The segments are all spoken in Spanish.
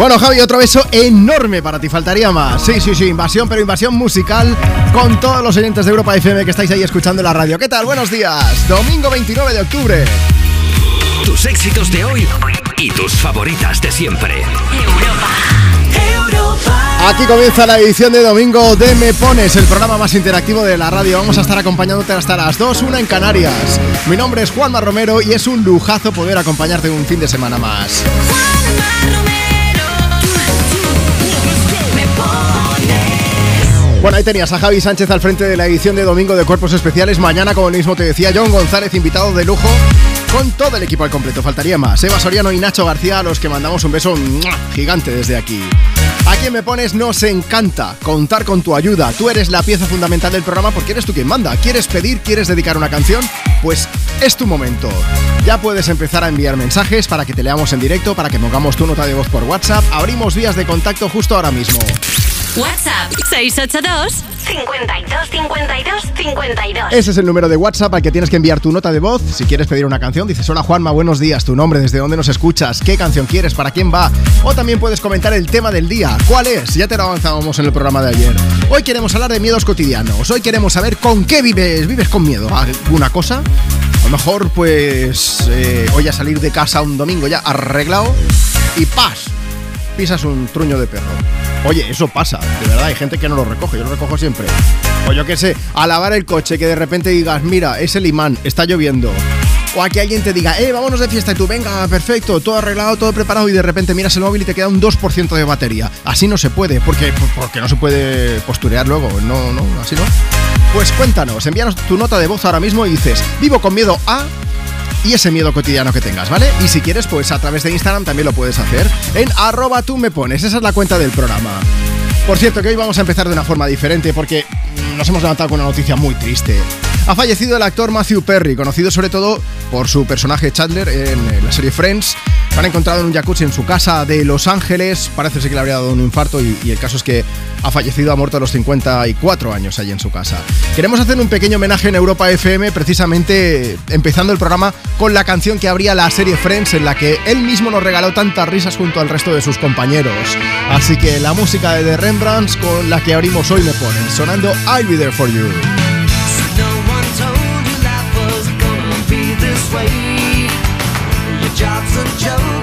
Bueno, Javi, otro beso enorme para ti, faltaría más. Sí, sí, sí, invasión, pero invasión musical con todos los oyentes de Europa FM que estáis ahí escuchando la radio. ¿Qué tal? Buenos días. Domingo 29 de octubre. Tus éxitos de hoy y tus favoritas de siempre. Europa, Europa. Aquí comienza la edición de domingo de Me Pones, el programa más interactivo de la radio. Vamos a estar acompañándote hasta las 2, una en Canarias. Mi nombre es Juanma Romero y es un lujazo poder acompañarte un fin de semana más. Bueno, ahí tenías a Javi Sánchez al frente de la edición de Domingo de Cuerpos Especiales. Mañana, como mismo te decía, John González, invitado de lujo, con todo el equipo al completo. Faltaría más. Eva Soriano y Nacho García, a los que mandamos un beso gigante desde aquí. A quien me pones, nos encanta contar con tu ayuda. Tú eres la pieza fundamental del programa porque eres tú quien manda. ¿Quieres pedir? ¿Quieres dedicar una canción? Pues es tu momento. Ya puedes empezar a enviar mensajes para que te leamos en directo, para que pongamos tu nota de voz por WhatsApp. Abrimos vías de contacto justo ahora mismo. WhatsApp 682 52 52 52. Ese es el número de WhatsApp al que tienes que enviar tu nota de voz. Si quieres pedir una canción, dices: Hola Juanma, buenos días, tu nombre, desde dónde nos escuchas, qué canción quieres, para quién va. O también puedes comentar el tema del día. ¿Cuál es? Ya te lo avanzábamos en el programa de ayer. Hoy queremos hablar de miedos cotidianos. Hoy queremos saber con qué vives. ¿Vives con miedo? ¿Alguna cosa? A lo mejor, pues, eh, hoy a salir de casa un domingo ya arreglado y ¡paz! Pisas un truño de perro. Oye, eso pasa, de verdad, hay gente que no lo recoge, yo lo recojo siempre. O yo qué sé, a lavar el coche, que de repente digas, mira, es el imán, está lloviendo. O a que alguien te diga, eh, vámonos de fiesta y tú, venga, perfecto, todo arreglado, todo preparado y de repente miras el móvil y te queda un 2% de batería. Así no se puede, porque, porque no se puede posturear luego, no, no, así no. Pues cuéntanos, envíanos tu nota de voz ahora mismo y dices, vivo con miedo a y ese miedo cotidiano que tengas, ¿vale? Y si quieres, pues a través de Instagram también lo puedes hacer en arroba tú me pones, esa es la cuenta del programa. Por cierto, que hoy vamos a empezar de una forma diferente porque nos hemos levantado con una noticia muy triste. Ha fallecido el actor Matthew Perry, conocido sobre todo por su personaje Chandler en la serie Friends. Lo han encontrado en un jacuzzi en su casa de Los Ángeles. Parece ser que le habría dado un infarto y, y el caso es que ha fallecido, ha muerto a los 54 años allí en su casa. Queremos hacer un pequeño homenaje en Europa FM, precisamente empezando el programa con la canción que abría la serie Friends, en la que él mismo nos regaló tantas risas junto al resto de sus compañeros. Así que la música de The Rembrandts con la que abrimos hoy me ponen, sonando I'll Be There For You. Be this way. Your job's a joke,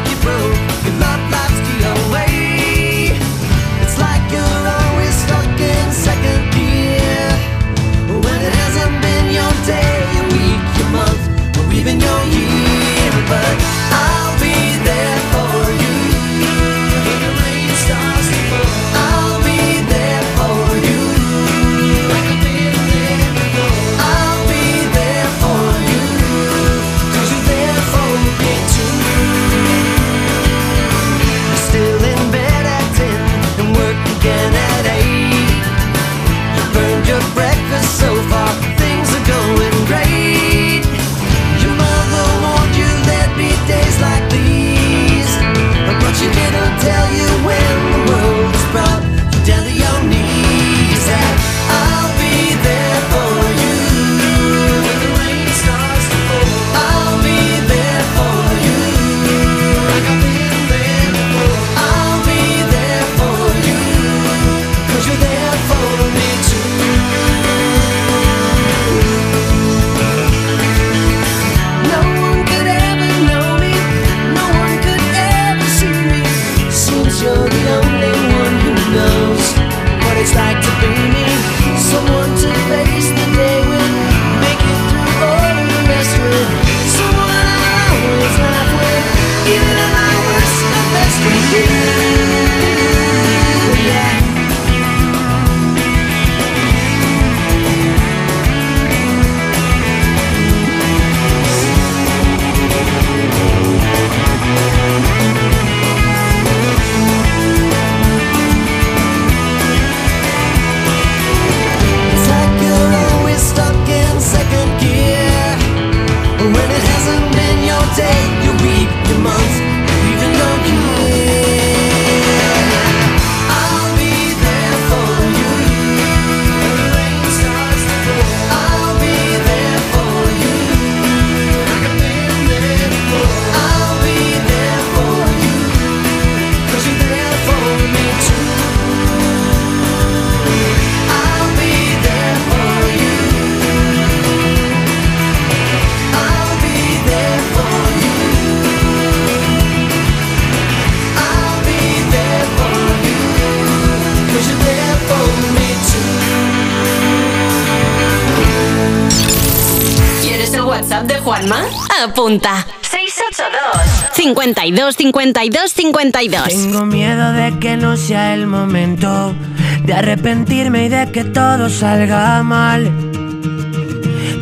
De Juanma? Apunta. 682 52 52 52 Tengo miedo de que no sea el momento de arrepentirme y de que todo salga mal.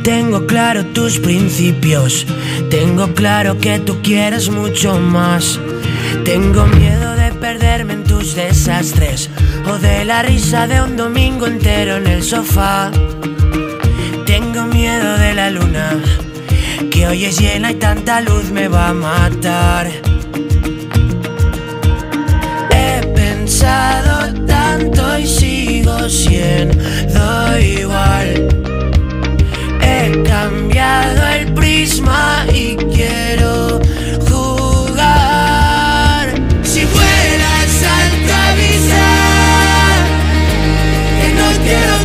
Tengo claro tus principios, tengo claro que tú quieres mucho más. Tengo miedo de perderme en tus desastres o de la risa de un domingo entero en el sofá. Tengo miedo de la luna, que hoy es llena y tanta luz me va a matar. He pensado tanto y sigo siendo igual. He cambiado el prisma y quiero jugar. Si fueras al que no quiero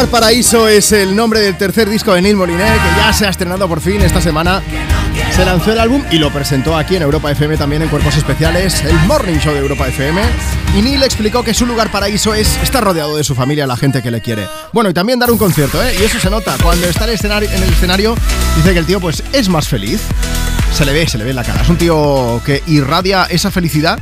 perder. Lugar Paraíso es el nombre del tercer disco de Neil Moliner, que ya se ha estrenado por fin esta semana. Se lanzó el álbum y lo presentó aquí en Europa FM también en Cuerpos Especiales, el Morning Show de Europa FM. Y Neil explicó que su lugar paraíso es estar rodeado de su familia, la gente que le quiere. Bueno, y también dar un concierto, ¿eh? Y eso se nota. Cuando está en el escenario, en el escenario dice que el tío pues es más feliz. Se le ve, se le ve en la cara. Es un tío que irradia esa felicidad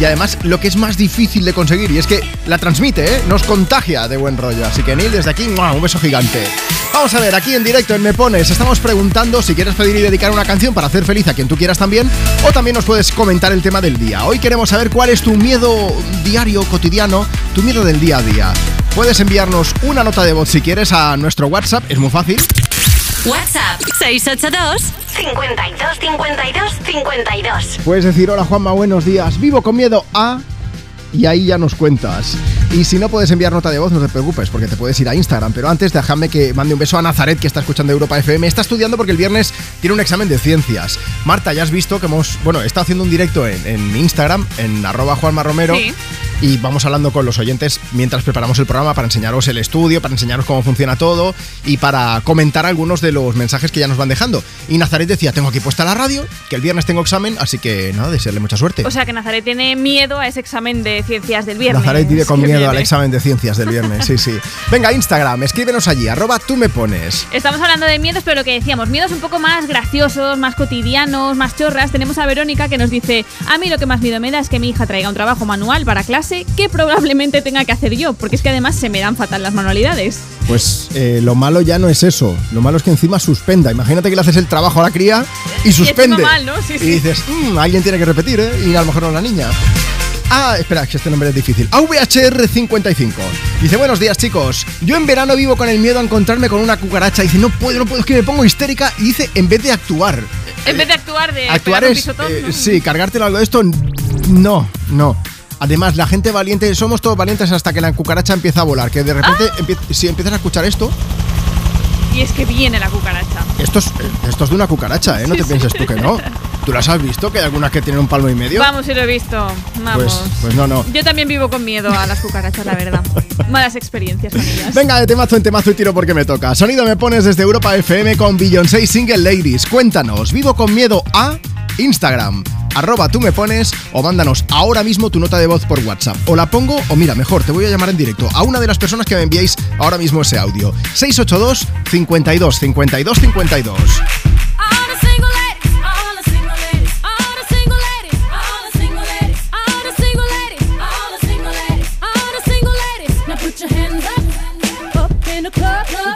y además lo que es más difícil de conseguir y es que la transmite, ¿eh? nos contagia de buen rollo. Así que Neil, desde aquí, un beso gigante. Vamos a ver, aquí en directo en Me Pones, estamos preguntando si quieres pedir y dedicar una canción para hacer feliz a quien tú quieras también, o también nos puedes comentar el tema del día. Hoy queremos saber cuál es tu miedo diario, cotidiano, tu miedo del día a día. Puedes enviarnos una nota de voz si quieres a nuestro WhatsApp, es muy fácil. WhatsApp. 682 52 52 52 Puedes decir, hola Juanma, buenos días, vivo con miedo a... Y ahí ya nos cuentas. Y si no puedes enviar nota de voz, no te preocupes, porque te puedes ir a Instagram. Pero antes, déjame que mande un beso a Nazaret, que está escuchando Europa FM. Está estudiando porque el viernes tiene un examen de ciencias. Marta, ya has visto que hemos. Bueno, estado haciendo un directo en, en Instagram, en arroba Juanma Romero. Sí. Y vamos hablando con los oyentes mientras preparamos el programa para enseñaros el estudio, para enseñaros cómo funciona todo y para comentar algunos de los mensajes que ya nos van dejando. Y Nazaret decía, tengo aquí puesta la radio, que el viernes tengo examen, así que nada, desearle mucha suerte. O sea que Nazaret tiene miedo a ese examen de ciencias del viernes. Nazaret vive con miedo al examen de ciencias del viernes, sí, sí. Venga, Instagram, escríbenos allí, arroba tú me pones. Estamos hablando de miedos, pero lo que decíamos, miedos un poco más graciosos, más cotidianos, más chorras. Tenemos a Verónica que nos dice, a mí lo que más miedo me da es que mi hija traiga un trabajo manual para clase que probablemente tenga que hacer yo, porque es que además se me dan fatal las manualidades. Pues eh, lo malo ya no es eso, lo malo es que encima suspenda. Imagínate que le haces el trabajo a la cría y suspende. mal, ¿no? Sí, y sí. dices, "Mm, alguien tiene que repetir, ¿eh? Y a lo mejor no la niña. Ah, espera, que este nombre es difícil. AVHR55. Dice, buenos días chicos. Yo en verano vivo con el miedo a encontrarme con una cucaracha. Dice, no puedo, no puedo, es que me pongo histérica. Y dice, en vez de actuar. En vez de actuar, de actuar pegar un pisotón. Eh, sí, cargártelo algo de esto, no, no. Además, la gente valiente, somos todos valientes hasta que la cucaracha empieza a volar. Que de repente, ah. si empiezas a escuchar esto, y es que viene la cucaracha. Esto es, eh, esto es de una cucaracha, ¿eh? No te pienses tú que no. ¿Tú las has visto? Que hay algunas que tienen un palmo y medio. Vamos, sí lo he visto. Vamos. Pues, pues no, no. Yo también vivo con miedo a las cucarachas, la verdad. Malas experiencias con. Venga, de temazo en temazo y tiro porque me toca. Sonido me pones desde Europa FM con Beyoncé Single Ladies. Cuéntanos, ¿vivo con miedo a Instagram? arroba tú me pones o mándanos ahora mismo tu nota de voz por WhatsApp. O la pongo o mira, mejor, te voy a llamar en directo a una de las personas que me enviéis ahora mismo ese audio. 682 52 52 52. the club. club.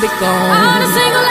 be gone.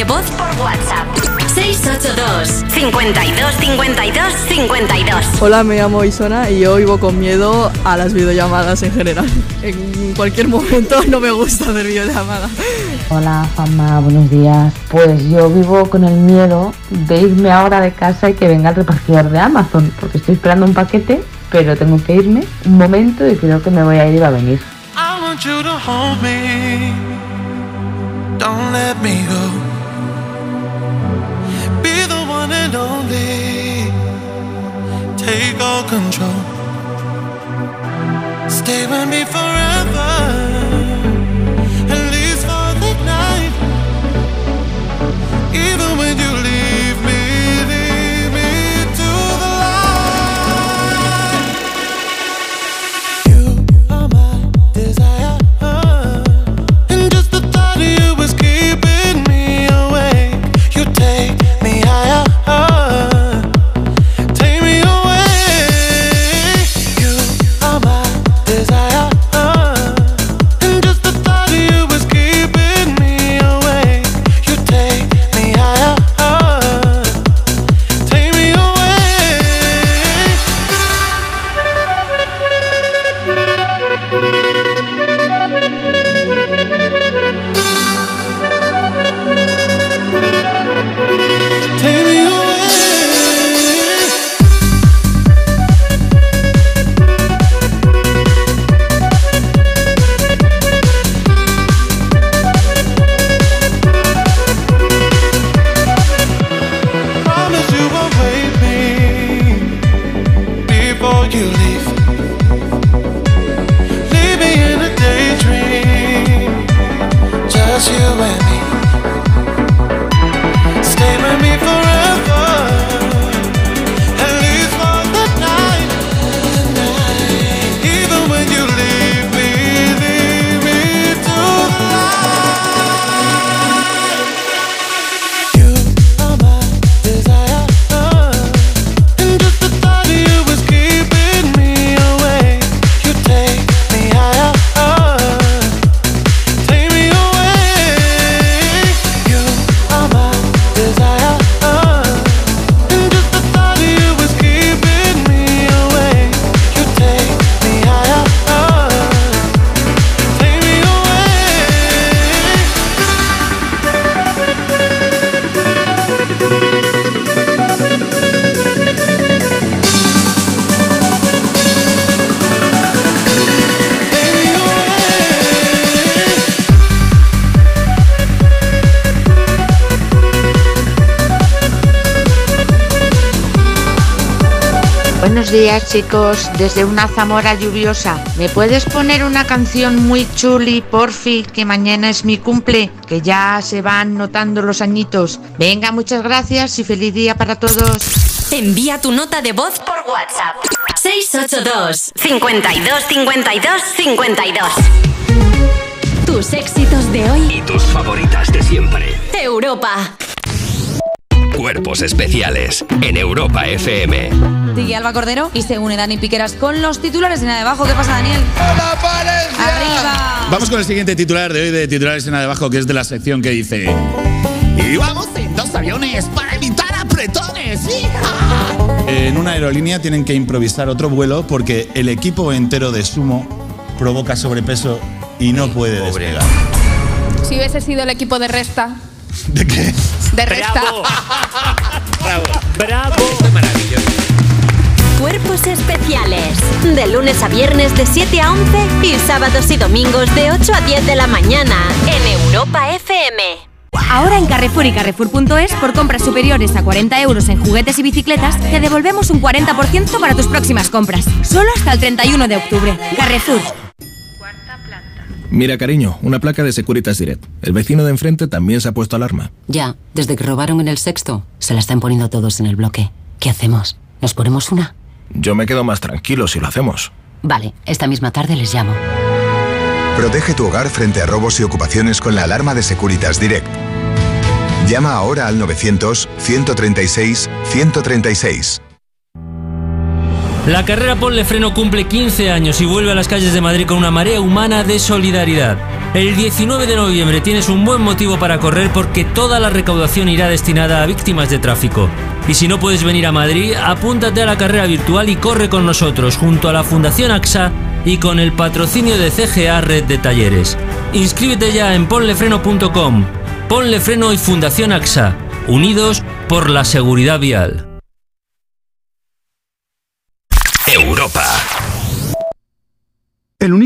de voz por WhatsApp. 682 52 52 52 Hola, me llamo Isona y yo vivo con miedo a las videollamadas en general. En cualquier momento no me gusta hacer videollamadas. Hola, Fama, buenos días. Pues yo vivo con el miedo de irme ahora de casa y que venga el repartidor de Amazon, porque estoy esperando un paquete, pero tengo que irme un momento y creo que me voy a ir y a venir. I want you to hold me. Don't let me go. take all control. Stay with me forever, at least for the night. Even when you leave. Días chicos, desde una Zamora lluviosa. ¿Me puedes poner una canción muy chuli, porfi, que mañana es mi cumple, que ya se van notando los añitos? Venga, muchas gracias y feliz día para todos. Envía tu nota de voz por WhatsApp. 682 52 52 52 Tus éxitos de hoy. Y tus favoritas de siempre. Europa. Cuerpos especiales en Europa FM. Sigue Alba Cordero y se une Dani Piqueras con los titulares en la de abajo. ¿Qué pasa, Daniel? ¡Arriba! Vamos con el siguiente titular de hoy de titulares en abajo, que es de la sección que dice. Y vamos en dos aviones para evitar apretones. ¡hija! En una aerolínea tienen que improvisar otro vuelo porque el equipo entero de sumo provoca sobrepeso y no puede despegar. Si hubiese sido el equipo de Resta. ¿De qué? De Resta. Bravo. Bravo. Maravilloso. Cuerpos especiales. De lunes a viernes de 7 a 11 y sábados y domingos de 8 a 10 de la mañana en Europa FM. Ahora en Carrefour y Carrefour.es, por compras superiores a 40 euros en juguetes y bicicletas, te devolvemos un 40% para tus próximas compras. Solo hasta el 31 de octubre. Carrefour. Mira, cariño, una placa de Securitas Direct. El vecino de enfrente también se ha puesto alarma. Ya, desde que robaron en el sexto, se la están poniendo todos en el bloque. ¿Qué hacemos? ¿Nos ponemos una? Yo me quedo más tranquilo si lo hacemos. Vale, esta misma tarde les llamo. Protege tu hogar frente a robos y ocupaciones con la alarma de Securitas Direct. Llama ahora al 900-136-136. La carrera Ponle Freno cumple 15 años y vuelve a las calles de Madrid con una marea humana de solidaridad. El 19 de noviembre tienes un buen motivo para correr porque toda la recaudación irá destinada a víctimas de tráfico. Y si no puedes venir a Madrid, apúntate a la carrera virtual y corre con nosotros junto a la Fundación AXA y con el patrocinio de CGA Red de Talleres. Inscríbete ya en ponlefreno.com. Ponle Freno y Fundación AXA, unidos por la seguridad vial.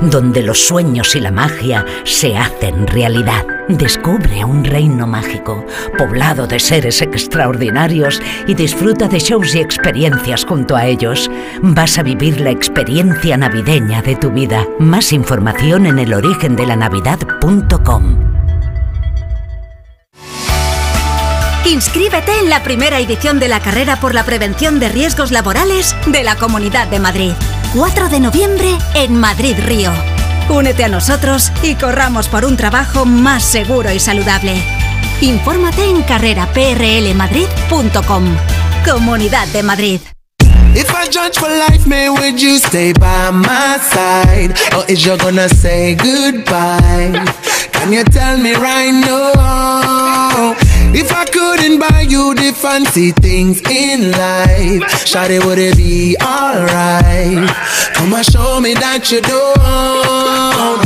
donde los sueños y la magia se hacen realidad. Descubre un reino mágico, poblado de seres extraordinarios y disfruta de shows y experiencias junto a ellos. Vas a vivir la experiencia navideña de tu vida. Más información en elorigendelanavidad.com. Inscríbete en la primera edición de la carrera por la prevención de riesgos laborales de la Comunidad de Madrid. 4 de noviembre en Madrid Río. Únete a nosotros y corramos por un trabajo más seguro y saludable. Infórmate en carreraprlmadrid.com. Comunidad de Madrid. If I judge for life, man, would you stay by my side? Or is you gonna say goodbye? Can you tell me right now? If I couldn't buy you the fancy things in life, Shawty, would it be alright? Come and show me that you don't.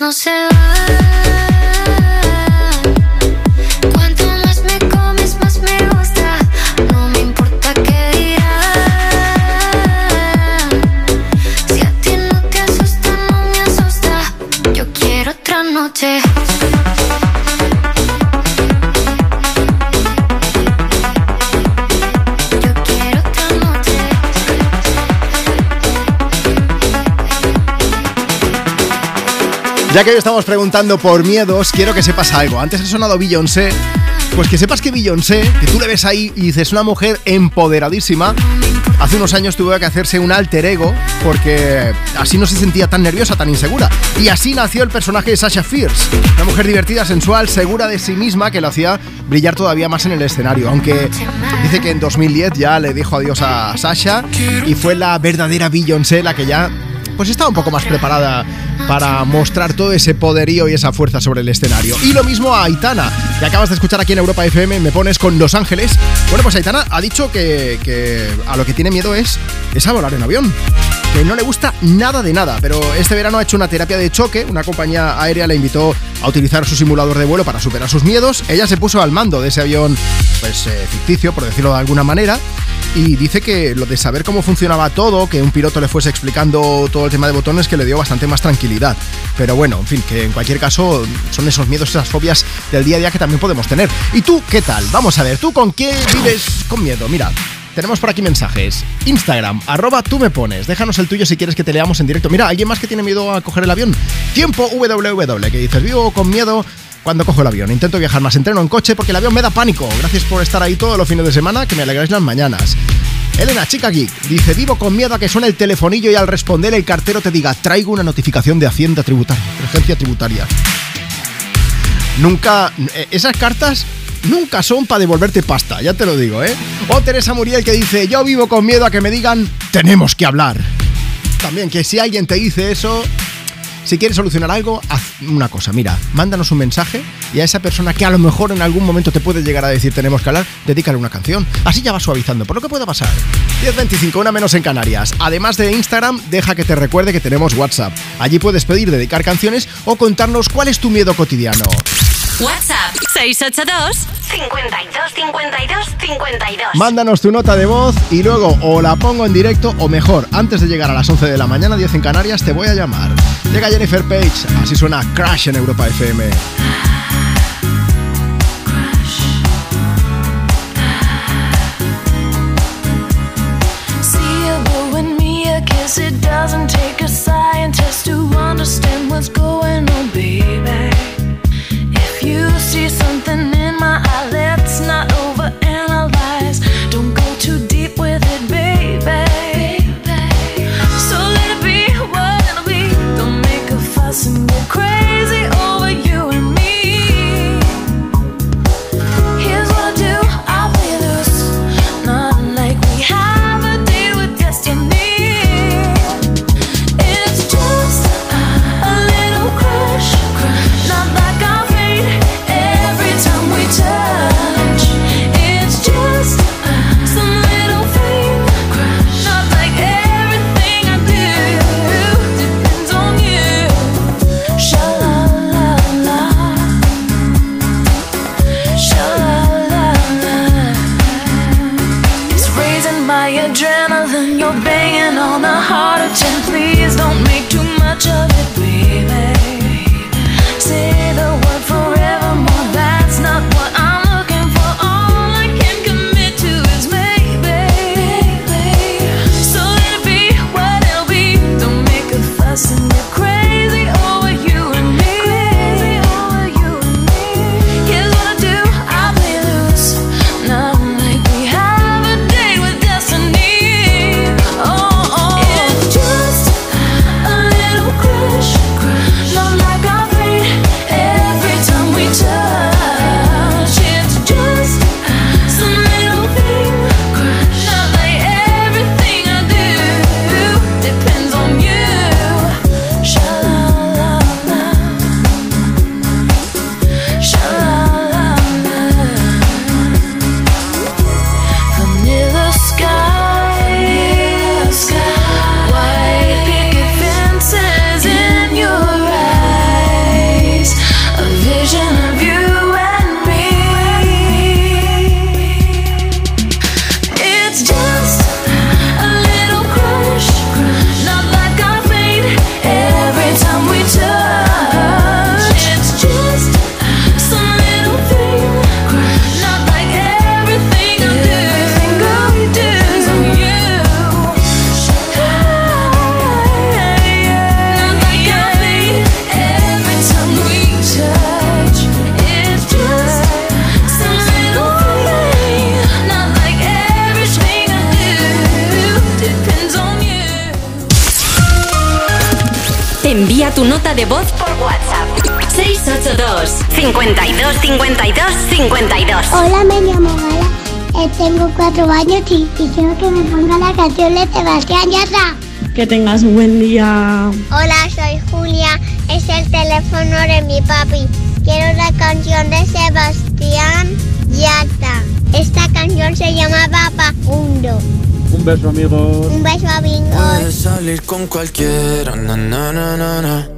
no se. Ya que hoy estamos preguntando por miedos, quiero que sepas algo. Antes ha sonado Beyoncé. Pues que sepas que Beyoncé, que tú le ves ahí y dices una mujer empoderadísima, hace unos años tuvo que hacerse un alter ego porque así no se sentía tan nerviosa, tan insegura. Y así nació el personaje de Sasha Fierce, una mujer divertida, sensual, segura de sí misma que lo hacía brillar todavía más en el escenario. Aunque dice que en 2010 ya le dijo adiós a Sasha y fue la verdadera Beyoncé la que ya pues estaba un poco más preparada para mostrar todo ese poderío y esa fuerza sobre el escenario. Y lo mismo a Aitana, que acabas de escuchar aquí en Europa FM, me pones con Los Ángeles. Bueno, pues Aitana ha dicho que, que a lo que tiene miedo es, es a volar en avión. Que no le gusta nada de nada, pero este verano ha hecho una terapia de choque. Una compañía aérea le invitó a utilizar su simulador de vuelo para superar sus miedos. Ella se puso al mando de ese avión, pues eh, ficticio, por decirlo de alguna manera y dice que lo de saber cómo funcionaba todo, que un piloto le fuese explicando todo el tema de botones, que le dio bastante más tranquilidad. Pero bueno, en fin, que en cualquier caso son esos miedos, esas fobias del día a día que también podemos tener. ¿Y tú qué tal? Vamos a ver, ¿tú con qué vives con miedo? Mira. Tenemos por aquí mensajes. Instagram, arroba tú me pones. Déjanos el tuyo si quieres que te leamos en directo. Mira, alguien más que tiene miedo a coger el avión. Tiempo www, que dices, vivo con miedo cuando cojo el avión. Intento viajar más entreno en coche porque el avión me da pánico. Gracias por estar ahí todos los fines de semana, que me alegráis las mañanas. Elena, chica geek, dice, vivo con miedo a que suene el telefonillo y al responder el cartero te diga, traigo una notificación de Hacienda Tributaria, tributaria. Nunca, eh, esas cartas nunca son para devolverte pasta, ya te lo digo, ¿eh? O Teresa Muriel que dice, yo vivo con miedo a que me digan, tenemos que hablar. También que si alguien te dice eso, si quieres solucionar algo, haz una cosa. Mira, mándanos un mensaje y a esa persona que a lo mejor en algún momento te puede llegar a decir tenemos que hablar, dedícale una canción. Así ya va suavizando por lo que pueda pasar. 10.25, una menos en Canarias. Además de Instagram, deja que te recuerde que tenemos WhatsApp. Allí puedes pedir dedicar canciones o contarnos cuál es tu miedo cotidiano. WhatsApp 682 52 52 52. Mándanos tu nota de voz y luego o la pongo en directo o mejor, antes de llegar a las 11 de la mañana, 10 en Canarias, te voy a llamar. Llega Jennifer Page, así suena Crash en Europa FM. It doesn't take a scientist to understand what's going on, baby. You see something in my eye, 52 52 52. Hola, me llamo Gala. Eh, tengo cuatro años y, y quiero que me ponga la canción de Sebastián Yatra. Que tengas un buen día. Hola, soy Julia. Es el teléfono de mi papi. Quiero la canción de Sebastián Yatra. Esta canción se llama Papa Undo. Un beso, amigos. Un beso a Bingo. Puedes salir con cualquiera, na na na na na.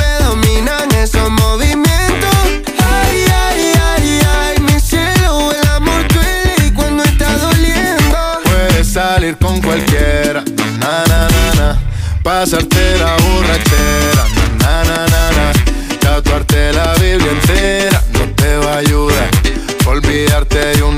Pasarte la borrachera, na na na na. Tatuarte la Biblia entera no te va a ayudar. Olvidarte de un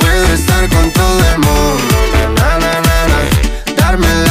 Puedo estar con todo el mundo, na, na, na. Darme las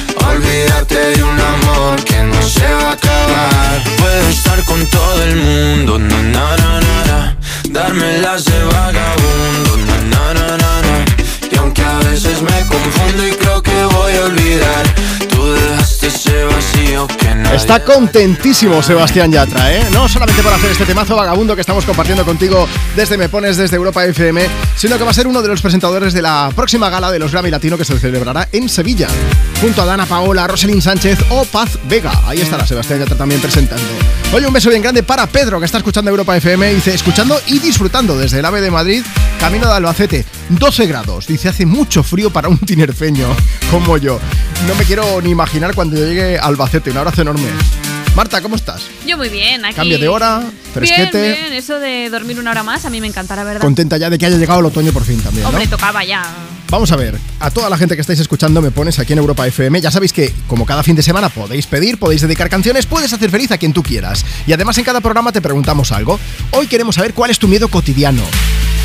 Olvídate de un amor que no se va a acabar. Puedo estar con todo el mundo, na na na na na. Darme las de vagabundo, na na na na aunque a veces me confundo y creo que voy a olvidar, tú dejaste ese vacío que nadie Está contentísimo Sebastián Yatra, ¿eh? No solamente por hacer este temazo vagabundo que estamos compartiendo contigo desde Me Pones, desde Europa FM, sino que va a ser uno de los presentadores de la próxima gala de los Grammy Latino que se celebrará en Sevilla, junto a Dana Paola, Roselyn Sánchez o Paz Vega. Ahí estará Sebastián Yatra también presentando. Oye, un beso bien grande para Pedro, que está escuchando Europa FM, dice, escuchando y disfrutando desde el AVE de Madrid, camino de Albacete, 12 grados. Dice, hace mucho frío para un tinerfeño como yo. No me quiero ni imaginar cuando llegue a Albacete. Un abrazo enorme. Marta, ¿cómo estás? Yo muy bien, aquí. Cambio de hora, fresquete. Bien, bien, eso de dormir una hora más a mí me encanta, la verdad. Contenta ya de que haya llegado el otoño por fin también, ¿no? Hombre, tocaba ya. Vamos a ver, a toda la gente que estáis escuchando me pones aquí en Europa FM, ya sabéis que como cada fin de semana podéis pedir, podéis dedicar canciones, puedes hacer feliz a quien tú quieras. Y además en cada programa te preguntamos algo. Hoy queremos saber cuál es tu miedo cotidiano.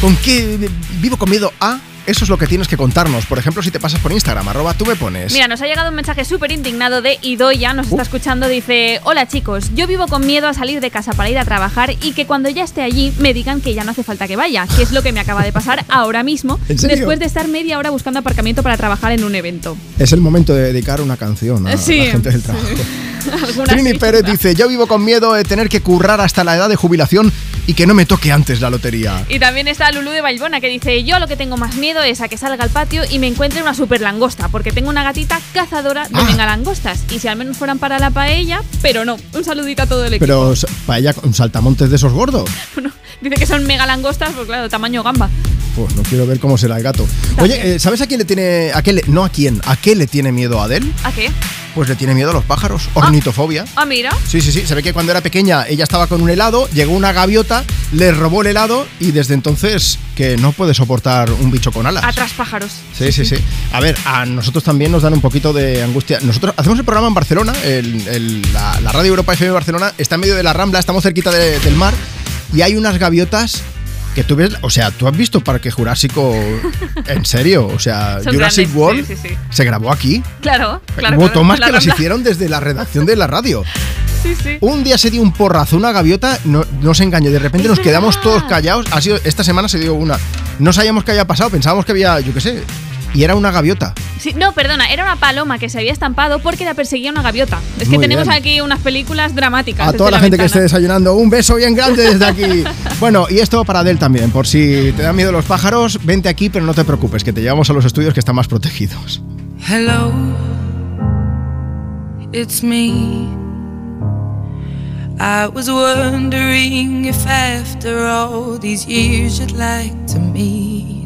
¿Con qué vivo con miedo a? Eso es lo que tienes que contarnos. Por ejemplo, si te pasas por Instagram, arroba tú me pones. Mira, nos ha llegado un mensaje súper indignado de Idoya, nos Uh. está escuchando, dice, hola chicos, yo vivo con miedo a salir de casa para ir a trabajar y que cuando ya esté allí me digan que ya no hace falta que vaya, que es lo que me acaba de pasar ahora mismo, después de estar media hora buscando aparcamiento para trabajar en un evento. Es el momento de dedicar una canción a Sí, la gente del trabajo. Trini sí. Pérez dice, yo vivo con miedo de tener que currar hasta la edad de jubilación y que no me toque antes la lotería. Y también está Lulu de Balbona que dice, yo lo que tengo más miedo es a que salga al patio y me encuentre una super langosta, porque tengo una gatita cazadora Ah. de megalangostas. Y si al menos fueran para la paella, pero no. Un saludito a todo el equipo. Pero para ella un saltamontes de esos gordos. Dice que son megalangostas, pues claro, tamaño gamba. Pues no quiero ver cómo será el gato. Oye, eh, ¿sabes a quién le tiene, a qué le- no a quién, a qué le tiene miedo a Adele? ¿A qué? Pues le tiene miedo a los pájaros, ornitofobia. Ah, mira. Sí, sí, sí. Se ve que cuando era pequeña ella estaba con un helado, llegó una gaviota, le robó el helado y desde entonces que no puede soportar un bicho con alas. Atrás pájaros. Sí, sí, sí. A ver, a nosotros también nos dan un poquito de angustia. Nosotros hacemos el programa en Barcelona, el- el- la, la Radio Europa FM Barcelona está en medio de la Rambla, estamos cerquita de- del mar y hay unas gaviotas que tú ves, o sea, tú has visto Parque Jurásico en serio, o sea, Son Jurassic grandes, World sí, sí, sí. se grabó aquí. Claro, claro. Hubo tomas La que las hicieron desde la redacción de la radio. Sí, sí. Un día se dio un porrazo, una gaviota, no, no se engañó, de repente nos quedamos todos callados. Ha sido, esta semana se dio una. No sabíamos qué había pasado, pensábamos que había, yo qué sé, y era una gaviota. Sí, no, perdona, era una paloma que se había estampado porque la perseguía una gaviota. Es que Muy tenemos bien. aquí unas películas dramáticas. A toda la gente que esté desayunando, un beso bien grande desde aquí. Bueno, y esto para Adel también, por si te dan miedo los pájaros, vente aquí, pero no te preocupes, que te llevamos a los estudios que están más protegidos. Hello, it's me. I was wondering if after all these years you'd like to meet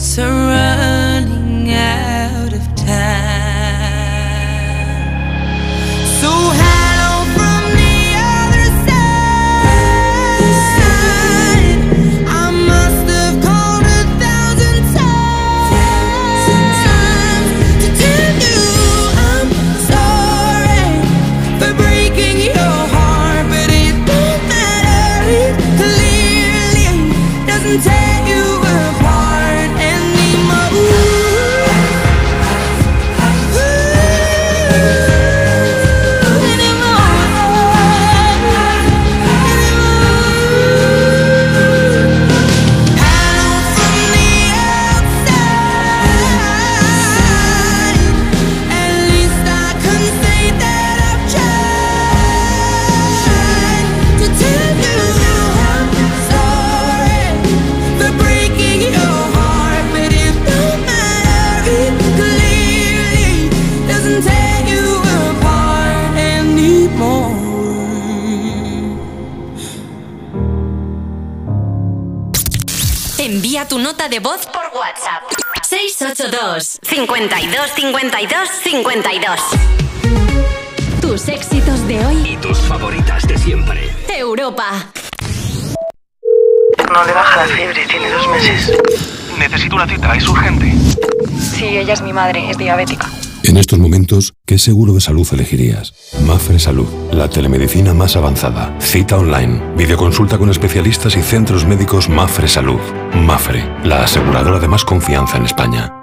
are running out of time. 52 52 52. Tus éxitos de hoy y tus favoritas de siempre. Europa. No le baja la fiebre, tiene dos meses. Necesito una cita, es urgente. Sí, ella es mi madre, es diabética. En estos momentos, ¿qué seguro de salud elegirías? Mafre Salud, la telemedicina más avanzada. Cita online, videoconsulta con especialistas y centros médicos Mafre Salud. Mafre, la aseguradora de más confianza en España.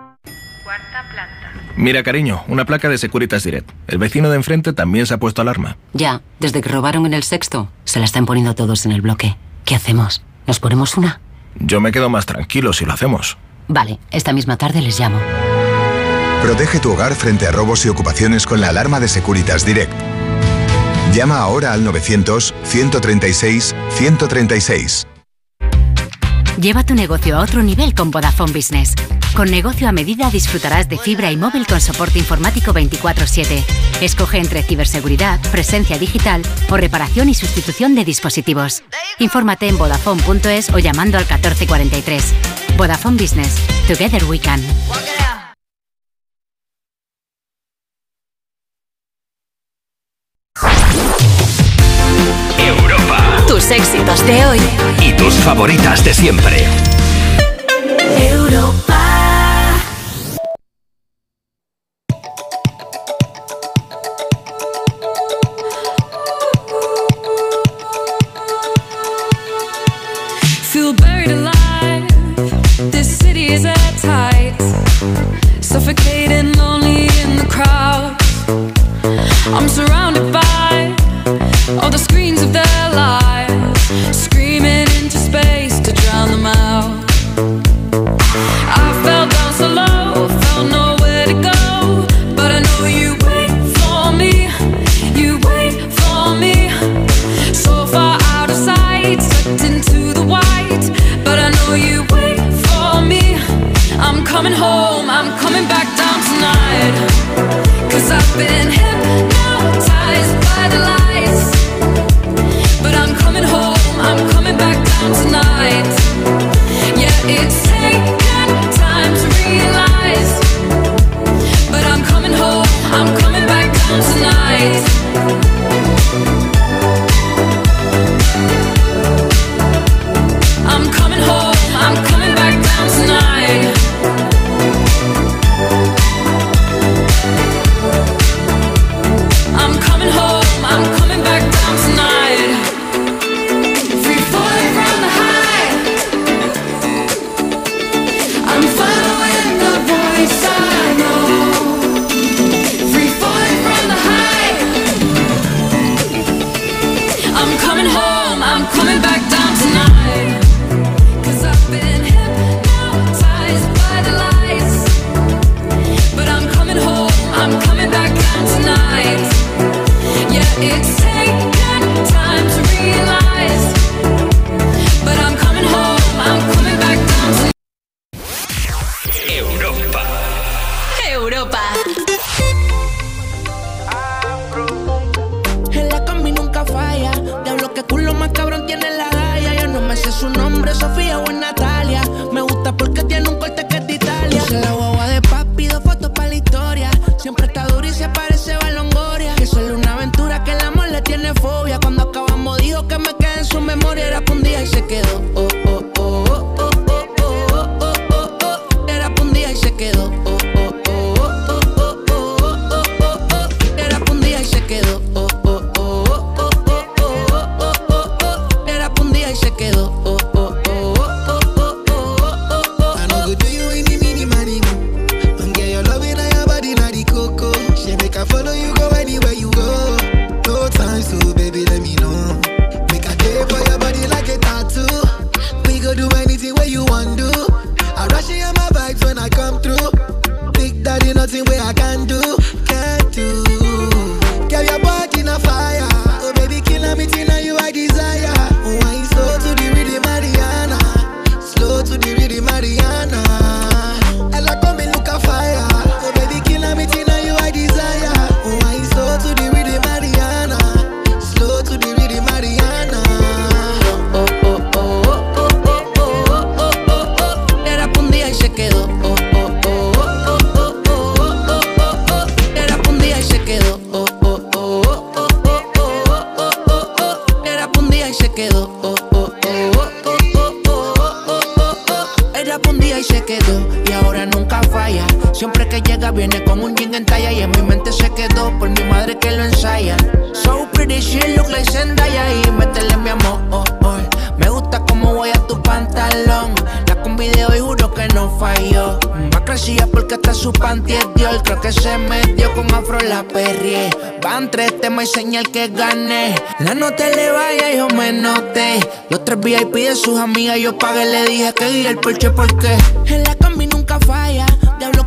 Mira, cariño, una placa de Securitas Direct. El vecino de enfrente también se ha puesto alarma. Ya, desde que robaron en el sexto, se la están poniendo todos en el bloque. ¿Qué hacemos? ¿Nos ponemos una? Yo me quedo más tranquilo si lo hacemos. Vale, esta misma tarde les llamo. Protege tu hogar frente a robos y ocupaciones con la alarma de Securitas Direct. Llama ahora al 900-136-136. Lleva tu negocio a otro nivel con Vodafone Business. Con negocio a medida disfrutarás de fibra y móvil con soporte informático 24/7. Escoge entre ciberseguridad, presencia digital o reparación y sustitución de dispositivos. Infórmate en vodafone.es o llamando al 1443. Vodafone Business. Together we can. Europa. Tus éxitos de hoy y tus favoritas de siempre.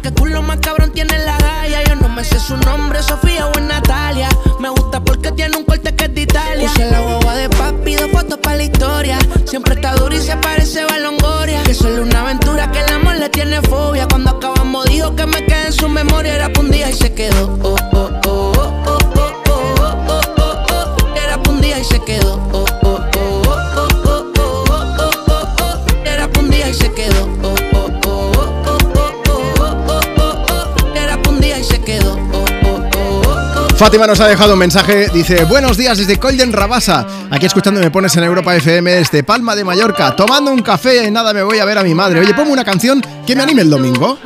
Que culo más cabrón tiene la galla. Yo no me sé su nombre, Sofía o Natalia. Me gusta porque tiene un corte que es de Italia. Puse la guagua de papi, dos fotos para la historia. Siempre está duro y se parece a Longoria. Que solo una aventura que el amor le tiene fobia. Cuando acabamos dijo que me quedé en su memoria. Era pa' un día y se quedó. Oh, oh, oh, oh, oh, oh, oh, oh, oh, oh, oh. Era pa' un día y se quedó. Oh, Fátima nos ha dejado un mensaje, dice, buenos días desde Colden Rabasa, aquí escuchando me pones en Europa FM desde Palma de Mallorca, tomando un café y nada me voy a ver a mi madre. Oye, ponme una canción que me anime el domingo.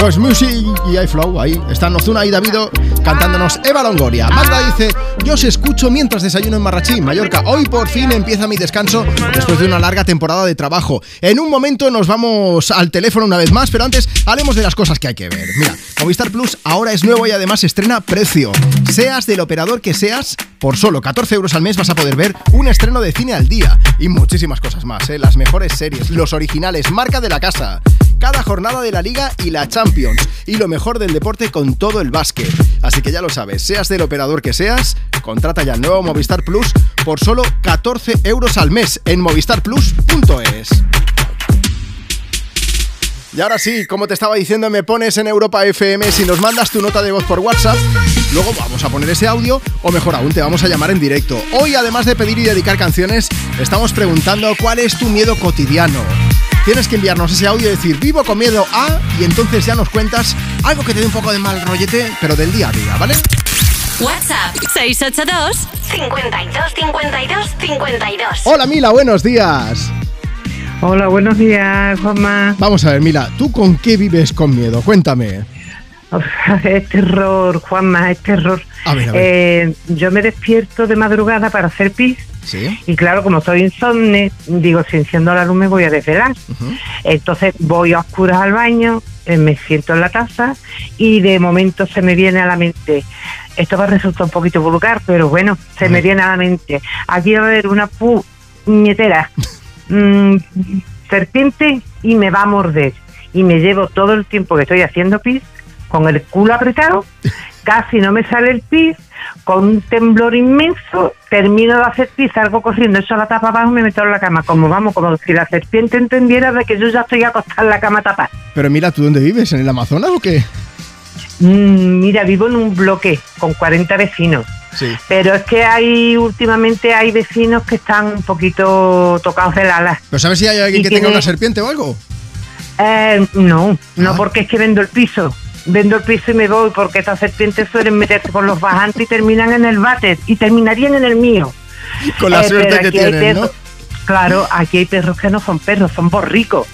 Pues Music y iFlow, ahí están Ozuna y Davido cantándonos Eva Longoria. Magda dice, yo os escucho mientras desayuno en Marrachí, Mallorca. Hoy por fin empieza mi descanso después de una larga temporada de trabajo. En un momento nos vamos al teléfono una vez más, pero antes haremos de las cosas que hay que ver. Mira, Movistar Plus ahora es nuevo y además estrena precio. Seas del operador que seas, por solo 14 euros al mes vas a poder ver un estreno de cine al día y muchísimas cosas más, ¿eh? las mejores series, los originales, marca de la casa cada jornada de la Liga y la Champions. Y lo mejor del deporte con todo el básquet. Así que ya lo sabes, seas del operador que seas, contrata ya el nuevo Movistar Plus por solo 14 euros al mes en movistarplus.es. Y ahora sí, como te estaba diciendo, me pones en Europa FM si nos mandas tu nota de voz por WhatsApp. Luego vamos a poner ese audio o mejor aún te vamos a llamar en directo. Hoy, además de pedir y dedicar canciones, estamos preguntando cuál es tu miedo cotidiano. Tienes que enviarnos ese audio y decir vivo con miedo a y entonces ya nos cuentas algo que te dé un poco de mal rollete, pero del día a día, ¿vale? WhatsApp 682 52 52 52. Hola Mila, buenos días. Hola, buenos días, Juanma. Vamos a ver, Mila, ¿tú con qué vives con miedo? Cuéntame. Es terror, Juanma, es terror. A ver, a ver. Eh, yo me despierto de madrugada para hacer pis ¿Sí? y claro, como soy insomne, digo, si enciendo la luz me voy a desvelar. Entonces voy a oscuras al baño, eh, me siento en la taza y de momento se me viene a la mente, esto va a resultar un poquito vulgar, pero bueno, se me viene a la mente, aquí va a haber una puñetera mm, serpiente y me va a morder. Y me llevo todo el tiempo que estoy haciendo pis con el culo apretado, casi no me sale el pis, con un temblor inmenso, termino de hacer pis, salgo corriendo, eso la tapa abajo y me meto en la cama, como vamos, como si la serpiente entendiera de que yo ya estoy acostada en la cama tapada. Pero Mila, ¿tú dónde vives? ¿En el Amazonas o qué? Mm, mira, vivo en un bloque con 40 vecinos. Sí. Pero es que hay últimamente hay vecinos que están un poquito tocados del ala. ¿Pero sabes si hay alguien que tenga una serpiente o algo? Eh, no, Ah. no porque es que vendo el piso. Vendo el piso y me voy porque estas serpientes suelen meterse por los bajantes y terminan en el váter y terminarían en el mío. Con la Eh, suerte que Claro, aquí hay perros que no son perros, son borricos.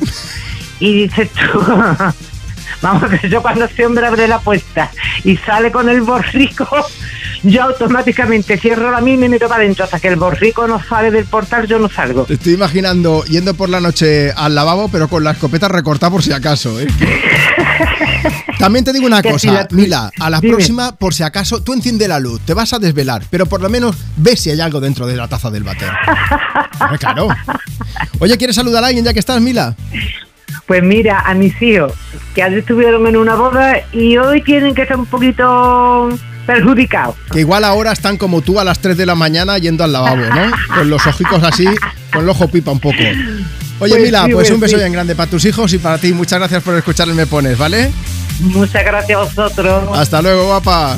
Y dices tú, vamos, que yo cuando ese hombre abre la puerta y sale con el borrico, yo automáticamente cierro la mía y me meto para adentro. Hasta que el borrico no sale del portal, yo no salgo. Te estoy imaginando yendo por la noche al lavabo, pero con la escopeta recortada por si acaso, ¿eh? También te digo una cosa, la- Mila, a la Dime. próxima, por si acaso, tú enciende la luz, te vas a desvelar, pero por lo menos ves si hay algo dentro de la taza del váter. Claro. Oye, ¿quieres saludar a alguien ya que estás, Mila? Pues mira, a mis hijos, que ayer estuvieron en una boda y hoy tienen que estar un poquito perjudicados. Que igual ahora están como tú a las 3 de la mañana yendo al lavabo, ¿no? Con los ojicos así, con el ojo pipa un poco. Oye, Pues Mila, sí, pues pues un beso sí. bien grande para tus hijos y para ti. Muchas gracias por escuchar el Me Pones, ¿vale? Muchas gracias a vosotros. Hasta luego, guapa.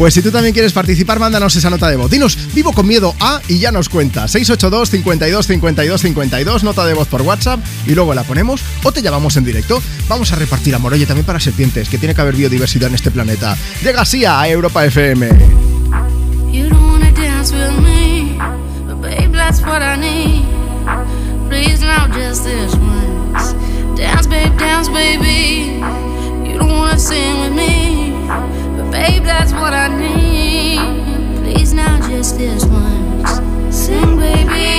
Pues si tú también quieres participar, mándanos esa nota de voz. Dinos, vivo con miedo a y ya nos cuenta. 682 52 52 52, nota de voz por WhatsApp y luego la ponemos o te llamamos en directo. Vamos a repartir amor, oye, también para serpientes, que tiene que haber biodiversidad en este planeta. Llega así a Europa FM. Babe, that's. Please now just this. Dance, babe, dance. You don't wanna sing with me. Babe, that's what I need. Please now just this once. Sing, baby.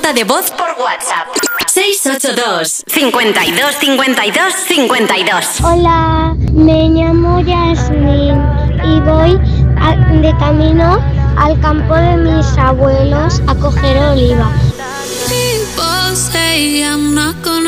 Nota de voz por WhatsApp. 682 52 52 52 Hola, me llamo Yasmin y voy a- de camino al campo de mis abuelos a coger oliva.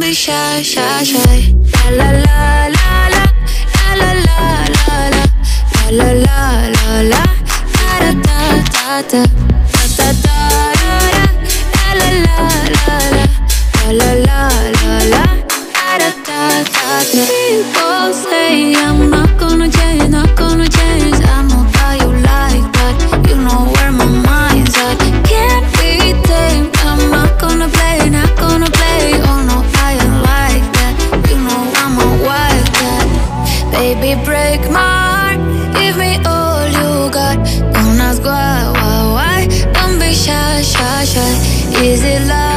Be shy, shy, shy. La la la la la la la la la la la la la la da da da da da da da da la la la la la la la la la da da da People say I'm love.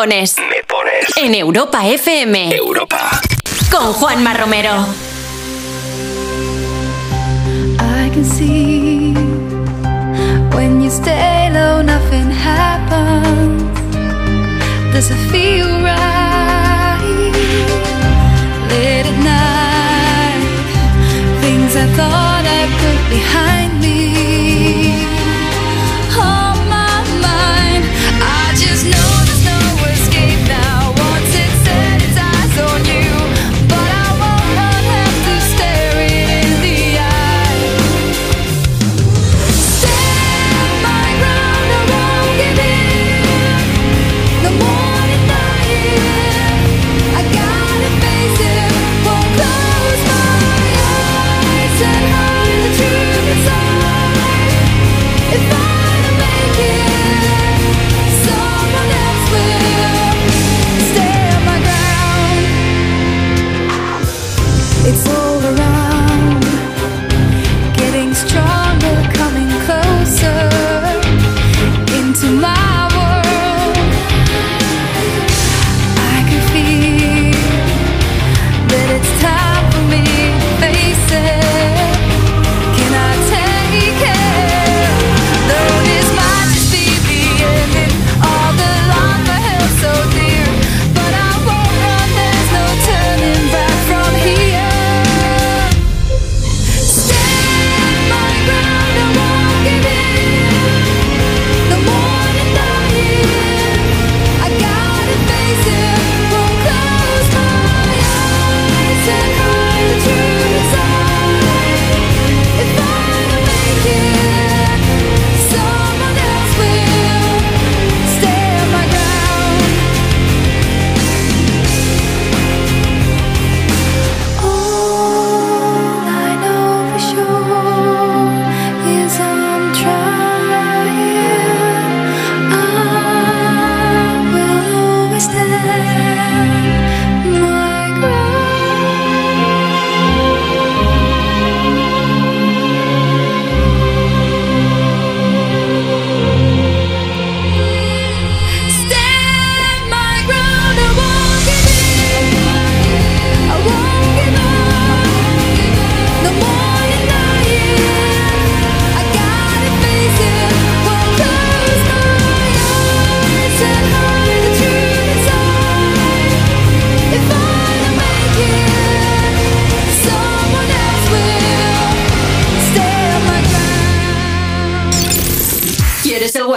Pones. Me pones. En Europa FM. Europa. Con Juanma Romero. I can see when you stay low, nothing happens. Does it feel right? Late at night, things I thought I put behind me.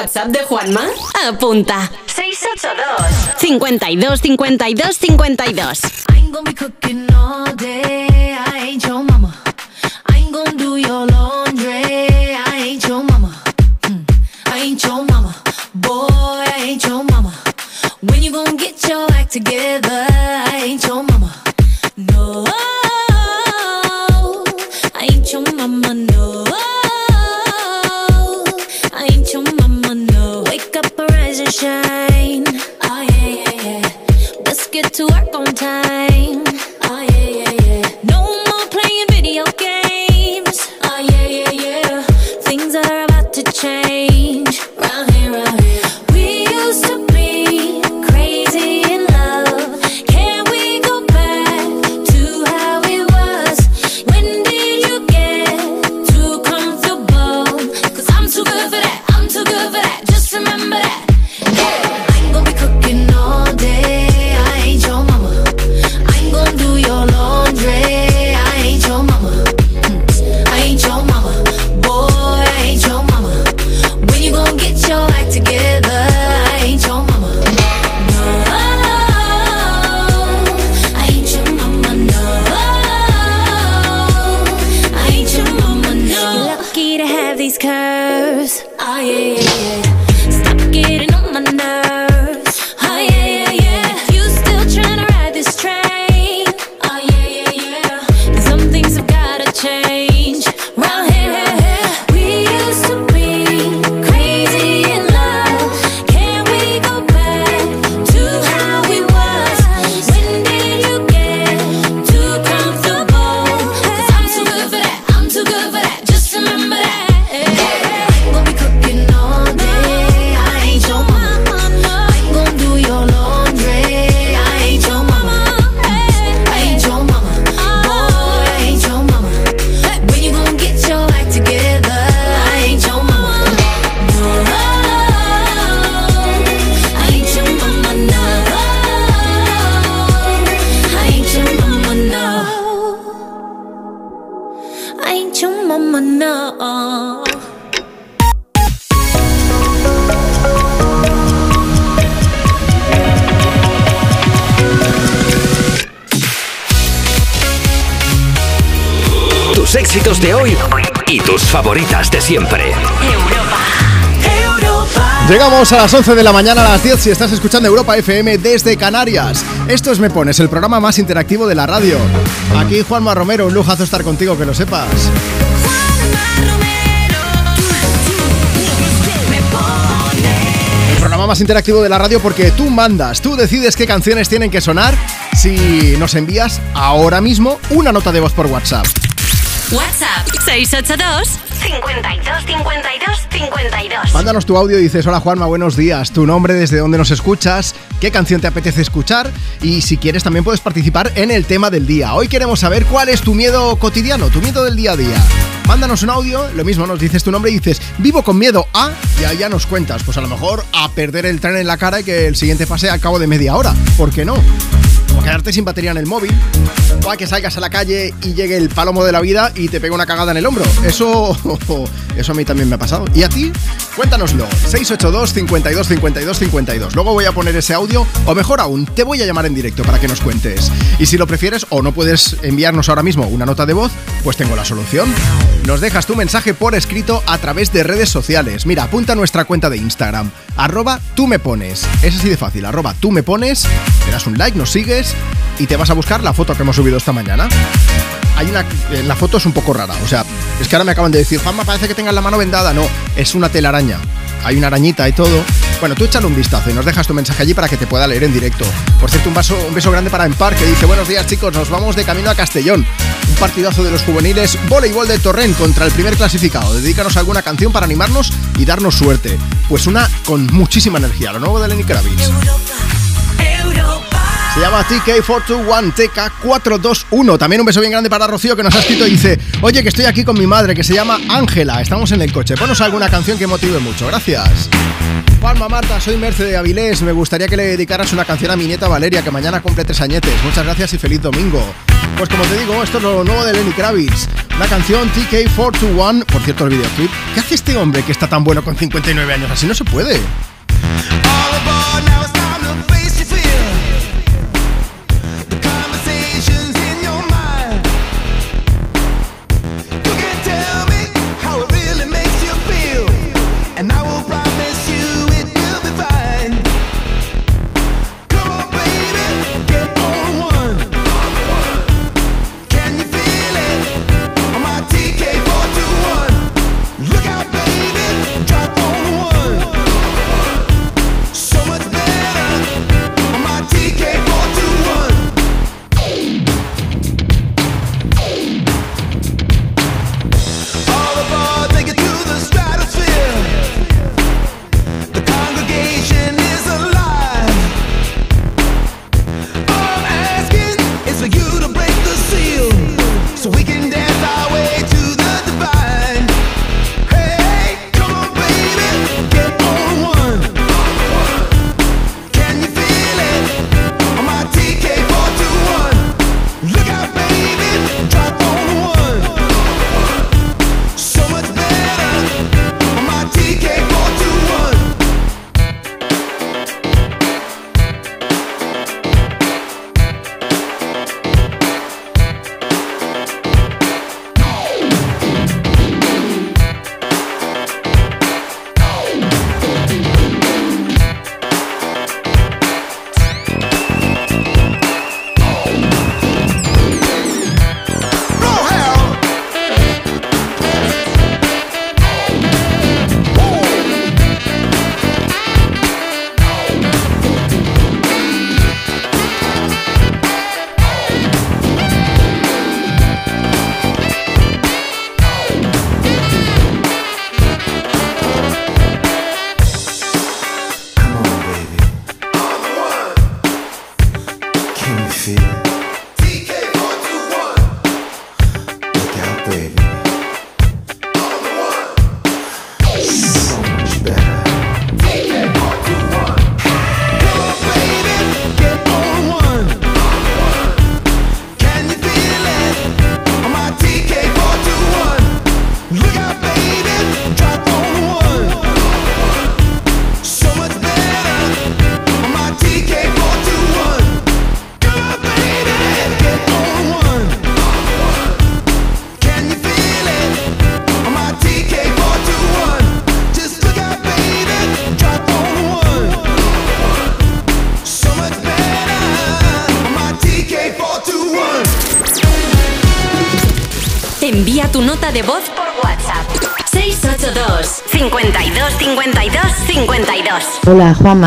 WhatsApp de Juanma? Apunta. 682 52 52 52. Éxitos de hoy y tus favoritas de siempre. Llegamos a las 11 de la mañana a las 10 si estás escuchando Europa FM desde Canarias. Esto es Me Pones, el programa más interactivo de la radio. Aquí Juanma Romero, un lujazo estar contigo, que lo sepas. El programa más interactivo de la radio porque tú mandas, tú decides qué canciones tienen que sonar si nos envías ahora mismo una nota de voz por WhatsApp. WhatsApp 682 52 52 52. Mándanos tu audio y dices, hola Juanma, buenos días, tu nombre, desde dónde nos escuchas, qué canción te apetece escuchar y si quieres también puedes participar en el tema del día. Hoy queremos saber cuál es tu miedo cotidiano, tu miedo del día a día. Mándanos un audio, lo mismo nos dices tu nombre y dices, vivo con miedo a, y ahí ya nos cuentas, pues a lo mejor a perder el tren en la cara y que el siguiente pase al cabo de media hora, ¿por qué no? O quedarte sin batería en el móvil, o a que salgas a la calle y llegue el palomo de la vida y te pegue una cagada en el hombro. Eso, eso a mí también me ha pasado. ¿Y a ti? Cuéntanoslo. 682 52 52 52. Luego voy a poner ese audio, o mejor aún, te voy a llamar en directo para que nos cuentes. Y si lo prefieres o no puedes enviarnos ahora mismo una nota de voz, pues tengo la solución. Nos dejas tu mensaje por escrito a través de redes sociales. Mira, apunta a nuestra cuenta de Instagram, arroba tú me pones. Es así de fácil, arroba tú me pones, le das un like, nos sigues y te vas a buscar la foto que hemos subido esta mañana. Hay una, eh, la foto es un poco rara, o sea, es que ahora me acaban de decir, Juanma, parece que tengas la mano vendada. No, es una telaraña. Hay una arañita y todo. Bueno, tú échale un vistazo y nos dejas tu mensaje allí para que te pueda leer en directo. Por cierto, un, un beso grande para Empar que dice, buenos días chicos, nos vamos de camino a Castellón. Un partidazo de los juveniles, voleibol de Torrent contra el primer clasificado. Dedícanos alguna canción para animarnos y darnos suerte. Pues una con muchísima energía, lo nuevo de Lenny Kravitz. Se llama TK421, TK421. También un beso bien grande para Rocío que nos ha escrito y dice, oye que estoy aquí con mi madre que se llama Ángela, estamos en el coche, ponos alguna canción que motive mucho, gracias. Juanma Marta, soy Merce de Avilés, me gustaría que le dedicaras una canción a mi nieta Valeria que mañana cumple tres añetes. Muchas gracias y feliz domingo. Pues como te digo, esto es lo nuevo de Lenny Kravitz. La canción TK421, por cierto, el videoclip. ¿Qué hace este hombre que está tan bueno con 59 años? Así no se puede.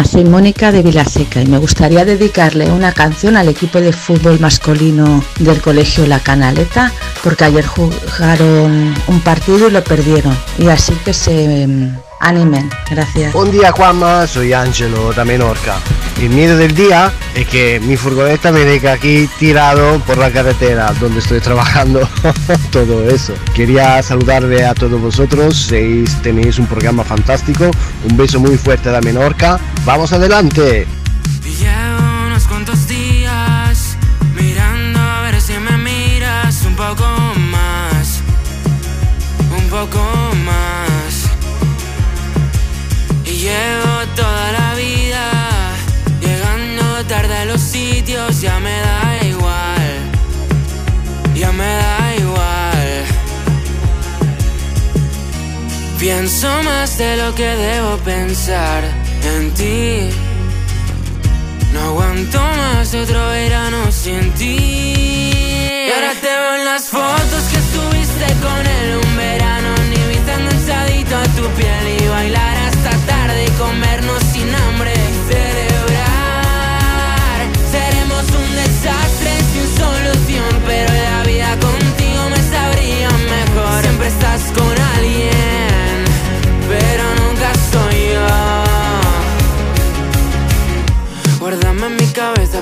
Soy Mónica de Vilaseca y me gustaría dedicarle una canción al equipo de fútbol masculino del colegio La Canaleta porque ayer jugaron un partido y lo perdieron y así que se mm, animen. Gracias. Buen día Juanma, soy Angelo da Menorca. El miedo del día es que mi furgoneta me deja aquí tirado por la carretera donde estoy trabajando. Todo eso. Quería saludarle a todos vosotros. Tenéis un programa fantástico. Un beso muy fuerte da Menorca. ¡Vamos adelante! De lo que debo pensar en ti. No aguanto más otro verano sin ti. Y ahora te veo en las fotos que subiste con él un verano. Ni enganchadito a tu piel y bailar hasta tarde y comernos sin hambre. Y celebrar. Seremos un desastre sin solución, pero la vida contigo me sabría mejor. Siempre estás con alguien,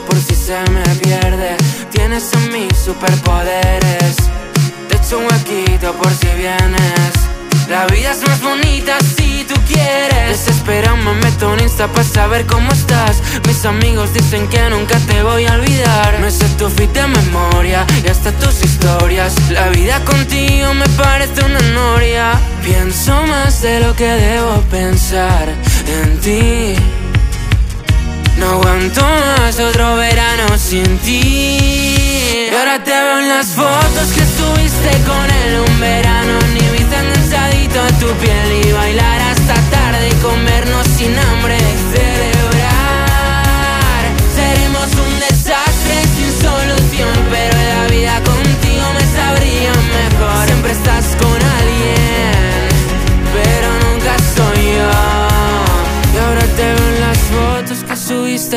por si se me pierde. Tienes en mí superpoderes. Te echo un huequito por si vienes. La vida es más bonita si tú quieres Desesperado me meto en Insta para saber cómo estás Mis amigos dicen que nunca te voy a olvidar Me sé tu fit de memoria y hasta tus historias La vida contigo me parece una noria Pienso más de lo que debo pensar en ti no aguanto más otro verano sin ti. Y ahora te veo en las fotos que estuviste con él un verano. Ni viste enganchadito a tu piel y bailar hasta tarde y comernos sin hambre.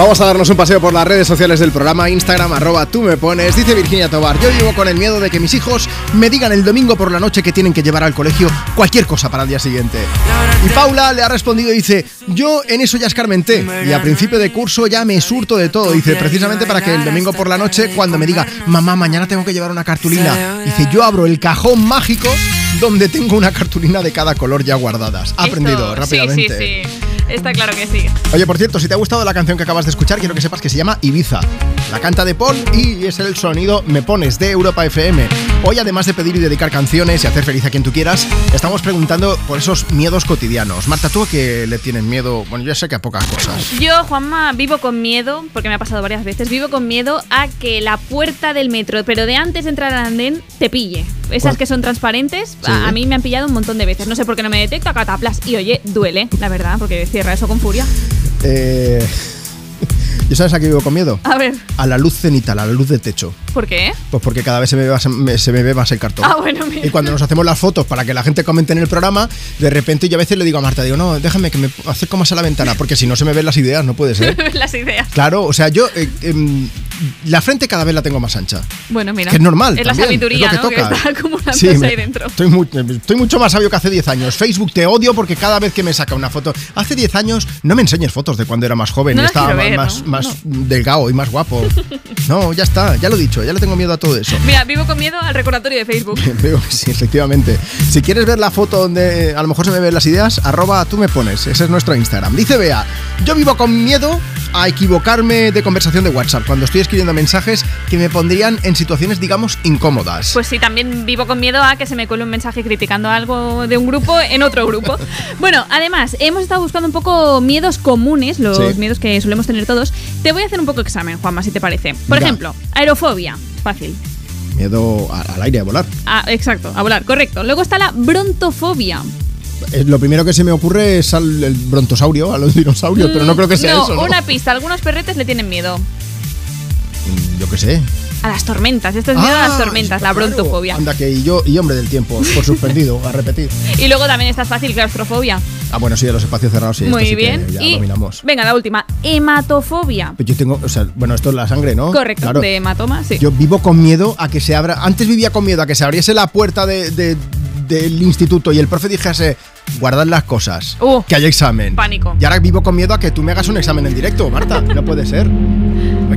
Vamos a darnos un paseo por las redes sociales del programa Instagram, arroba tú me pones. Dice Virginia Tobar, yo vivo con el miedo de que mis hijos me digan el domingo por la noche que tienen que llevar al colegio cualquier cosa para el día siguiente. Y Paula le ha respondido y dice, yo en eso ya escarmenté y a principio de curso ya me surto de todo. Dice, precisamente para que el domingo por la noche cuando me diga, mamá, mañana tengo que llevar una cartulina. Dice, yo abro el cajón mágico donde tengo una cartulina de cada color ya guardadas. Ha aprendido rápidamente. Sí, sí, sí. Está claro que sí. Oye, por cierto, si te ha gustado la canción que acabas de escuchar, quiero que sepas que se llama Ibiza. La canta de Paul y es el sonido Me Pones de Europa FM. Hoy, además de pedir y dedicar canciones y hacer feliz a quien tú quieras, estamos preguntando por esos miedos cotidianos. Marta, ¿tú a qué le tienes miedo? Bueno, yo sé que a pocas cosas. Yo, Juanma, vivo con miedo, porque me ha pasado varias veces, vivo con miedo a que la puerta del metro, pero de antes de entrar al andén, te pille. Esas ¿Cuál? que son transparentes, Sí. a, a mí me han pillado un montón de veces. No sé por qué no me detecta, cataplas. Y oye, duele, la verdad, porque cierra eso con furia. Eh... ¿Y sabes a qué vivo con miedo? A ver, A la luz cenital, a la luz de techo. ¿por qué? Pues porque cada vez se me ve más, me- se me ve más el cartón. Ah, bueno, mira. Y cuando nos hacemos las fotos para que la gente comente en el programa, de repente yo a veces le digo a Marta, digo, no, déjame que me acerco más a la ventana, porque si no se me ven las ideas, no puede ser. Las ideas. Claro, o sea, yo eh, em, la frente cada vez la tengo más ancha. Bueno, mira. Que es normal. Es la sabiduría, es lo ¿no? que Que toca. está acumulándose Sí, me- ahí dentro. Estoy, mu- estoy mucho más sabio que hace 10 años. Facebook te odio porque cada vez que me saca una foto. Hace 10 años no me enseñes fotos de cuando era más joven No estaba más, más, delgado y más guapo. No, ya está, ya lo he dicho, ya le tengo miedo a todo eso. Mira, vivo con miedo al recordatorio de Facebook. Veo que sí, efectivamente. Si quieres ver la foto donde eh, a lo mejor se me ven las ideas, arroba tú me pones. Ese es nuestro Instagram. Dice Bea, yo vivo con miedo a equivocarme de conversación de WhatsApp cuando estoy escribiendo mensajes que me pondrían en situaciones, digamos, incómodas. Pues sí, también vivo con miedo a que se me cuele un mensaje criticando algo de un grupo en otro grupo. bueno, además, hemos estado buscando un poco miedos comunes, los Sí. miedos que solemos tener todos. Te voy a hacer un poco examen, Juanma, si te parece. Por ejemplo, aerofobia. Fácil. Miedo al aire, a volar. Ah, exacto, a volar, correcto. Luego está la brontofobia. Eh, Lo primero que se me ocurre es al el brontosaurio, a los dinosaurios, pero no creo que sea no, eso. ¿no? una pista. Algunos perretes le tienen miedo. Yo qué sé. A las tormentas. Esto es miedo a Ah, las tormentas, la brontofobia. Anda que y yo y hombre del tiempo, por suspendido, a repetir. Y luego también está fácil, claustrofobia. Ah, bueno, sí, de los espacios cerrados sí. Muy sí bien. ya y dominamos. venga, la última. Hematofobia. Yo tengo, o sea, bueno, esto es la sangre, ¿no? Correcto, Claro. de hematoma, sí. Yo vivo con miedo a que se abra. Antes vivía con miedo a que se abriese la puerta de- de- del instituto y el profe dijese: guardad las cosas, Uh, que hay examen. pánico. Y ahora vivo con miedo a que tú me hagas un examen en directo, Marta. No puede ser.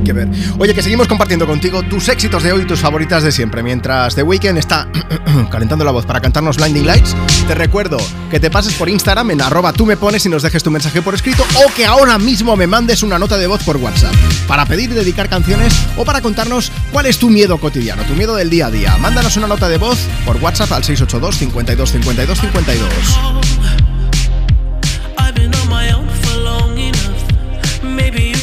Que ver. Oye, que seguimos compartiendo contigo tus éxitos de hoy y tus favoritas de siempre. Mientras The Weeknd está calentando la voz para cantarnos Blinding Lights, te recuerdo que te pases por Instagram en arroba tú me pones y nos dejes tu mensaje por escrito o que ahora mismo me mandes una nota de voz por WhatsApp para pedir y dedicar canciones o para contarnos cuál es tu miedo cotidiano, tu miedo del día a día. Mándanos una nota de voz por WhatsApp al 682 52 52 52.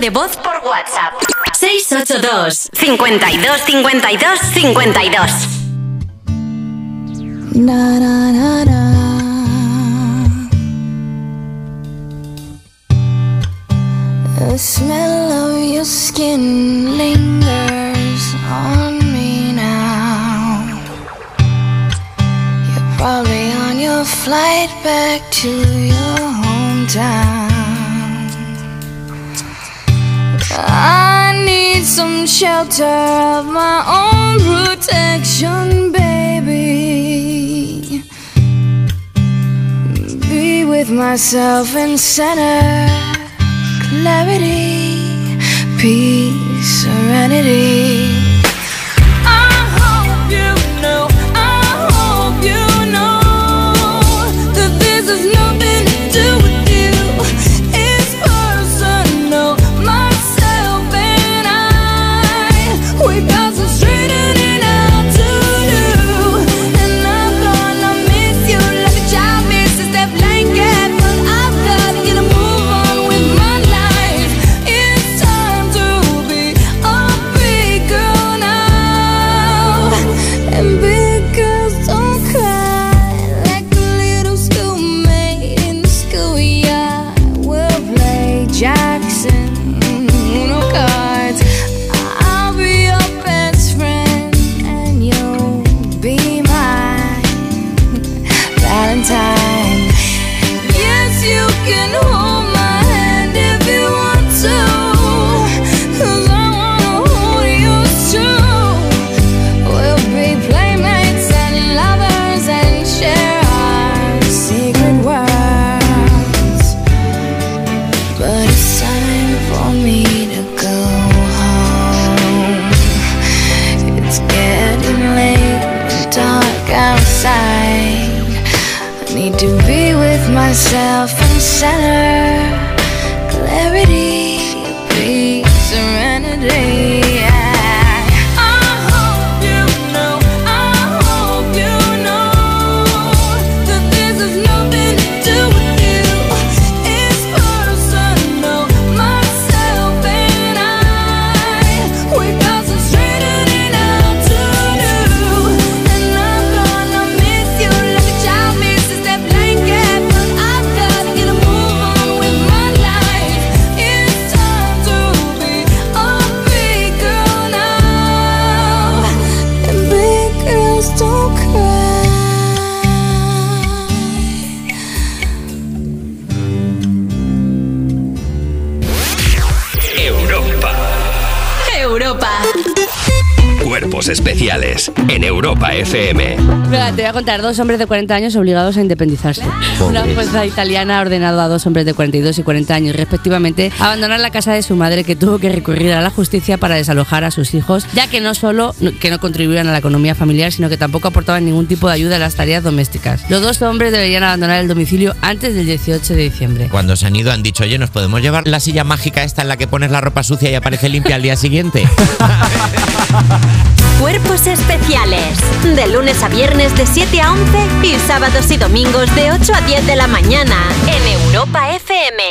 De voz por WhatsApp. 682 52 52 52 Na na na na. The smell of your skin lingers on me now. You're probably on your flight back to your hometown. I need some shelter of my own protection, baby. Be with myself and center clarity, peace, serenity. Contar dos hombres de 40 años obligados a independizarse. Una jueza italiana ha ordenado a dos hombres de 42 y 40 años respectivamente abandonar la casa de su madre que tuvo que recurrir a la justicia para desalojar a sus hijos, ya que no solo que no contribuían a la economía familiar, sino que tampoco aportaban ningún tipo de ayuda a las tareas domésticas. Los dos hombres deberían abandonar el domicilio antes del 18 de diciembre. Cuando se han ido han dicho, oye, ¿nos podemos llevar la silla mágica esta en la que pones la ropa sucia y aparece limpia al día siguiente? Cuerpos especiales. De lunes a viernes de 7 a 11 y sábados y domingos de 8 a 10 de la mañana en Europa FM.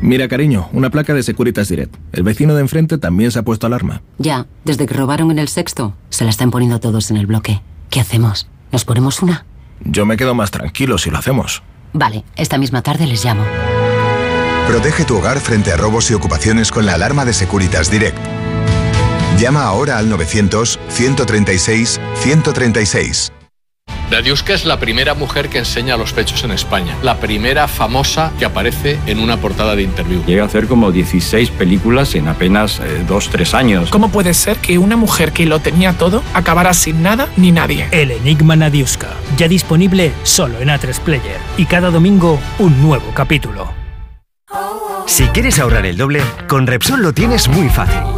Mira, cariño, una placa de Securitas Direct. El vecino de enfrente también se ha puesto alarma. Ya, desde que robaron en el sexto, se la están poniendo todos en el bloque. ¿Qué hacemos? ¿Nos ponemos una? Yo me quedo más tranquilo si lo hacemos. Vale, esta misma tarde les llamo. Protege tu hogar frente a robos y ocupaciones con la alarma de Securitas Direct. Llama ahora al 900-136-136. Nadiuska es la primera mujer que enseña los pechos en España, la primera famosa que aparece en una portada de interview. Llega a hacer como 16 películas en apenas 2-3 años. ¿Cómo puede ser que una mujer que lo tenía todo acabara sin nada ni nadie? El Enigma Nadiuska, ya disponible solo en A3 Player. Y cada domingo un nuevo capítulo. Si quieres ahorrar el doble, con Repsol lo tienes muy fácil.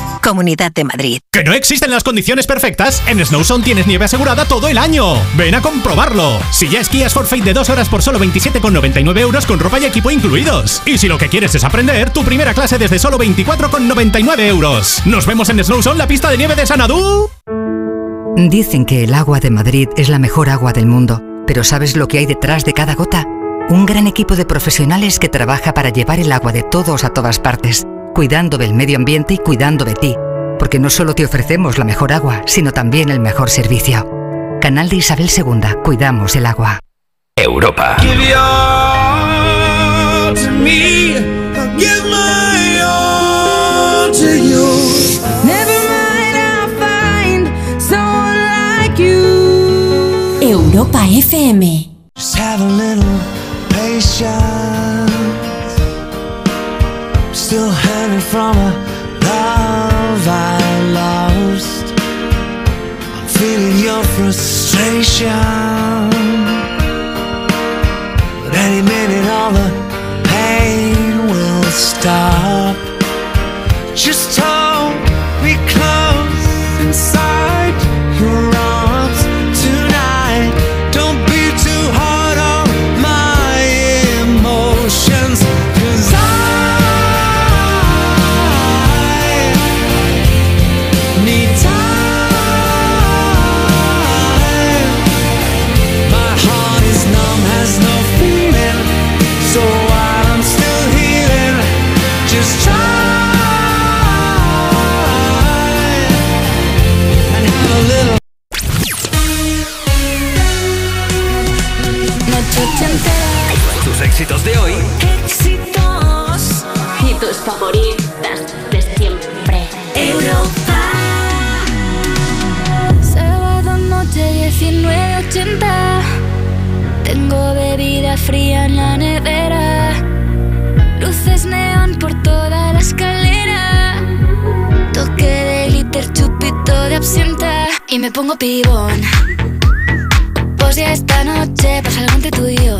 Comunidad de Madrid. ¿Que no existen las condiciones perfectas? En Snowzone tienes nieve asegurada todo el año. Ven a comprobarlo. Si ya esquías Forfait de 2 horas por solo 27,99 euros con ropa y equipo incluidos. Y si lo que quieres es aprender, tu primera clase desde solo 24,99 euros. Nos vemos en Snowzone, la pista de nieve de Sanadú. Dicen que el agua de Madrid es la mejor agua del mundo, pero ¿sabes lo que hay detrás de cada gota? Un gran equipo de profesionales que trabaja para llevar el agua de todos a todas partes, cuidando del medio ambiente y cuidando de ti, porque no solo te ofrecemos la mejor agua, sino también el mejor servicio. Canal de Isabel II, cuidamos el agua. Europa. Europa FM. Just have a little patience. Still hanging from a love I lost. I'm feeling your frustration. But any minute, all the pain will stop. Éxitos de hoy Éxitos. Y tus favoritas de siempre. Europa. Sábado noche 1980. Tengo bebida fría en la nevera. Luces neón por toda la escalera. Toque de glitter, chupito de absenta. Y me pongo pibón. Pues ya esta noche pasa algo entre tú y yo.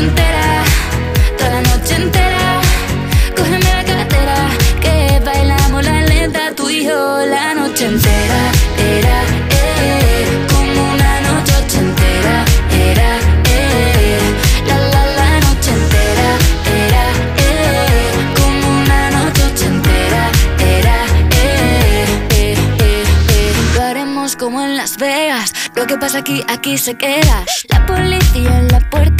Ochentera Toda la noche entera Cógeme la cartera Que bailamos la lenta Tú y yo la noche entera Era, eh Como una noche ochentera Era, eh La, la, la noche entera Era, eh Como una noche ochentera Era, eh, eh, eh, eh. Lo haremos como en Las Vegas. Lo que pasa aquí, aquí se queda. La policía en la puerta,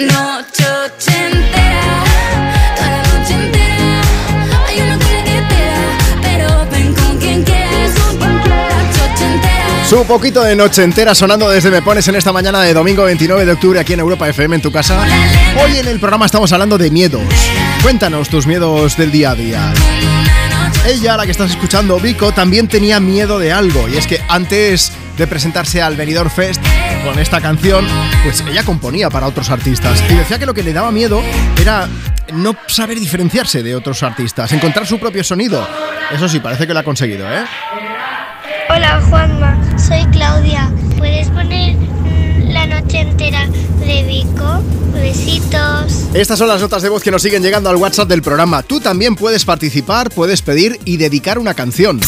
Noche pero ven con quien. Su poquito de noche entera sonando desde Me Pones en esta mañana de domingo 29 de octubre aquí en Europa FM en tu casa. Hoy en el programa estamos hablando de miedos. Cuéntanos tus miedos del día a día. Ella, la que estás escuchando, Vico, también tenía miedo de algo. Y es que antes de presentarse al Benidorm Fest con esta canción, pues ella componía para otros artistas. Y decía que lo que le daba miedo era no saber diferenciarse de otros artistas, encontrar su propio sonido. Eso sí, parece que lo ha conseguido, ¿eh? Hola Juanma, soy Claudia. ¿Puedes poner mm, la noche entera de Vico? Besitos. Estas son las notas de voz que nos siguen llegando al WhatsApp del programa. Tú también puedes participar, puedes pedir y dedicar una canción.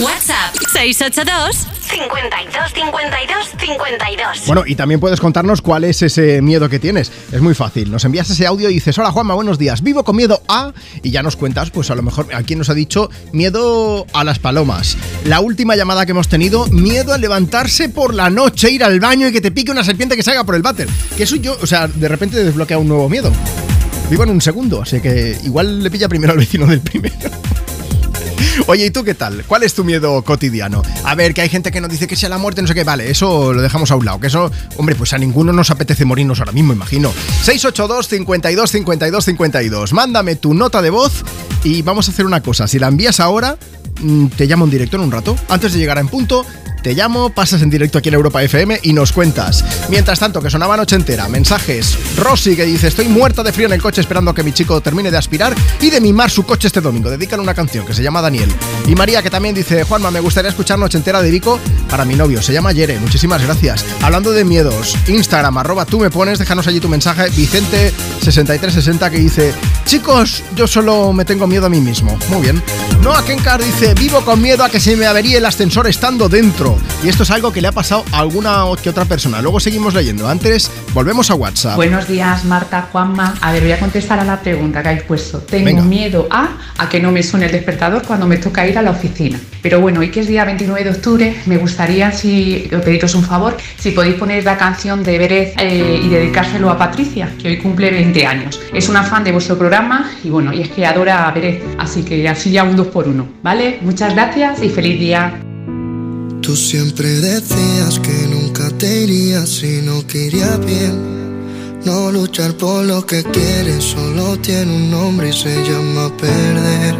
WhatsApp 682 52 52 52. Bueno, y también puedes contarnos cuál es ese miedo que tienes. Es muy fácil. Nos envías ese audio y dices, hola Juanma, buenos días. Vivo con miedo a... Y ya nos cuentas, pues a lo mejor aquí nos ha dicho miedo a las palomas. La última llamada que hemos tenido, miedo a levantarse por la noche, ir al baño y que te pique una serpiente que salga por el váter. Que eso yo, o sea, de repente desbloquea un nuevo miedo. Vivo en un segundo, así que igual le pilla primero al vecino del primero. Oye, ¿y tú qué tal? ¿Cuál es tu miedo cotidiano? A ver, que hay gente que nos dice que sea la muerte, no sé qué, vale, eso lo dejamos a un lado. Que eso, hombre, pues a ninguno nos apetece morirnos ahora mismo, imagino. 682 52 52 52. Mándame tu nota de voz y vamos a hacer una cosa. Si la envías ahora, mm, te llamo en directo en un rato. Antes de llegar a en punto, te llamo, pasas en directo aquí en Europa FM y nos cuentas. Mientras tanto, que sonaba noche entera, mensajes. Rosy que dice, estoy muerta de frío en el coche esperando a que mi chico termine de aspirar y de mimar su coche este domingo. Dedican una canción que se llama Daniel. Y María que también dice, Juanma, me gustaría escuchar noche entera de Vico para mi novio. Se llama Yere. Muchísimas gracias. Hablando de miedos, Instagram, arroba tú me pones, déjanos allí tu mensaje. Vicente6360 que dice, chicos, yo solo me tengo miedo a mí mismo. Muy bien. Noah Kenkar dice, vivo con miedo a que se me averíe el ascensor estando dentro. Y esto es algo que le ha pasado a alguna que otra persona. Luego seguimos leyendo. Antes, volvemos a WhatsApp. Buenos días, Marta, Juanma. A ver, voy a contestar a la pregunta que habéis puesto. Tengo Venga. miedo a, a que no me suene el despertador cuando me toca ir a la oficina. Pero bueno, hoy que es día 29 de octubre, me gustaría si pediros un favor, si podéis poner la canción de Berez eh, y dedicárselo a Patricia, que hoy cumple 20 años. Es una fan de vuestro programa y bueno, y es que adora a Berez, así que así ya un dos por uno, ¿vale? Muchas gracias y feliz día. Tú siempre decías que nunca te irías si no quería bien. No luchar por lo que quieres solo tiene un nombre y se llama perder.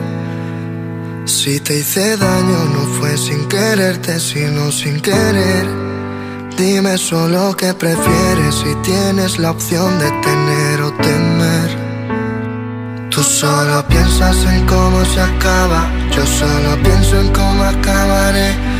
Si te hice daño no fue sin quererte, sino sin querer. Dime solo qué prefieres si tienes la opción de tener o temer. Tú solo piensas en cómo se acaba, yo solo pienso en cómo acabaré.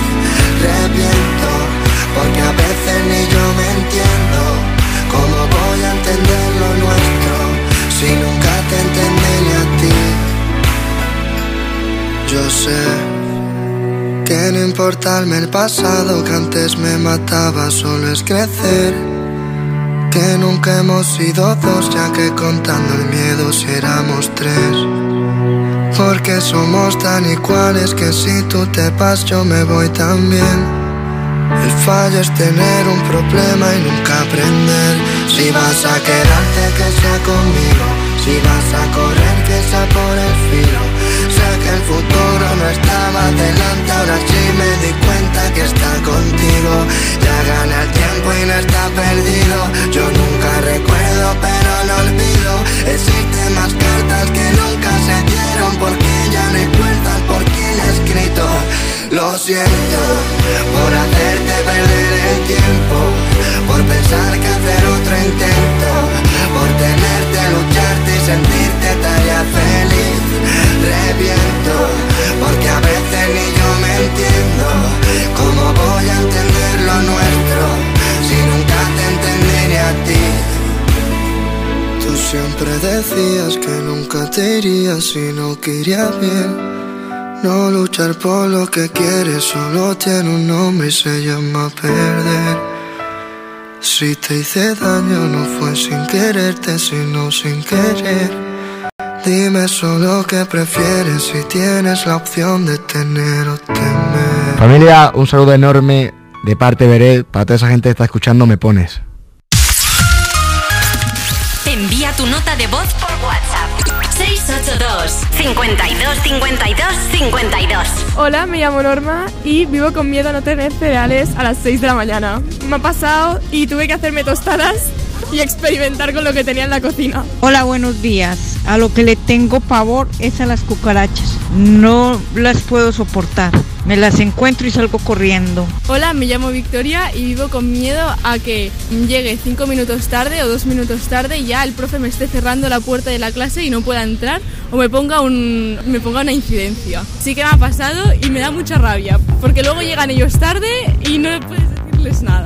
Reviento, porque a veces ni yo me entiendo. ¿Cómo voy a entender lo nuestro si nunca te entendí ni a ti? Yo sé que no importarme el pasado que antes me mataba, solo es crecer. Que nunca hemos sido dos, ya que contando el miedo si éramos tres. Porque somos tan iguales que si tú te vas yo me voy también. El fallo es tener un problema y nunca aprender. Si vas a quedarte que sea conmigo, si vas a correr que sea por el filo. El futuro no estaba delante, ahora sí me di cuenta que está contigo. Ya gana el tiempo y no está perdido. Yo nunca recuerdo pero no olvido. Existen más cartas que nunca se dieron porque ya no hay puertas por quien ha escrito. Lo siento por hacerte perder el tiempo, por pensar que hacer otro intento, por tenerte, lucharte sentirte tarea feliz. Reviento, porque a veces ni yo me entiendo. ¿Cómo voy a entender lo nuestro si nunca te entendí ni a ti? Tú siempre decías que nunca te irías si no quería bien. No luchar por lo que quieres solo tiene un nombre y se llama perder. Si te hice daño no fue sin quererte, sino sin querer. Dime solo qué prefieres si tienes la opción de tener o temer. Familia, un saludo enorme de parte de Beret. Para toda esa gente que está escuchando, me pones. Envía tu nota 682 52 52 52 Hola, me llamo Norma y vivo con miedo a no tener cereales a las 6 de la mañana. Me ha pasado y tuve que hacerme tostadas y experimentar con lo que tenía en la cocina. Hola, buenos días. A lo que le tengo pavor es a las cucarachas. No las puedo soportar. Me las encuentro y salgo corriendo. Hola, me llamo Victoria y vivo con miedo a que llegue 5 minutos tarde o 2 minutos tarde y ya el profe me esté cerrando la puerta de la clase y no pueda entrar o me ponga, un, me ponga una incidencia. Sí que me ha pasado y me da mucha rabia porque luego llegan ellos tarde y no puedes decirles nada.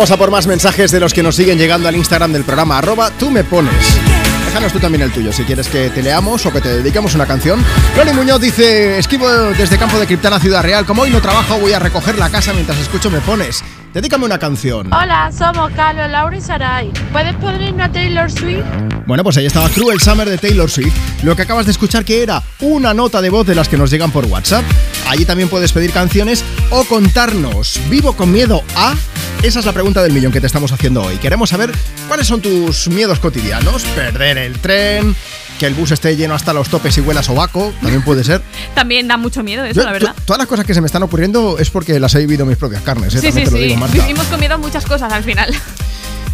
Vamos a por más mensajes de los que nos siguen llegando al Instagram del programa, arroba tú me pones. Déjanos tú también el tuyo, si quieres que te leamos o que te dediquemos una canción. Loli Muñoz dice, esquivo desde Campo de Criptana a Ciudad Real, como hoy no trabajo voy a recoger la casa mientras escucho me pones. Dedícame una canción. Hola, somos Carlos, Laura y Sarai. ¿Puedes ponerme a Taylor Swift? Bueno, pues ahí estaba Cruel Summer de Taylor Swift. Lo que acabas de escuchar que era una nota de voz de las que nos llegan por WhatsApp. Allí también puedes pedir canciones o contarnos. ¿Vivo con miedo a? Esa es la pregunta del millón que te estamos haciendo hoy. Queremos saber cuáles son tus miedos cotidianos. Perder el tren, que el bus esté lleno hasta los topes y huela sobaco, también puede ser. También da mucho miedo eso, Yo- la verdad. to- todas las cosas que se me están ocurriendo es porque las he vivido en mis propias carnes, ¿eh? Sí, sí, te lo sí. digo, Marta. Vivimos con miedo muchas cosas al final.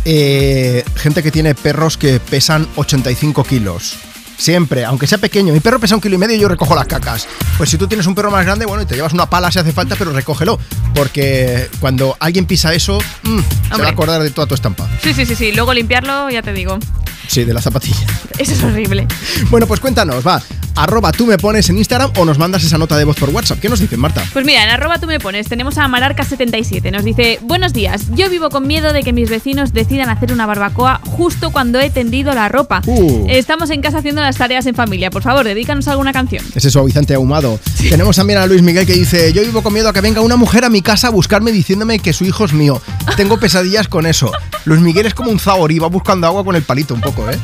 Eh, gente que tiene perros que pesan 85 kilos. Siempre, aunque sea pequeño. Mi perro pesa un kilo y medio y yo recojo las cacas. Pues si tú tienes un perro más grande, bueno, y te llevas una pala si hace falta, pero recógelo. Porque cuando alguien pisa eso, mm, se va a acordar de toda tu estampa. Sí, sí, sí, sí. Luego limpiarlo, ya te digo. Sí, de la zapatilla. Eso es horrible. Bueno, pues cuéntanos, va. arroba tú me pones en Instagram o nos mandas esa nota de voz por WhatsApp. ¿Qué nos dicen, Marta? Pues mira, en arroba tú me pones, tenemos a Mararca77. Nos dice, buenos días, yo vivo con miedo de que mis vecinos decidan hacer una barbacoa justo cuando he tendido la ropa. Uh. Estamos en casa haciendo las tareas en familia. Por favor, dedícanos alguna canción. Ese suavizante ahumado. Tenemos también a Luis Miguel que dice, yo vivo con miedo a que venga una mujer a mi casa a buscarme diciéndome que su hijo es mío. Tengo pesadillas con eso. Luis Miguel es como un zahorí, va buscando agua con el palito un poco, ¿eh?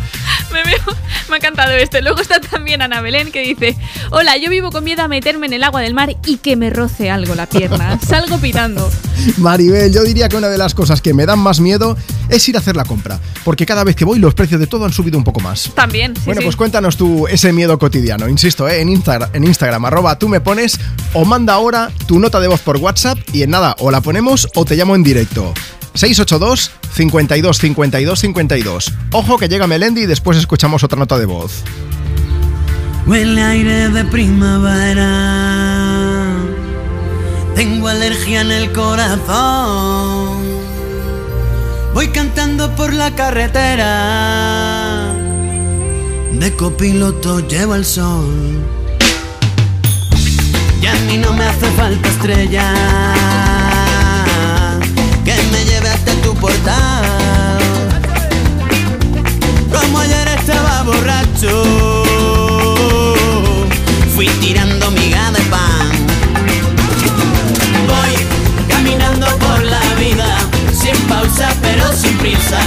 Me, ha encantado este. Luego está también Ana Belén que dice: Hola, yo vivo con miedo a meterme en el agua del mar y que me roce algo la pierna. Salgo pitando. Maribel, yo diría que una de las cosas que me dan más miedo es ir a hacer la compra, porque cada vez que voy los precios de todo han subido un poco más. También. sí, Bueno, sí. pues cuéntanos tú ese miedo cotidiano. Insisto, ¿eh? en, Instagram, en Instagram, arroba tú me pones o manda ahora tu nota de voz por WhatsApp y en nada, o la ponemos o te llamo en directo. 682 52 52 52. Ojo que llega Melendi y después escuchamos otra nota de voz. Huele aire de primavera. Tengo alergia en el corazón. Voy cantando por la carretera. De copiloto llevo el sol. Y a mí no me hace falta estrella. Como ayer estaba borracho. Fui tirando miga de pan. Voy caminando por la vida, sin pausa pero sin prisa,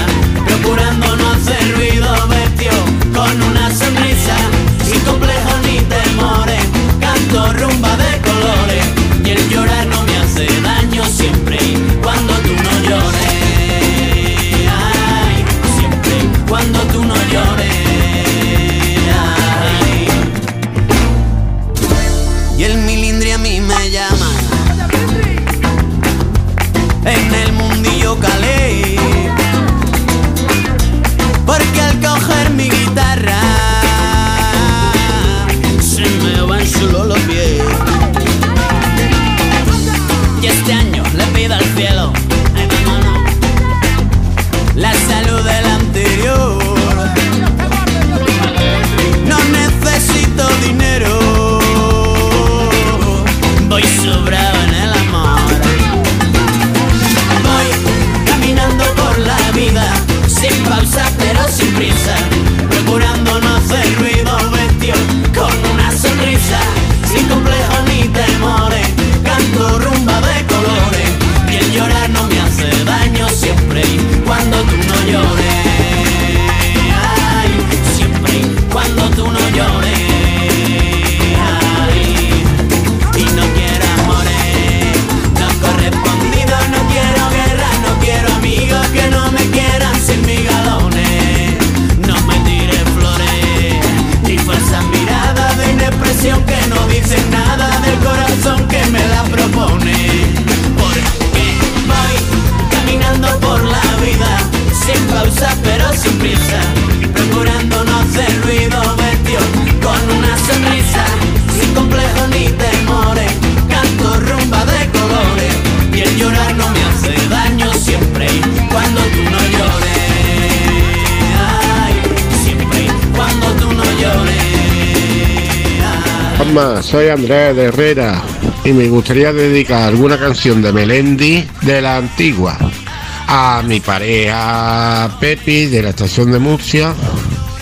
Juanma, soy Andrés de Herrera y me gustaría dedicar alguna canción de Melendi de la antigua a mi pareja Pepi de la estación de Murcia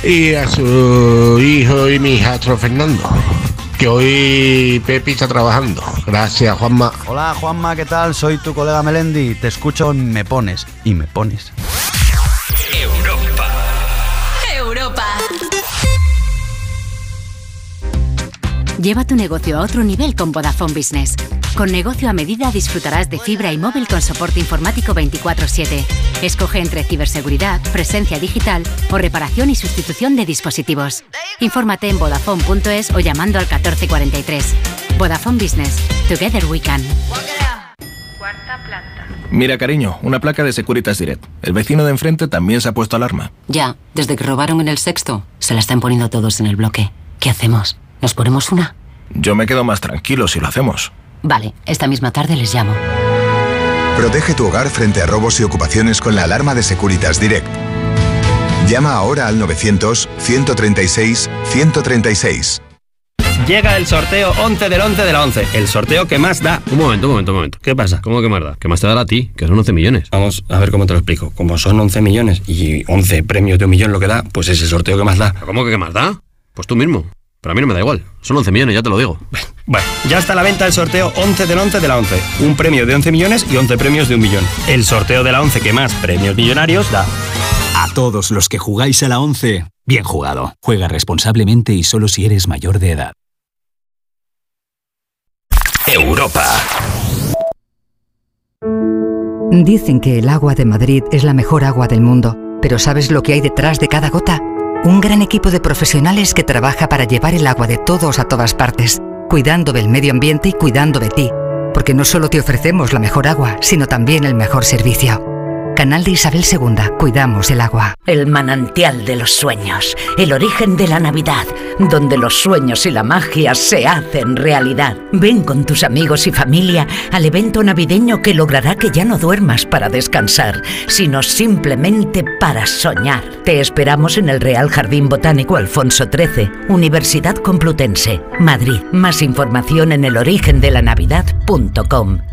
y a su hijo y mi hijastro Fernando, que hoy Pepi está trabajando. Gracias, Juanma. Hola Juanma, ¿qué tal? Soy tu colega Melendi. Te escucho en Me Pones y Me Pones. Lleva tu negocio a otro nivel con Vodafone Business. Con negocio a medida disfrutarás de fibra y móvil con soporte informático 24/7. Escoge entre ciberseguridad, presencia digital o reparación y sustitución de dispositivos. Infórmate en vodafone.es o llamando al 1443. Vodafone Business. Together we can. Mira, cariño, una placa de Securitas Direct. El vecino de enfrente también se ha puesto alarma. Ya, desde que robaron en el sexto, se la están poniendo todos en el bloque. ¿Qué hacemos? ¿Nos ponemos una? Yo me quedo más tranquilo si lo hacemos. Vale, esta misma tarde les llamo. Protege tu hogar frente a robos y ocupaciones con la alarma de Securitas Direct. Llama ahora al 900 136 136. Llega el sorteo 11 del 11 de la 11, el sorteo que más da. Un momento, un momento, un momento. ¿Qué pasa? ¿Cómo que más da? ¿Qué más te dará a ti? Que son 11 millones. Vamos a ver cómo te lo explico. Como son 11 millones y 11 premios de un millón lo que da, pues es el sorteo que más da. ¿Cómo que qué más da? Pues tú mismo. Pero a mí no me da igual. Son 11 millones, ya te lo digo. Bueno, ya está a la venta el sorteo 11 del 11 de la 11. Un premio de 11 millones y 11 premios de un millón. El sorteo de la 11 que más premios millonarios da. A todos los que jugáis a la 11, bien jugado. Juega responsablemente y solo si eres mayor de edad. Europa. Dicen que el agua de Madrid es la mejor agua del mundo, pero ¿sabes lo que hay detrás de cada gota? Un gran equipo de profesionales que trabaja para llevar el agua de todos a todas partes, cuidando del medio ambiente y cuidando de ti, porque no solo te ofrecemos la mejor agua, sino también el mejor servicio. Canal de Isabel II, cuidamos el agua. El manantial de los sueños, el origen de la Navidad, donde los sueños y la magia se hacen realidad. Ven con tus amigos y familia al evento navideño que logrará que ya no duermas para descansar, sino simplemente para soñar. Te esperamos en el Real Jardín Botánico Alfonso XIII, Universidad Complutense, Madrid. Más información en elorigendelanavidad.com.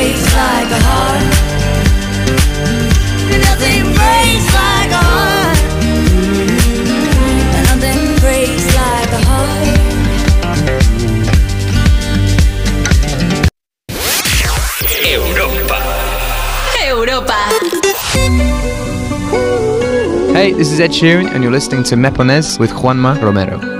breaks like a heart. Nothing breaks like a heart. Nothing breaks like a heart. Europa. Europa. Hey, this is Ed Sheeran, and you're listening to Mepones with Juanma Romero.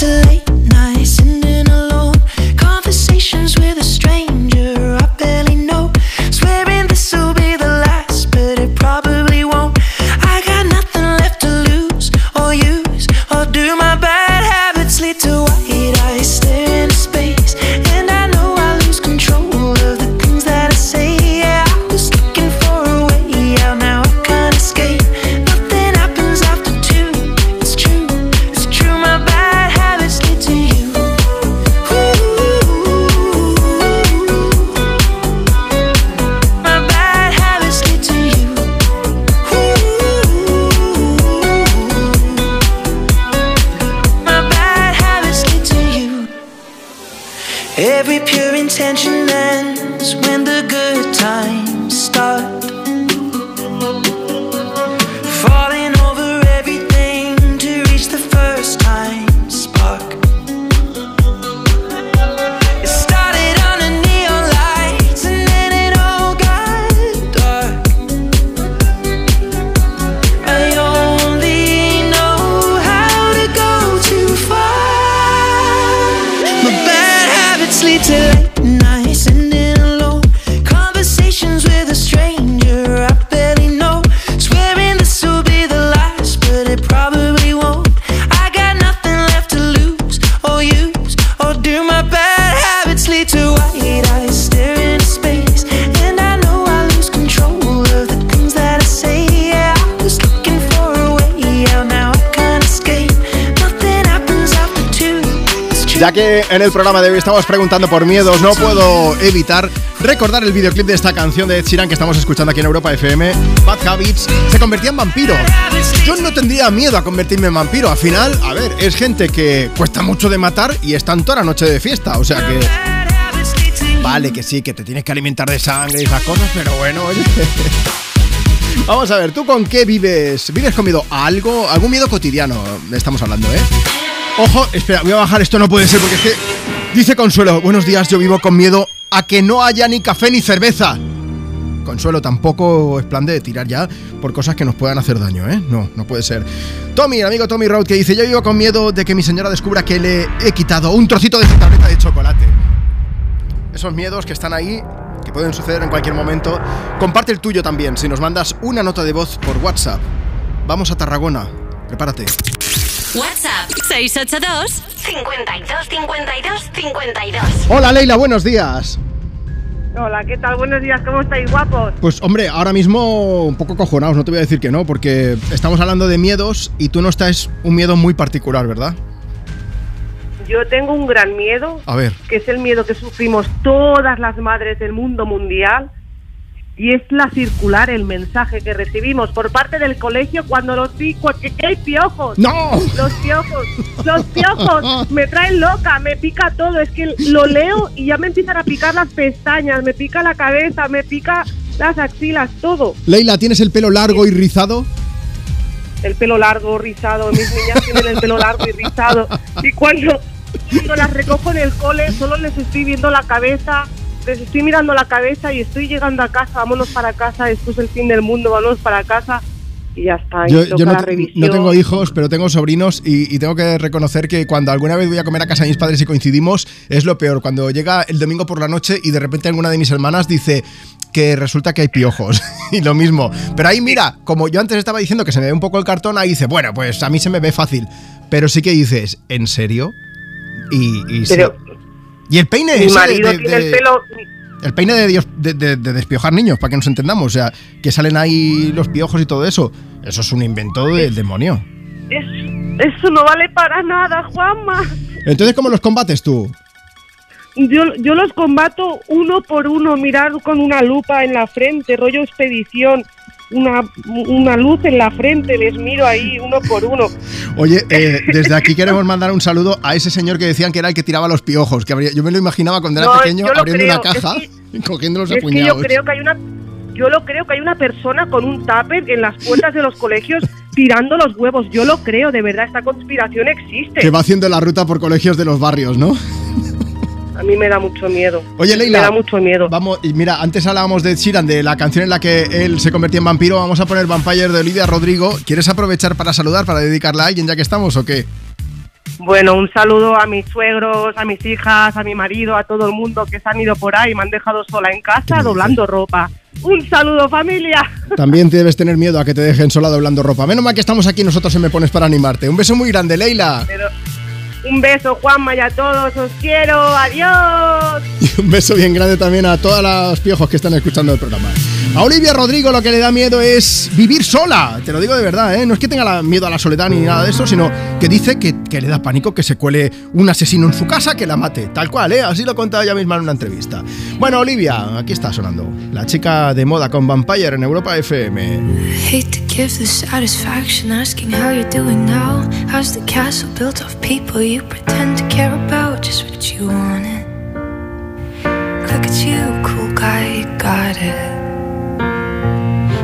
To late Ya que en el programa de hoy estamos preguntando por miedos, no puedo evitar recordar el videoclip de esta canción de Ed Sheeran que estamos escuchando aquí en Europa FM, Bad Habits, se convertía en vampiro. Yo no tendría miedo a convertirme en vampiro, al final, a ver, es gente que cuesta mucho de matar y están toda la noche de fiesta, o sea que... Vale, que sí, que te tienes que alimentar de sangre y esas cosas, pero bueno, oye... Vamos a ver, ¿tú con qué vives? ¿Vives con miedo algo? ¿Algún miedo cotidiano? Estamos hablando, ¿eh? Ojo, espera, voy a bajar, esto no puede ser porque es que... Dice Consuelo, buenos días, yo vivo con miedo a que no haya ni café ni cerveza. Consuelo, tampoco es plan de tirar ya por cosas que nos puedan hacer daño, ¿eh? No, no puede ser. Tommy, el amigo Tommy Road, que dice, yo vivo con miedo de que mi señora descubra que le he quitado un trocito de su tableta de chocolate. Esos miedos que están ahí, que pueden suceder en cualquier momento. Comparte el tuyo también, si nos mandas una nota de voz por WhatsApp. Vamos a Tarragona, prepárate. WhatsApp 682 52 52 52. Hola Leila, buenos días. Hola, ¿qué tal? Buenos días, ¿cómo estáis, guapos? Pues hombre, ahora mismo un poco cojonados, no te voy a decir que no, porque estamos hablando de miedos y tú no estás un miedo muy particular, ¿verdad? Yo tengo un gran miedo, A ver. que es el miedo que sufrimos todas las madres del mundo mundial, y es la circular, el mensaje que recibimos por parte del colegio cuando los pi cua- que, hay piojos. ¡No! Los piojos, los piojos, me traen loca, me pica todo, es que lo leo y ya me empiezan a picar las pestañas, me pica la cabeza, me pica las axilas, todo. Leila, ¿tienes el pelo largo y rizado? el pelo largo, rizado, mis niñas tienen el pelo largo y rizado. Y cuando, cuando las recojo en el cole, solo les estoy viendo la cabeza, les estoy mirando la cabeza y estoy llegando a casa, vámonos para casa, esto es el fin del mundo, vámonos para casa. Y ya está, Yo, yo no, te- no tengo hijos, pero tengo sobrinos y, y tengo que reconocer que cuando alguna vez voy a comer a casa de mis padres y coincidimos, es lo peor. Cuando llega el domingo por la noche y de repente alguna de mis hermanas dice que resulta que hay piojos y lo mismo. Pero ahí mira, como yo antes estaba diciendo que se me ve un poco el cartón, ahí dice, bueno, pues a mí se me ve fácil. Pero sí que dices, ¿en serio? Y, y sí. Y el peine mi ese de- marido de- tiene de- el pelo... el peine de, Dios, de, de- de despiojar niños, para que nos entendamos. O sea, que salen ahí los piojos y todo eso. Eso es un invento del demonio. es- eso no vale para nada, Juanma. Entonces, ¿cómo los combates tú? Yo, yo los combato uno por uno, mirar con una lupa en la frente, rollo expedición, una, una luz en la frente, les miro ahí uno por uno. Oye, eh, desde aquí queremos mandar un saludo a ese señor que decían que era el que tiraba los piojos. Que habría- yo me lo imaginaba cuando era No, pequeño abriendo una es caja y cogiéndolos a Es que yo puñados. creo que hay una yo lo creo que hay una persona con un tupper en las puertas de los colegios tirando los huevos. Yo lo creo, de verdad, esta conspiración existe. Que va haciendo la ruta por colegios de los barrios, ¿no? A mí me da mucho miedo. Oye, Leila. Me da mucho miedo. Vamos, y mira, antes hablábamos de Sheeran, de la canción en la que él se convertía en vampiro. Vamos a poner Vampire de Olivia Rodrigo. ¿Quieres aprovechar para saludar, para dedicarla a alguien ya que estamos o qué? Bueno, un saludo a mis suegros, a mis hijas, a mi marido, a todo el mundo que se han ido por ahí y me han dejado sola en casa doblando ropa. Un saludo, familia. También debes tener miedo a que te dejen sola doblando ropa. Menos mal que estamos aquí nosotros en Me Pones para animarte. Un beso muy grande, Leila. Pero un beso, Juanma, y a todos. Os quiero. Adiós. Y un beso bien grande también a todos los piojos que están escuchando el programa. A Olivia Rodrigo lo que le da miedo es vivir sola. Te lo digo de verdad, ¿eh? No es que tenga miedo a la soledad ni nada de eso, sino que dice que, le da pánico que se cuele un asesino en su casa que la mate. Tal cual, ¿eh? Así lo contaba ella misma en una entrevista. Bueno, Olivia, aquí está sonando. La chica de moda con Vampire en Europa FM. Look at you, cool guy, got it.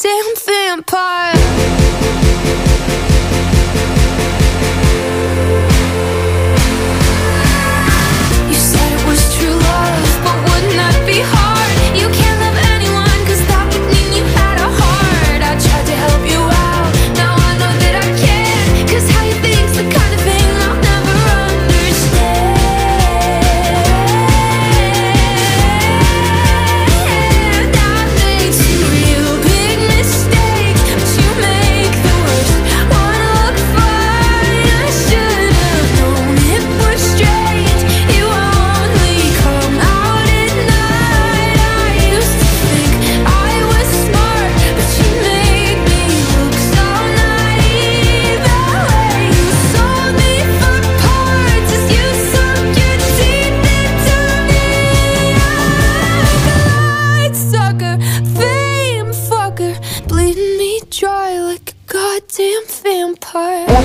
a goddamn vampire.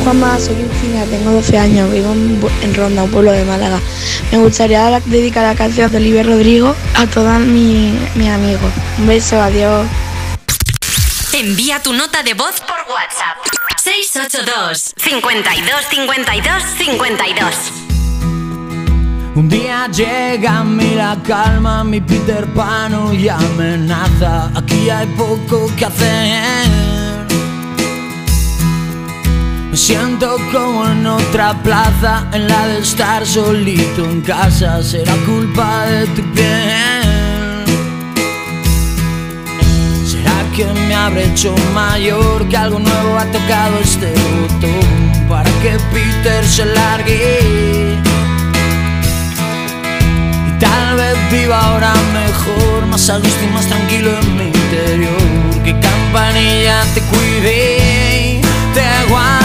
Juanma, soy Cristina, tengo 12 años, vivo en, Ronda, un pueblo de Málaga. Me gustaría dedicar la canción de Oliver Rodrigo a todos mis mis amigos. Un beso, adiós. Envía tu nota de voz por WhatsApp. 682 52 52 52 Un día llega a mí la calma, mi Peter Pan y amenaza. Aquí hay poco que hacer. Me siento como en otra plaza, en la de estar solito en casa. Será culpa de tu piel. ¿Será que me habré hecho mayor? Que algo nuevo ha tocado este botón para que Peter se largue. Y tal vez viva ahora mejor, más a gusto y más tranquilo en mi interior. Que campanilla te cuide, te guarde.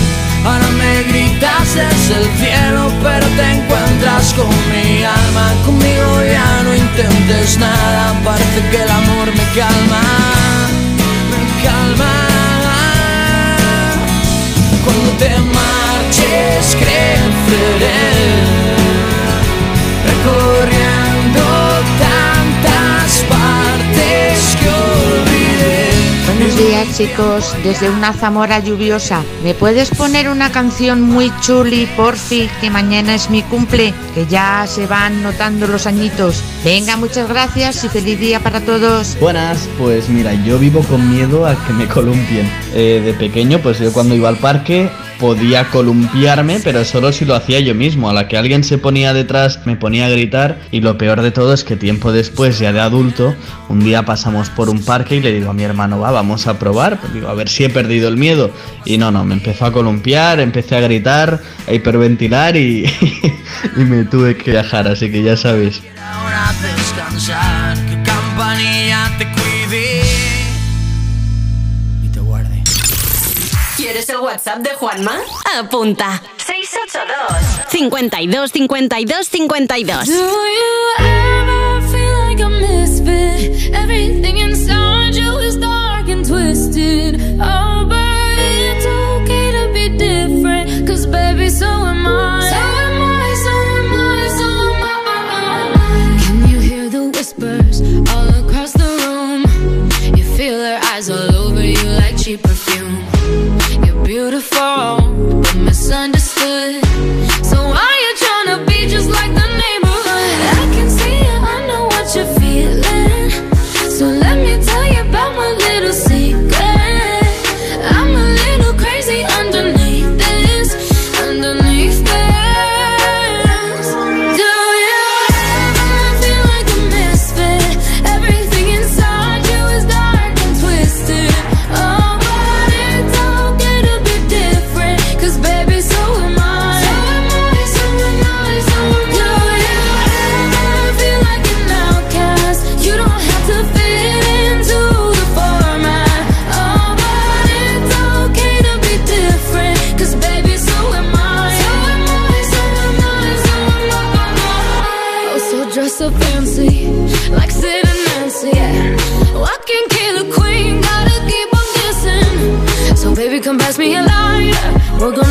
Ahora me gritas desde el cielo, pero te encuentras con mi alma. Conmigo ya no intentes nada, parece que el amor me calma, me calma. Cuando te marches creceré, recorriendo tantas partes Buenos días chicos, desde una Zamora lluviosa. ¿Me puedes poner una canción muy chuli, porfi, que mañana es mi cumple? Que ya se van notando los añitos. Venga, muchas gracias y feliz día para todos. Buenas, pues mira, yo vivo con miedo a que me columpien. Eh, de pequeño, pues yo cuando iba al parque podía columpiarme, pero solo si lo hacía yo mismo. A la que alguien se ponía detrás, me ponía a gritar. Y lo peor de todo es que tiempo después, ya de adulto, un día pasamos por un parque y le digo a mi hermano, va, vamos a probar. Pues digo, a ver si he perdido el miedo. Y no, no, me empezó a columpiar, empecé a gritar, a hiperventilar y, y me tuve que viajar. Así que ya sabéis. Ahora descansar. es el WhatsApp de Juanma? Apunta. 682 52 52 52. Do you ever feel like a misfit? Everything inside beautiful. We're gonna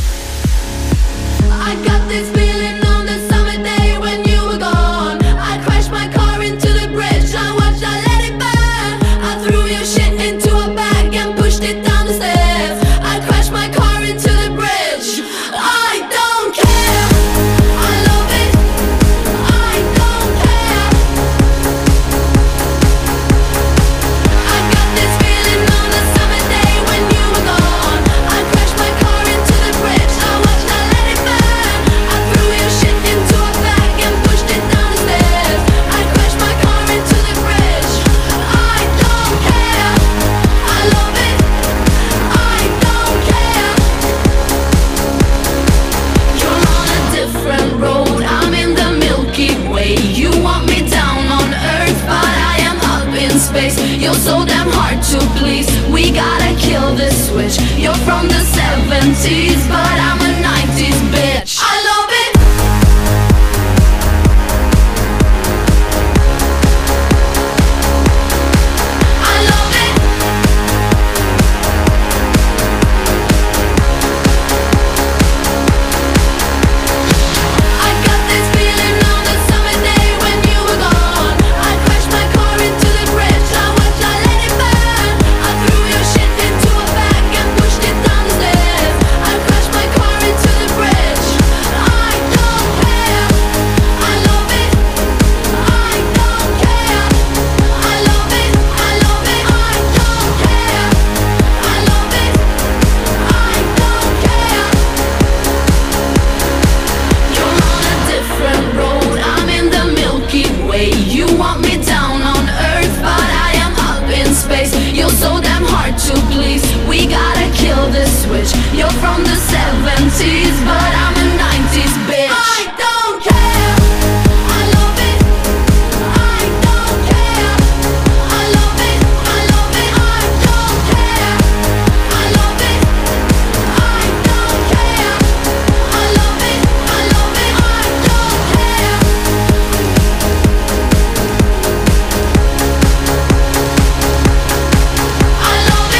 from the 70s, but I'm a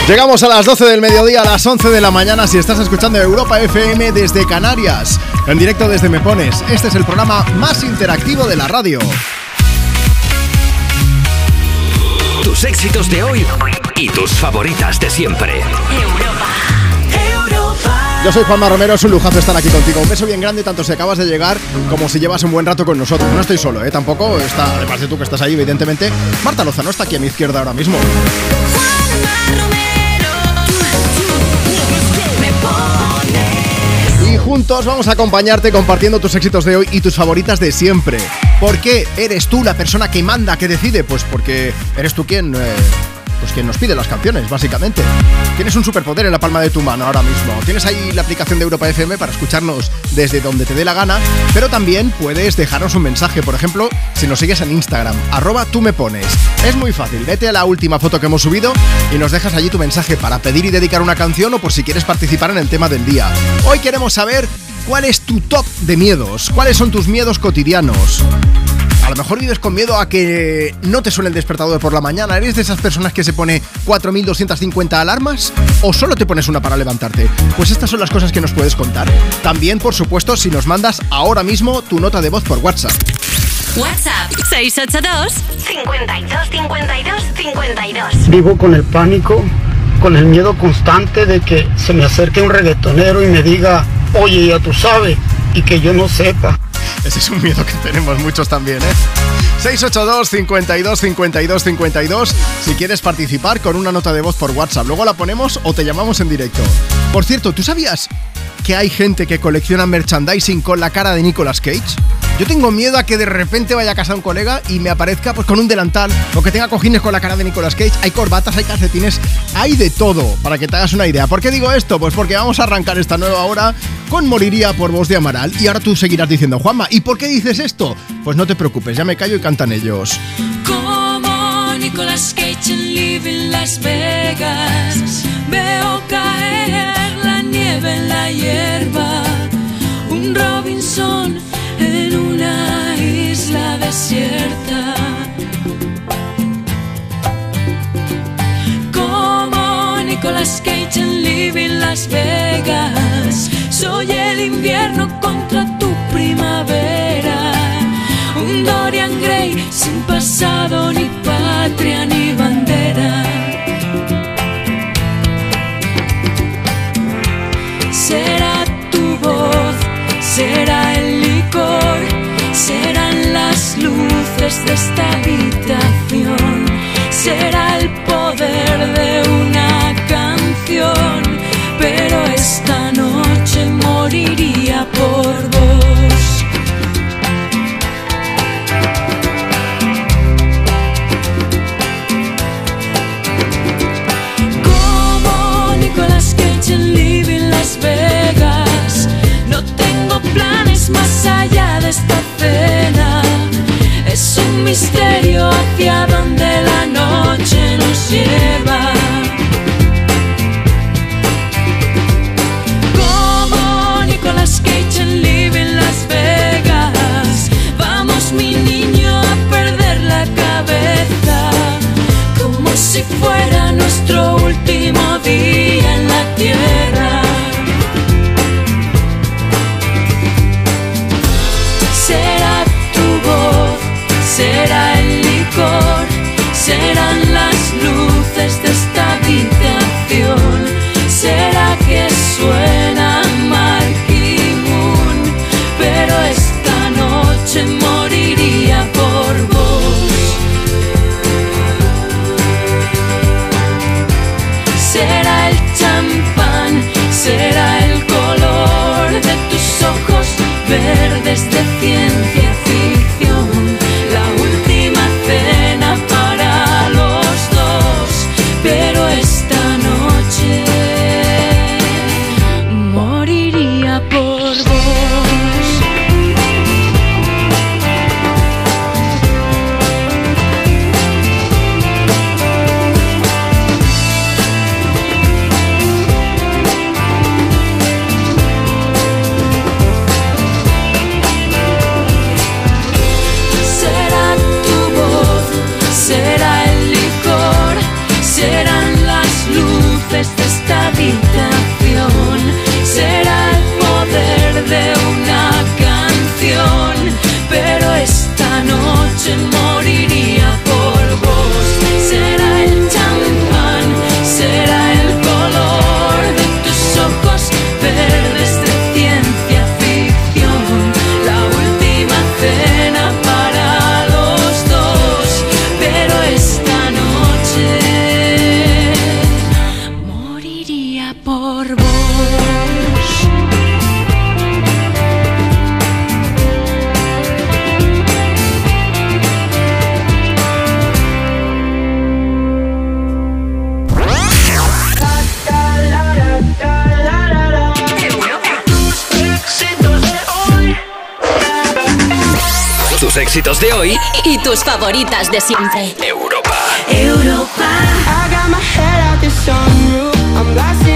Llegamos a las 12 del mediodía, a las 11 de la mañana si estás escuchando Europa FM desde Canarias. En directo desde Me Pones. Este es el programa más interactivo de la radio. Tus éxitos de hoy y tus favoritas de siempre. Yo soy Juanma Romero, es un lujazo estar aquí contigo. Un beso bien grande, tanto si acabas de llegar como si llevas un buen rato con nosotros. No estoy solo, ¿eh? Tampoco está, además de tú que estás ahí, evidentemente. Marta Lozano está aquí a mi izquierda ahora mismo. Juntos vamos a acompañarte compartiendo tus éxitos de hoy y tus favoritas de siempre. ¿Por qué eres tú la persona que manda, que decide? Pues porque eres tú quien... eh, pues quien nos pide las canciones, básicamente. Tienes un superpoder en la palma de tu mano ahora mismo. Tienes ahí la aplicación de Europa FM para escucharnos desde donde te dé la gana, pero también puedes dejarnos un mensaje, por ejemplo, si nos sigues en Instagram, arroba tú me pones. Es muy fácil, vete a la última foto que hemos subido y nos dejas allí tu mensaje para pedir y dedicar una canción o por si quieres participar en el tema del día. Hoy queremos saber cuál es tu top de miedos, cuáles son tus miedos cotidianos. A lo mejor vives con miedo a que no te suene el despertador por la mañana. ¿Eres de esas personas que se pone 4.250 alarmas? ¿O solo te pones una para levantarte? Pues estas son las cosas que nos puedes contar. También, por supuesto, si nos mandas ahora mismo tu nota de voz por WhatsApp. WhatsApp 682 52 52 52. Vivo con el pánico, con el miedo constante de que se me acerque un reggaetonero y me diga, oye, ya tú sabes, y que yo no sepa. Ese es un miedo que tenemos muchos también, ¿eh? 682 52 52 52 si quieres participar con una nota de voz por WhatsApp. Luego la ponemos o te llamamos en directo. Por cierto, ¿tú sabías que hay gente que colecciona merchandising con la cara de Nicolas Cage? Yo tengo miedo a que de repente vaya a casa un colega y me aparezca pues con un delantal o que tenga cojines con la cara de Nicolas Cage. Hay corbatas, hay calcetines, hay de todo, para que te hagas una idea. ¿Por qué digo esto? Pues porque vamos a arrancar esta nueva hora con Moriría por voz de Amaral y ahora tú seguirás diciendo, Juanma, ¿y por qué dices esto? Pues no te preocupes, ya me callo y cantan ellos. Como Nicolas Cage en Las Vegas, veo caer nieve en la hierba. Un Robinson en una isla desierta. Como Nicolas Cage en Living Las Vegas, soy el invierno contra tu primavera. Un Dorian Gray sin pasado, ni patria, ni bandera. Será tu voz, será el licor, serán las luces de esta habitación, será el poder de una canción, pero esta noche moriría por allá de esta cena. Es un misterio hacia donde la noche nos lleva. Como Nicolas Cage en Living Las Vegas. Vamos, mi niño, a perder la cabeza. Como si fuera nuestro último día en la tierra. Tus éxitos de hoy Y tus favoritas de siempre. Europa. Europa. I got my head out the sunroof. I'm blasting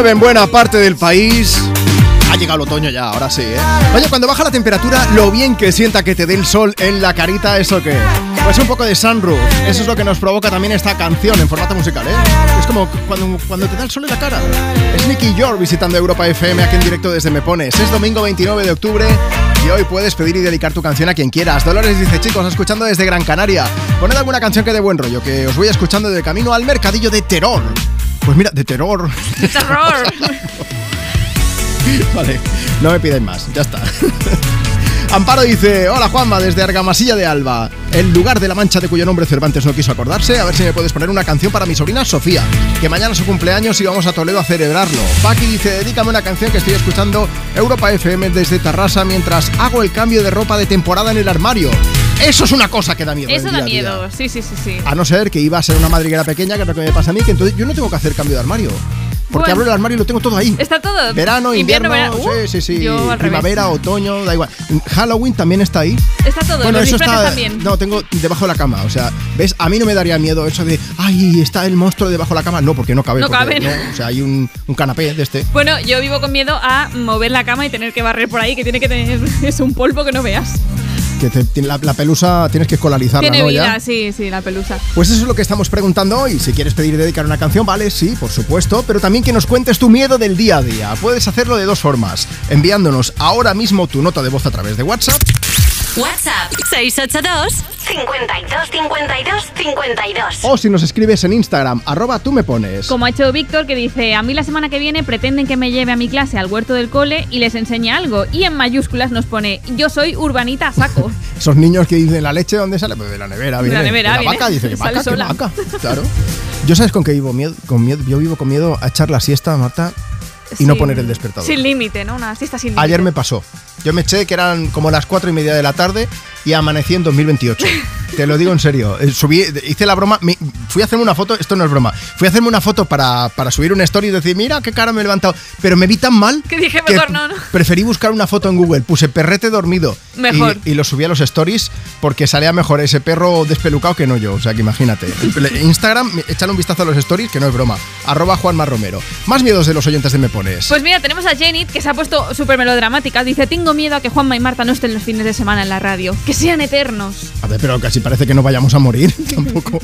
Llueve en buena parte del país. Ha llegado el otoño ya, ahora sí, ¿eh? Oye, cuando baja la temperatura, lo bien que sienta que te dé el sol en la carita, ¿eso qué? Pues un poco de sunroof. Eso es lo que nos provoca también esta canción en formato musical, ¿eh? Es como cuando, cuando te da el sol en la cara. Es Nicky York visitando Europa FM aquí en directo desde Me Pones. Es domingo 29 de octubre y hoy puedes pedir y dedicar tu canción a quien quieras. Dolores dice, chicos, escuchando desde Gran Canaria. Poned alguna canción que dé buen rollo, que os voy escuchando de camino al mercadillo de terror. Pues mira, de terror. Terror. Vale, no me pidáis más, ya está. Amparo dice, hola Juanma, desde Argamasilla de Alba, el lugar de la mancha de cuyo nombre Cervantes no quiso acordarse, a ver si me puedes poner una canción para mi sobrina Sofía, que mañana es su cumpleaños y vamos a Toledo a celebrarlo. Paqui dice, dedícame una canción que estoy escuchando Europa FM desde Tarrasa mientras hago el cambio de ropa de temporada en el armario. Eso es una cosa que da miedo. Eso da miedo. Sí, sí, sí, sí. A no ser que iba a ser una madriguera pequeña, que es lo que me pasa a mí, que entonces yo no tengo que hacer cambio de armario. Porque Bueno. abro el armario y lo tengo todo ahí. Está todo. Verano, invierno, verano. Uh, sí, sí, sí. revés. Primavera, otoño, da igual. Halloween también está ahí. Está todo. bueno, los eso está. también. No, tengo debajo de la cama. O sea, ¿ves? A mí no me daría miedo eso de. ¡Ay, está el monstruo debajo de la cama! No, porque no cabe. No porque caben. o sea, hay un, un canapé de este. Bueno, yo vivo con miedo a mover la cama y tener que barrer por ahí, que tiene que tener. Es un polvo que no veas. Que te- la, la pelusa tienes que escolarizarla, tiene ¿no? vida, Ya. sí, sí, la pelusa. Pues eso es lo que estamos preguntando hoy. Si quieres pedir y dedicar una canción, vale, sí, por supuesto, pero también que nos cuentes tu miedo del día a día. Puedes hacerlo de dos formas, enviándonos ahora mismo tu nota de voz a través de WhatsApp WhatsApp 682 52 52 52. o si nos escribes en Instagram, arroba tú me pones. Como ha hecho Víctor, que dice: A mí la semana que viene pretenden que me lleve a mi clase al huerto del cole y les enseñe algo. Y en mayúsculas nos pone: Yo soy urbanita a saco. Esos niños que dicen la leche, ¿dónde sale? Pues de la nevera, De viene. la nevera, De la viene. vaca, dice que vaca, que sola. vaca. Claro. Yo sabes con qué vivo miedo, con miedo, yo vivo con miedo a echar la siesta, Marta, y no poner el despertador. Sin límite, ¿no? Una siesta sin límite. Ayer me pasó. Yo me eché que eran como las cuatro y media de la tarde y amanecí en 2028. Te lo digo en serio. Eh, Subí, hice la broma, me- fui a hacerme una foto, esto no es broma, fui a hacerme una foto para, para subir una story y decir, mira qué cara me he levantado, pero me vi tan mal Que dije, mejor no, no. preferí buscar una foto en Google, puse perrete dormido Mejor. Y, y lo subí a los stories porque salía mejor ese perro despelucado que no yo, o sea que imagínate. Instagram, échale un vistazo a los stories, que no es broma, arroba Juanma Romero. Más miedos de los oyentes de Me Pones. Pues mira, tenemos a Jenit que se ha puesto súper melodramática. Dice, tengo miedo a que Juanma y Marta no estén los fines de semana en la radio. Que sean eternos. A ver, pero casi parece que no vayamos a morir tampoco.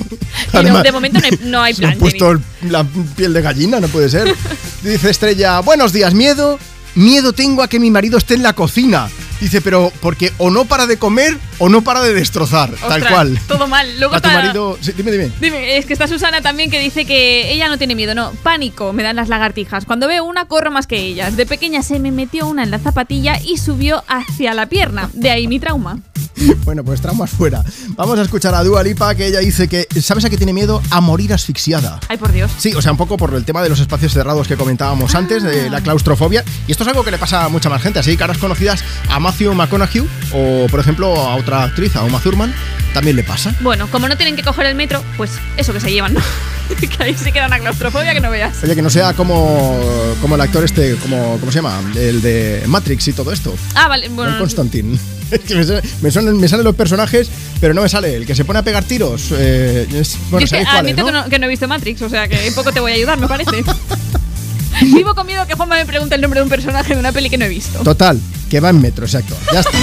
No, de momento no hay, no hay Se ha plan. puesto la piel de gallina, no puede ser. Dice Estrella, buenos días, miedo. Miedo tengo a que mi marido esté en la cocina. Dice, pero porque o no para de comer o no para de destrozar, tal cual. Todo mal. Luego A tu marido... sí, dime, dime. Dime, es que está Susana también que dice que ella no tiene miedo, no, pánico me dan las lagartijas. Cuando veo una corro más que ellas. De pequeña se me metió una en la zapatilla y subió hacia la pierna. De ahí mi trauma. Bueno, pues traumas fuera. Vamos a escuchar a Dua Lipa, que ella dice que, ¿sabes a qué tiene miedo? A morir asfixiada. Ay, por Dios. Sí, o sea, un poco por el tema de los espacios cerrados que comentábamos antes, de la claustrofobia. Y esto es algo que le pasa a mucha más gente. Así, caras conocidas a Matthew McConaughey o, por ejemplo, a otra actriz, a Uma Thurman, también le pasa. Bueno, como no tienen que coger el metro, pues eso que se llevan, ¿no? que ahí sí queda una claustrofobia que no veas. Oye, que no sea como, como el actor este, como, ¿cómo se llama? El de Matrix y todo esto. Ah, vale, bueno. Constantine. Es que me, me suenan- me salen los personajes, pero no me sale. El que se pone a pegar tiros. eh, es- Yo bueno, es que ¿sabéis cuál es, admito no? que, no, que no he visto Matrix, o sea que poco te voy a ayudar, me parece. Vivo con miedo que Juanma me pregunte el nombre de un personaje de una peli que no he visto. Total, que va en metro, exacto. Ya está.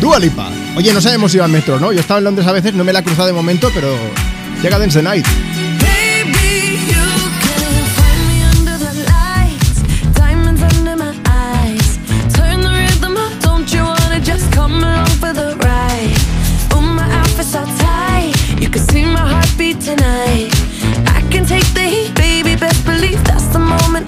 Dua Lipa. Oye, no sabemos si va en metro, ¿no? Yo estaba en Londres a veces, no me la he cruzado de momento, pero llega Dance the Night. Baby, you can find me under the lights, diamonds under my eyes. Turn the rhythm up, don't you wanna just come along for the ride? Oh, my outfit's all tight, you can see my heartbeat tonight. I can take the heat, baby, best believe that's the moment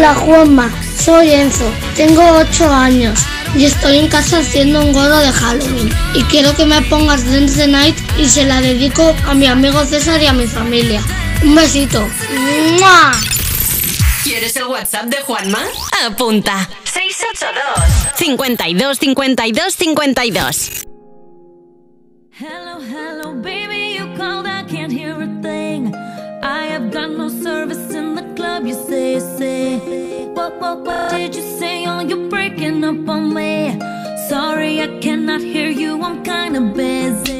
Hola Juanma, soy Enzo, tengo 8 años y estoy en casa haciendo un gorro de Halloween y quiero que me pongas Dance the Night y se la dedico a mi amigo César y a mi familia. Un besito. ¡Mua! ¿Quieres el WhatsApp de Juanma? Apunta. 682 52 52 52 What, what, did you say? Oh, you're breaking up on me. Sorry, I cannot hear you, I'm kinda busy.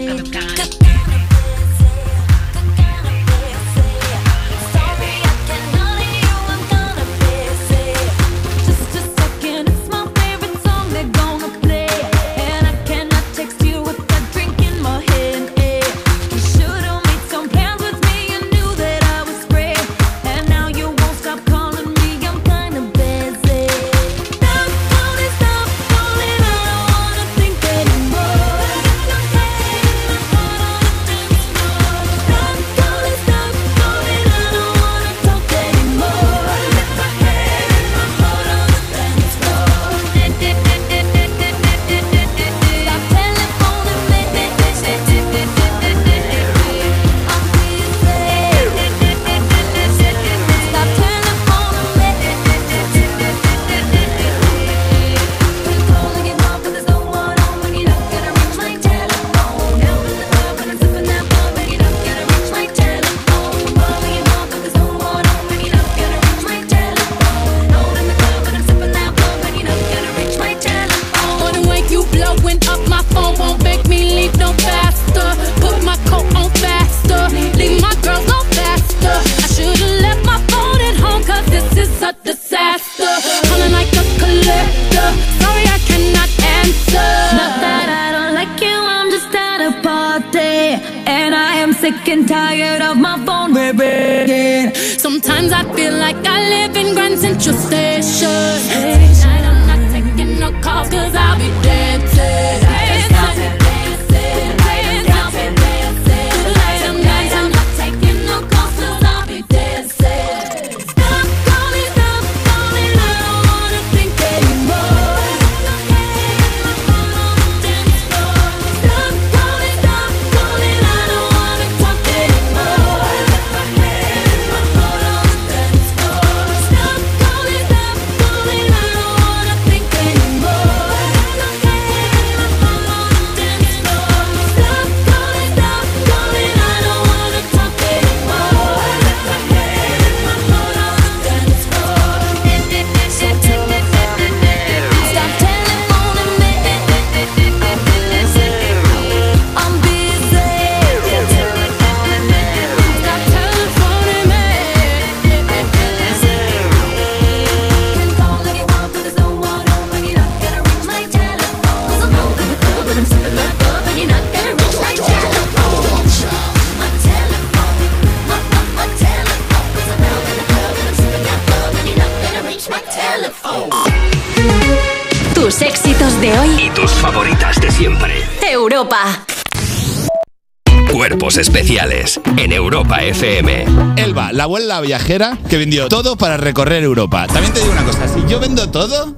FM. Elba, la abuela viajera que vendió todo para recorrer Europa. También te digo una cosa, si yo vendo todo,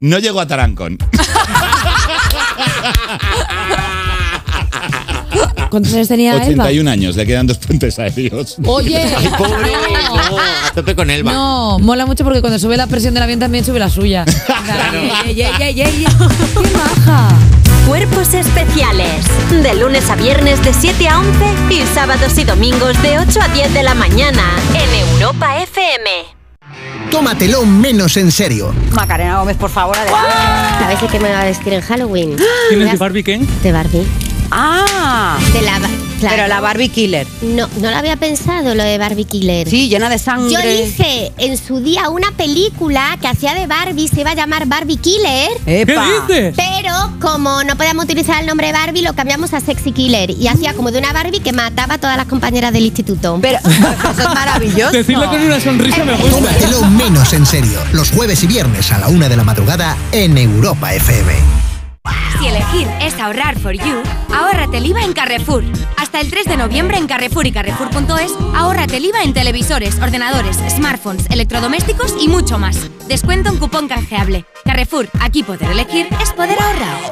no llego a Tarancón. ¿Cuántos años tenía Elba? 81 años, le quedan dos puentes aéreos. Oye, A tope con Elba. no, mola mucho porque cuando sube la presión del avión también sube la suya. Ey, ey, ey, ey, ey. ¡Qué maja! Cuerpos especiales. De lunes a viernes de 7 a 11 y sábados y domingos de 8 a 10 de la mañana en Europa FM. Tómatelo menos en serio. Macarena Gómez, por favor, adelante. ¿Sabes de qué me va a vestir en Halloween? ¿Quién es de Barbie Ken? De Barbie. Ah, De la, claro. pero la Barbie Killer. No, no lo había pensado lo de Barbie Killer. Sí, llena de sangre. Yo hice en su día una película que hacía de Barbie, se iba a llamar Barbie Killer. ¡Epa! Pero como no podíamos utilizar el nombre Barbie, lo cambiamos a Sexy Killer. Y hacía como de una Barbie que mataba a todas las compañeras del instituto. Pero eso es maravilloso. Decirlo con una sonrisa me gusta. Tómatelo menos en serio. Los jueves y viernes a la una de la madrugada en Europa FM. Si elegir es ahorrar for you, ahórrate el IVA en Carrefour. Hasta el 3 de noviembre en Carrefour y Carrefour.es, ahórrate el IVA en televisores, ordenadores, smartphones, electrodomésticos y mucho más. Descuento en cupón canjeable. Carrefour, aquí poder elegir es poder ahorrar.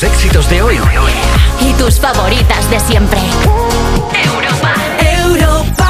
Tus éxitos de hoy Y tus favoritas de siempre. Europa. Europa.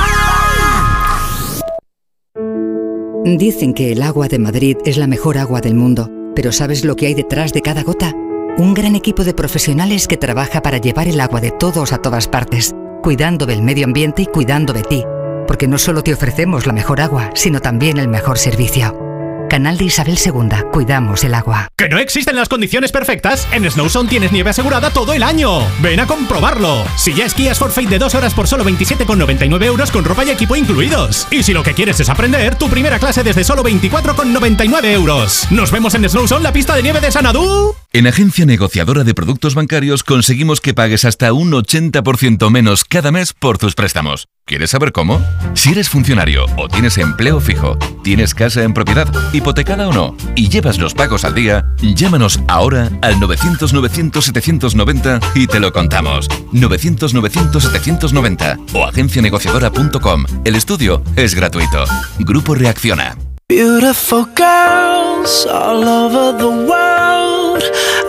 Dicen que el agua de Madrid es la mejor agua del mundo, pero ¿sabes lo que hay detrás de cada gota? Un gran equipo de profesionales que trabaja para llevar el agua de todos a todas partes, cuidando del medio ambiente y cuidando de ti, porque no solo te ofrecemos la mejor agua, sino también el mejor servicio. Canal de Isabel II, cuidamos el agua. ¿Que no existen las condiciones perfectas? En Snowzone tienes nieve asegurada todo el año. Ven a comprobarlo. Si ya esquías Forfait de dos horas por solo 27,99 euros con ropa y equipo incluidos. Y si lo que quieres es aprender, tu primera clase desde solo 24,99 euros. Nos vemos en Snowzone, la pista de nieve de Sanadú. En Agencia Negociadora de Productos Bancarios conseguimos que pagues hasta un 80% menos cada mes por tus préstamos. ¿Quieres saber cómo? Si eres funcionario o tienes empleo fijo, tienes casa en propiedad, hipotecada o no, y llevas los pagos al día, llámanos ahora al 900-900-790 y te lo contamos. 900-900-790 o agencianegociadora.com. El estudio es gratuito. Grupo Reacciona. Beautiful.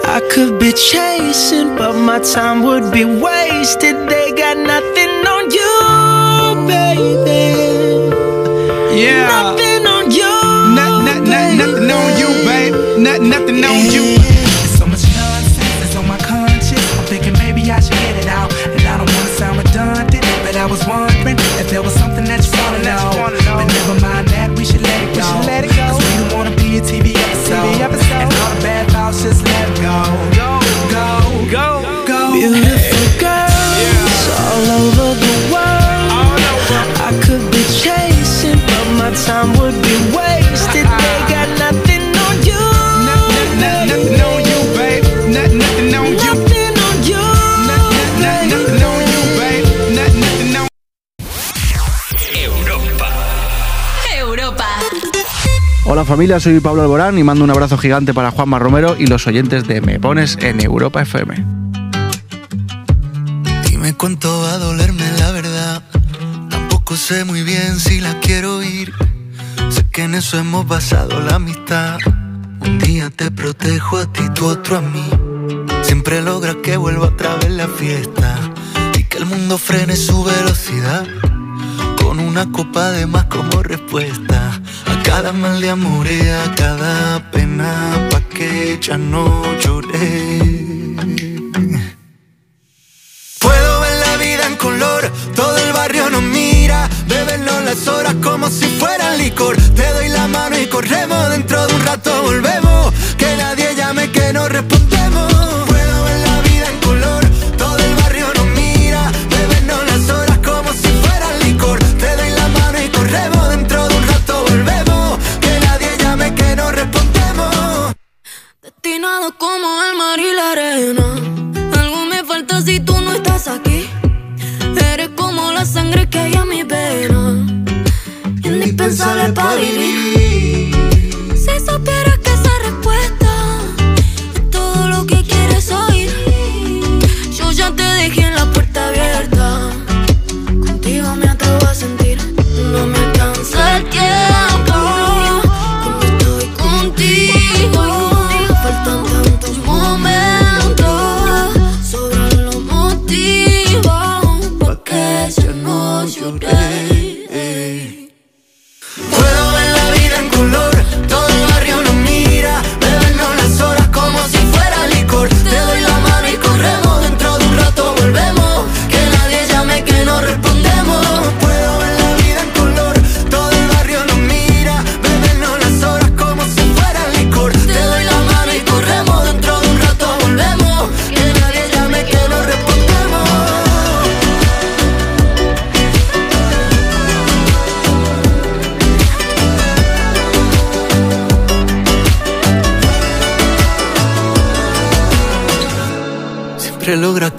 I could be chasing, but my time would be wasted. They got nothing on you, baby. Yeah. Nothing on you. Not, not, not, nothing on you, babe. Not, nothing on you. Hola familia, soy Pablo Alborán y mando un abrazo gigante para Juanma Romero y los oyentes de Me Pones en Europa FM. Dime cuánto va a dolerme la verdad. Tampoco sé muy bien si la quiero ir. Sé que en eso hemos basado la amistad. Un día te protejo a ti, tú otro a mí. Siempre logras que vuelva otra vez la fiesta y que el mundo frene su velocidad. Con una copa de más como respuesta a cada mal de amor y a cada pena pa' que ya no lloré. Puedo ver la vida en color, todo el barrio nos mira, bebernos las horas como si fueran licor. Te doy la mano y corremos, dentro de un rato volvemos, que nadie llame que no respondemos. Como el mar y la arena. Algo me falta si tú no estás aquí. Eres como la sangre que hay en mi vena. Indispensable para vivir. Si supieras que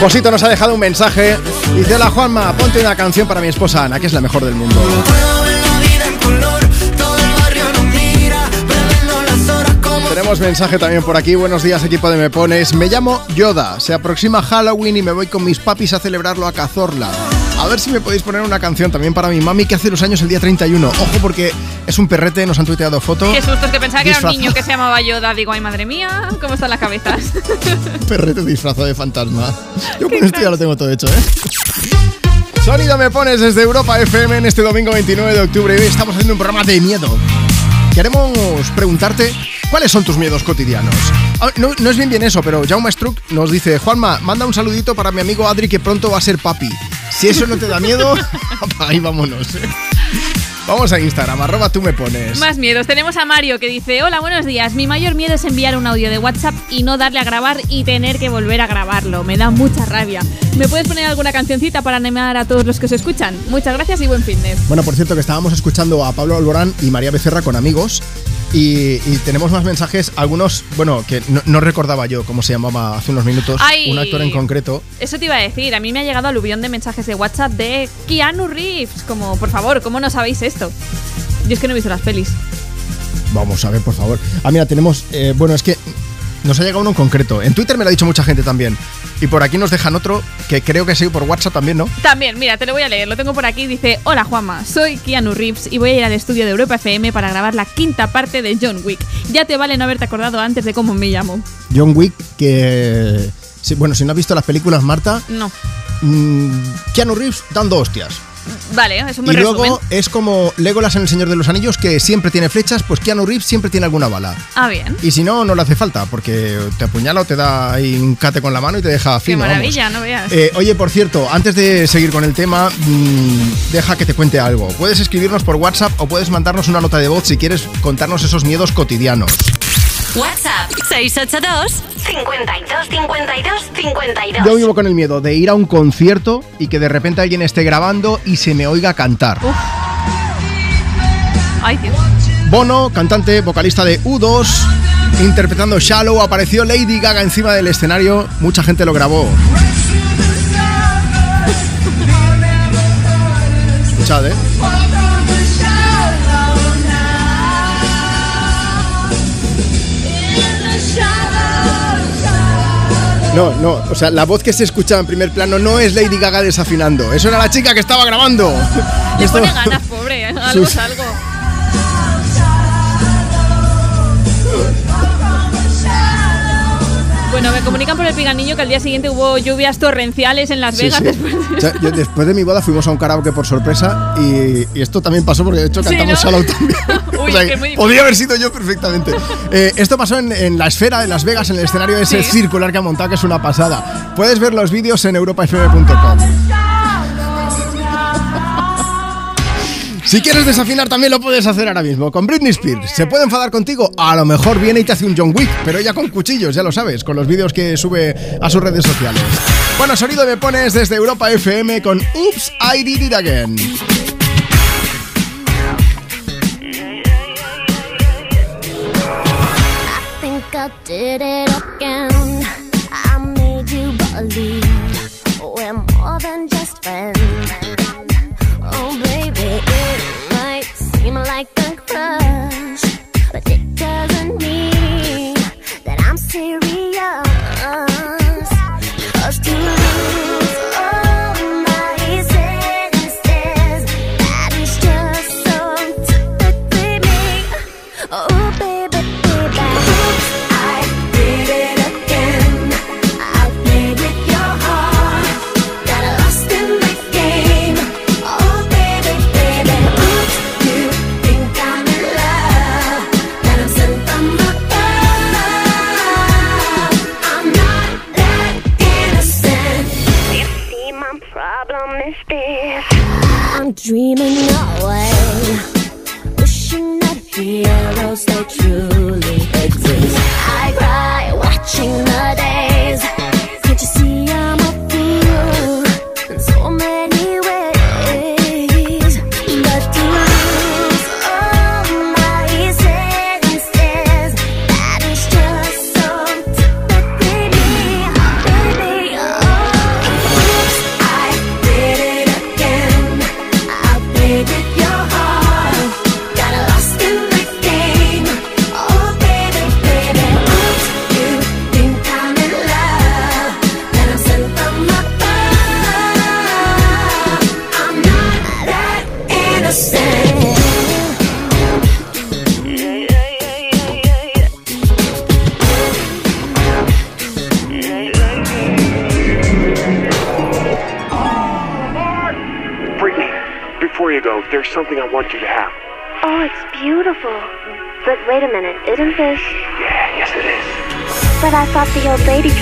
Josito nos ha dejado un mensaje. Dice: Hola Juanma, ponte una canción para mi esposa Ana, que es la mejor del mundo. Tenemos mensaje también por aquí. Buenos días, equipo de Me Pones. Me llamo Yoda. Se aproxima Halloween y me voy con mis papis a celebrarlo a Cazorla. A ver si me podéis poner una canción también para mi mami que hace los años el día 31. Ojo porque es un perrete, nos han tuiteado fotos. Qué susto, es que pensaba que era un niño que se llamaba Yoda. Digo, ay madre mía, ¿cómo están las cabezas? perrete disfrazado de fantasma. Yo con esto ya lo tengo todo hecho, ¿eh? Sonido me pones desde Europa FM en este domingo 29 de octubre hoy estamos haciendo un programa de miedo. queremos preguntarte cuáles son tus miedos cotidianos. Ah, No, no es bien bien eso, pero Jaume Struck nos dice, Juanma, manda un saludito para mi amigo Adri que pronto va a ser papi. Si eso no te da miedo, ahí vámonos. ¿eh? Vamos a Instagram, arroba tú me pones. Más miedos. Tenemos a Mario que dice, hola, buenos días. Mi mayor miedo es enviar un audio de WhatsApp y no darle a grabar y tener que volver a grabarlo. Me da mucha rabia. ¿Me puedes poner alguna cancioncita para animar a todos los que se escuchan? Muchas gracias y buen fitness. Bueno, por cierto, que estábamos escuchando a Pablo Alborán y María Becerra con amigos. Y, y tenemos más mensajes, algunos, bueno, que no, no recordaba yo cómo se llamaba hace unos minutos, Ay. un actor en concreto. Eso te iba a decir. A mí me ha llegado aluvión de mensajes de WhatsApp de Keanu Reeves. Como, por favor, ¿cómo no sabéis esto? Yo es que no he visto las pelis. Vamos a ver, por favor. Ah, mira, tenemos, eh, bueno, es que nos ha llegado uno en concreto. En Twitter me lo ha dicho mucha gente también. Y por aquí nos dejan otro que creo que ha sido por WhatsApp también, ¿no? También, mira, te lo voy a leer, lo tengo por aquí. Dice, hola Juanma, soy Keanu Reeves y voy a ir al estudio de Europa FM para grabar la quinta parte de John Wick. Ya te vale no haberte acordado antes de cómo me llamo. John Wick, que... sí, bueno, si no has visto las películas, Marta, No. mm, Keanu Reeves dando hostias. Vale, eso me y resumen. luego es como Legolas en El Señor de los Anillos, que siempre tiene flechas, pues Keanu Reeves siempre tiene alguna bala. Ah, bien. Y si no, no le hace falta, porque te apuñala o te da ahí un cate con la mano y te deja Qué fino. vamos. maravilla, no veas. Eh, oye, por cierto, antes de seguir con el tema, mm, deja que te cuente algo. Puedes escribirnos por WhatsApp o puedes mandarnos una nota de voz si quieres contarnos esos miedos cotidianos. WhatsApp 682 52 52 52. Yo vivo con el miedo de ir a un concierto y que de repente alguien esté grabando y se me oiga cantar. Ay, Dios. Bono, cantante, vocalista de U2, interpretando Shallow, apareció Lady Gaga encima del escenario, mucha gente lo grabó. Escuchad, ¿eh? No, no, o sea, la voz que se escuchaba en primer plano no es Lady Gaga desafinando, eso era la chica que estaba grabando. Le Esto- pone ganas, pobre. ¿eh? Algo Sus- es algo. Bueno, me comunican por el piganiño que al día siguiente hubo lluvias torrenciales en Las Vegas sí. después de- O sea, yo después de mi boda fuimos a un karaoke por sorpresa y, y esto también pasó porque de hecho cantamos ¿no? Shallow también. Uy, O sea, que muy podría haber sido yo perfectamente. Eh, esto pasó en, en la esfera de Las Vegas, en el escenario ese circular que ha montado, que es una pasada. Puedes ver los vídeos en europafm.com. Si quieres desafinar también lo puedes hacer ahora mismo con Britney Spears. ¿Se puede enfadar contigo? A lo mejor viene y te hace un John Wick, pero ella con cuchillos, ya lo sabes, con los vídeos que sube a sus redes sociales. Bueno, sonido me pones desde Europa FM con Oops, I Did It Again. Crush, but it dreaming away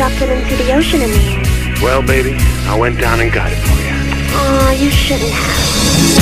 dropped it into the ocean in the end. Well, baby, I went down and got it for you. Oh, you shouldn't have.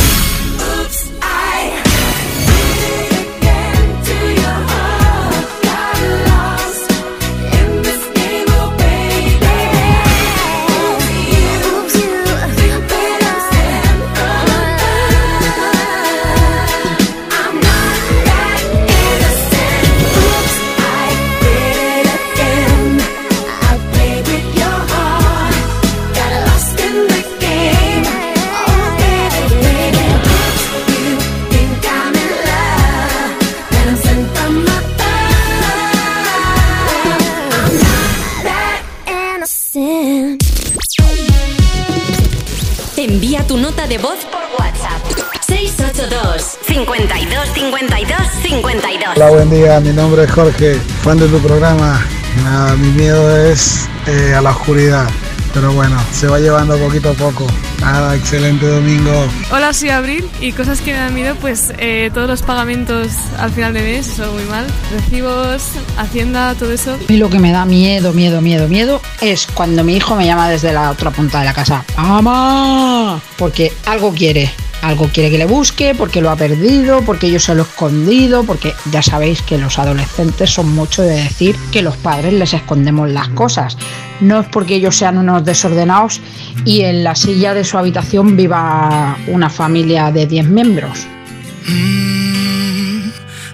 Hola, buen día. Mi nombre es Jorge, fan de tu programa. Nada, mi miedo es eh, a la oscuridad. Pero bueno, se va llevando poquito a poco. Nada, excelente domingo. Hola, soy Abril y cosas que me dan miedo, pues eh, todos los pagamentos al final de mes, eso muy mal. Recibos, Hacienda, todo eso. Mí lo que me da miedo, miedo, miedo, miedo es cuando mi hijo me llama desde la otra punta de la casa. ¡Mamá! Porque algo quiere. Algo quiere que le busque, porque lo ha perdido, porque yo se lo he escondido, porque ya sabéis que los adolescentes son mucho de decir que los padres les escondemos las cosas. No es porque ellos sean unos desordenados y en la silla de su habitación viva una familia de 10 miembros.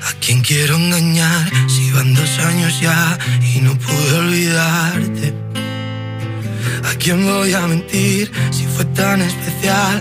¿A quién quiero engañar si van dos años ya y no olvidarte? ¿A quién voy a mentir si fue tan especial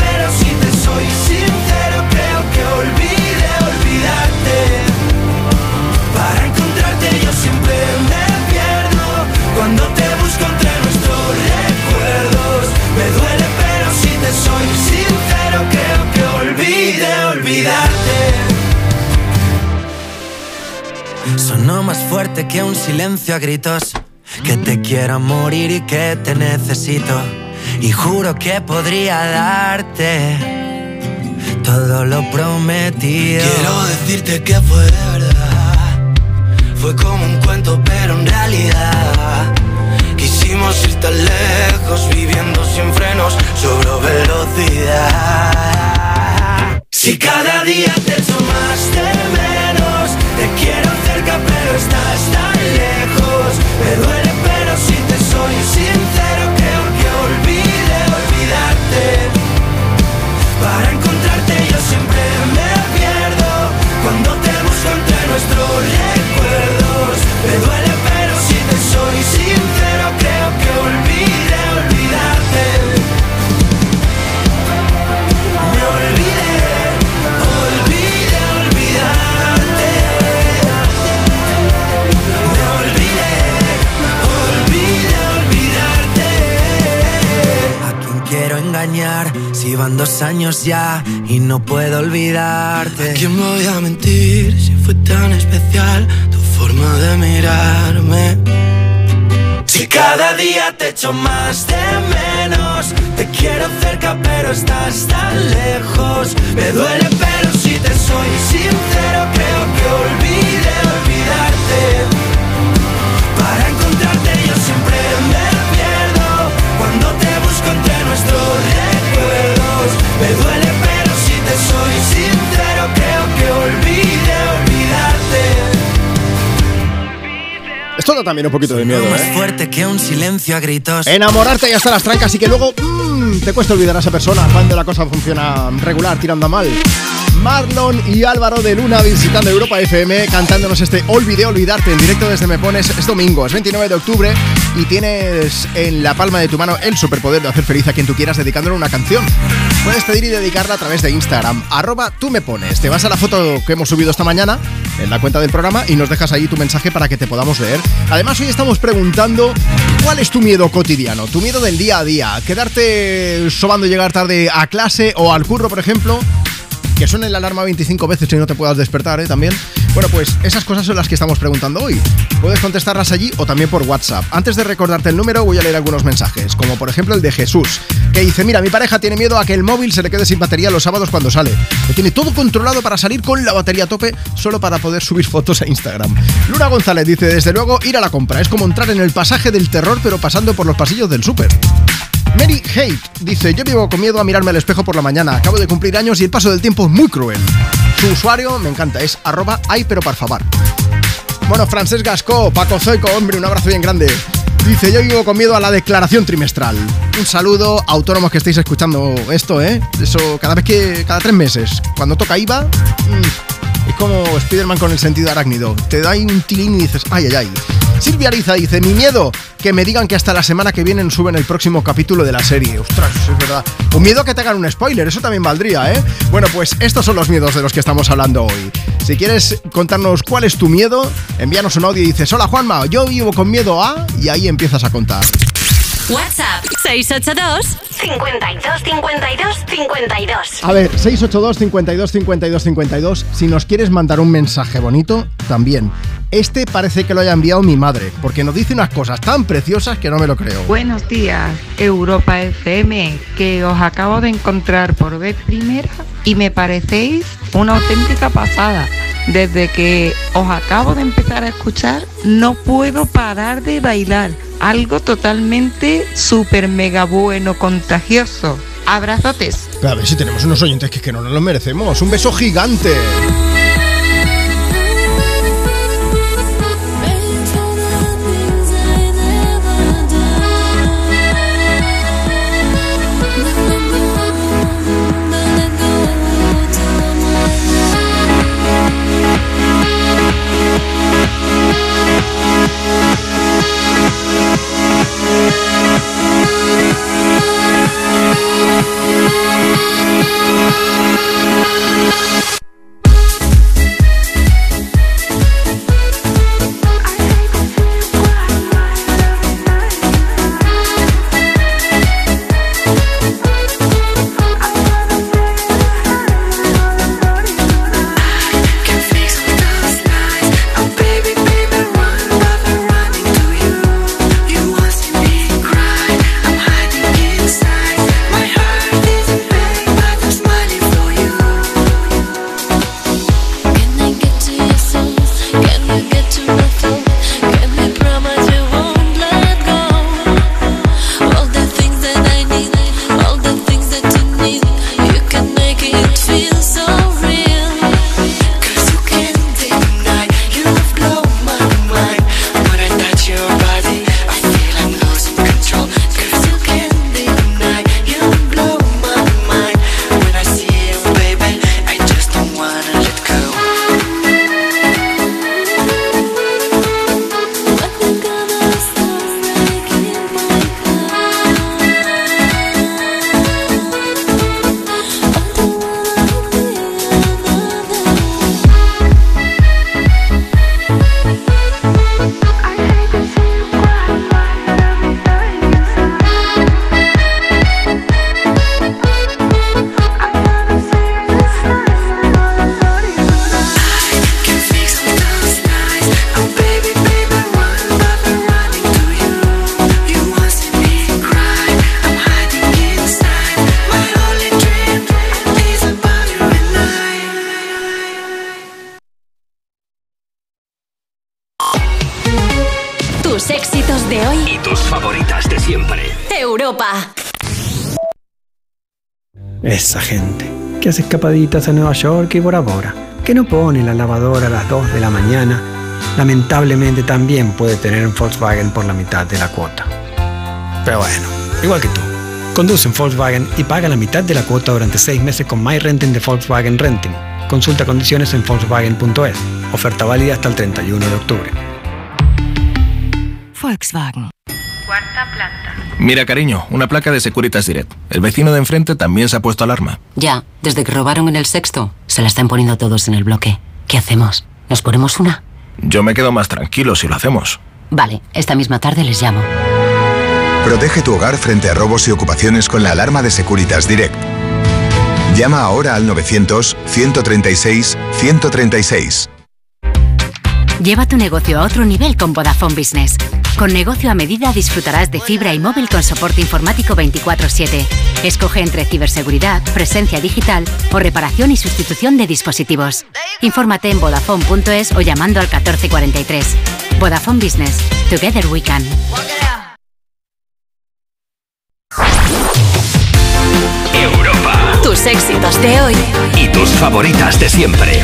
siempre me pierdo cuando te busco entre nuestros recuerdos. Me duele pero si te soy sincero creo que olvide olvidarte. Sonó más fuerte que un silencio a gritos. Que te quiero morir y que te necesito. Y juro que podría darte todo lo prometido. Quiero decirte que fue de verdad. Fue como un cuento, pero en realidad. Quisimos ir tan lejos, viviendo sin frenos, sobre velocidad. Si cada día te echo más de menos, te quiero cerca, pero estás tan lejos. Me duele, pero si te soy sincero, creo que olvide olvidarte. Para encontrarte yo siempre me pierdo Cuando te busco entre recuerdos Me duele pero si te soy sincero Creo que olvide olvidarte. Me olvidé, olvide olvidarte. Me olvidé, olvide olvidarte. ¿A quién quiero engañar si van dos años ya y no puedo olvidarte? ¿A quién voy a mentir si fue tan especial de mirarme? Si cada día te echo más de menos, te quiero cerca pero estás tan lejos. Me duele pero si te soy sincero creo que olvide olvidarte. Para encontrarte yo siempre me pierdo cuando te busco entre nuestros recuerdos. Me duele pero si te soy sincero creo que olvide Esto da también un poquito de miedo, Más ¿eh? fuerte que un silencio a gritos. Enamorarte y hasta las trancas y que luego mm, te cuesta olvidar a esa persona cuando la cosa funciona regular, tirando a mal. Marlon y Álvaro de Luna visitando Europa FM cantándonos este Olvidé Olvidarte en directo desde Me Pones. Es domingo, es 29 de octubre y tienes en la palma de tu mano el superpoder de hacer feliz a quien tú quieras dedicándole una canción. Puedes pedir y dedicarla a través de Instagram, arroba tú me pones. Te vas a la foto que hemos subido esta mañana en la cuenta del programa y nos dejas ahí tu mensaje para que te podamos leer. Además, hoy estamos preguntando cuál es tu miedo cotidiano, tu miedo del día a día. Quedarte sobando llegar tarde a clase o al curro, por ejemplo que suene la alarma 25 veces y no te puedas despertar, ¿eh? También. Bueno, pues esas cosas son las que estamos preguntando hoy. Puedes contestarlas allí o también por WhatsApp. Antes de recordarte el número, voy a leer algunos mensajes, como por ejemplo el de Jesús, que dice: Mira, mi pareja tiene miedo a que el móvil se le quede sin batería los sábados cuando sale. Que tiene todo controlado para salir con la batería a tope solo para poder subir fotos a Instagram. Luna González dice: Desde luego, ir a la compra es como entrar en el pasaje del terror, pero pasando por los pasillos del súper. Mary Hate dice, yo vivo con miedo a mirarme al espejo por la mañana, acabo de cumplir años y el paso del tiempo es muy cruel. Su usuario, me encanta, es arroba ay pero por. Bueno, Francesc Gasco, Paco Zoico, hombre, un abrazo bien grande. Dice, yo vivo con miedo a la declaración trimestral. Un saludo, autónomos que estáis escuchando esto, ¿eh? Eso cada vez que, cada tres meses, cuando toca IVA, mm, es como Spider-Man con el sentido arácnido. Te da un tilín y dices, ay, ay, ay. Silvia Ariza dice, mi miedo, que me digan que hasta la semana que viene suben el próximo capítulo de la serie. Ostras, es verdad. Un miedo que te hagan un spoiler, eso también valdría, ¿eh? Bueno, pues estos son los miedos de los que estamos hablando hoy. Si quieres contarnos cuál es tu miedo, envíanos un audio y dices, hola Juanma, yo vivo con miedo a... y ahí empiezas a contar. WhatsApp 682 52 52 52. A ver, 682 52 52 52. Si nos quieres mandar un mensaje bonito, también. Este parece que lo haya enviado mi madre, porque nos dice unas cosas tan preciosas que no me lo creo. Buenos días, Europa FM, que os acabo de encontrar por vez primera y me parecéis una auténtica pasada. Desde que os acabo de empezar a escuchar, no puedo parar de bailar. Algo totalmente súper mega bueno, contagioso. Abrazotes. A ver si tenemos unos oyentes que, que no nos lo merecemos. Un beso gigante. escapaditas a Nueva York y Bora Bora, que no pone la lavadora a las 2 de la mañana, lamentablemente también puede tener un Volkswagen por la mitad de la cuota. Pero bueno, igual que tú. Conduce en Volkswagen y paga la mitad de la cuota durante 6 meses con My Renting de Volkswagen Renting. Consulta condiciones en Volkswagen.es. Oferta válida hasta el 31 de octubre. Volkswagen. Cuarta planta. Mira, cariño, una placa de Securitas Direct. El vecino de enfrente también se ha puesto alarma. Ya. Desde que robaron en el sexto, se la están poniendo todos en el bloque. ¿Qué hacemos? ¿Nos ponemos una? Yo me quedo más tranquilo si lo hacemos. Vale, esta misma tarde les llamo. Protege tu hogar frente a robos y ocupaciones con la alarma de Securitas Direct. Llama ahora al 900-136-136. Lleva tu negocio a otro nivel con Vodafone Business. Con negocio a medida disfrutarás de fibra y móvil con soporte informático 24/7. Escoge entre ciberseguridad, presencia digital o reparación y sustitución de dispositivos. Infórmate en vodafone.es o llamando al 1443. Vodafone Business. Together we can. Europa. Tus éxitos de hoy y tus favoritas de siempre.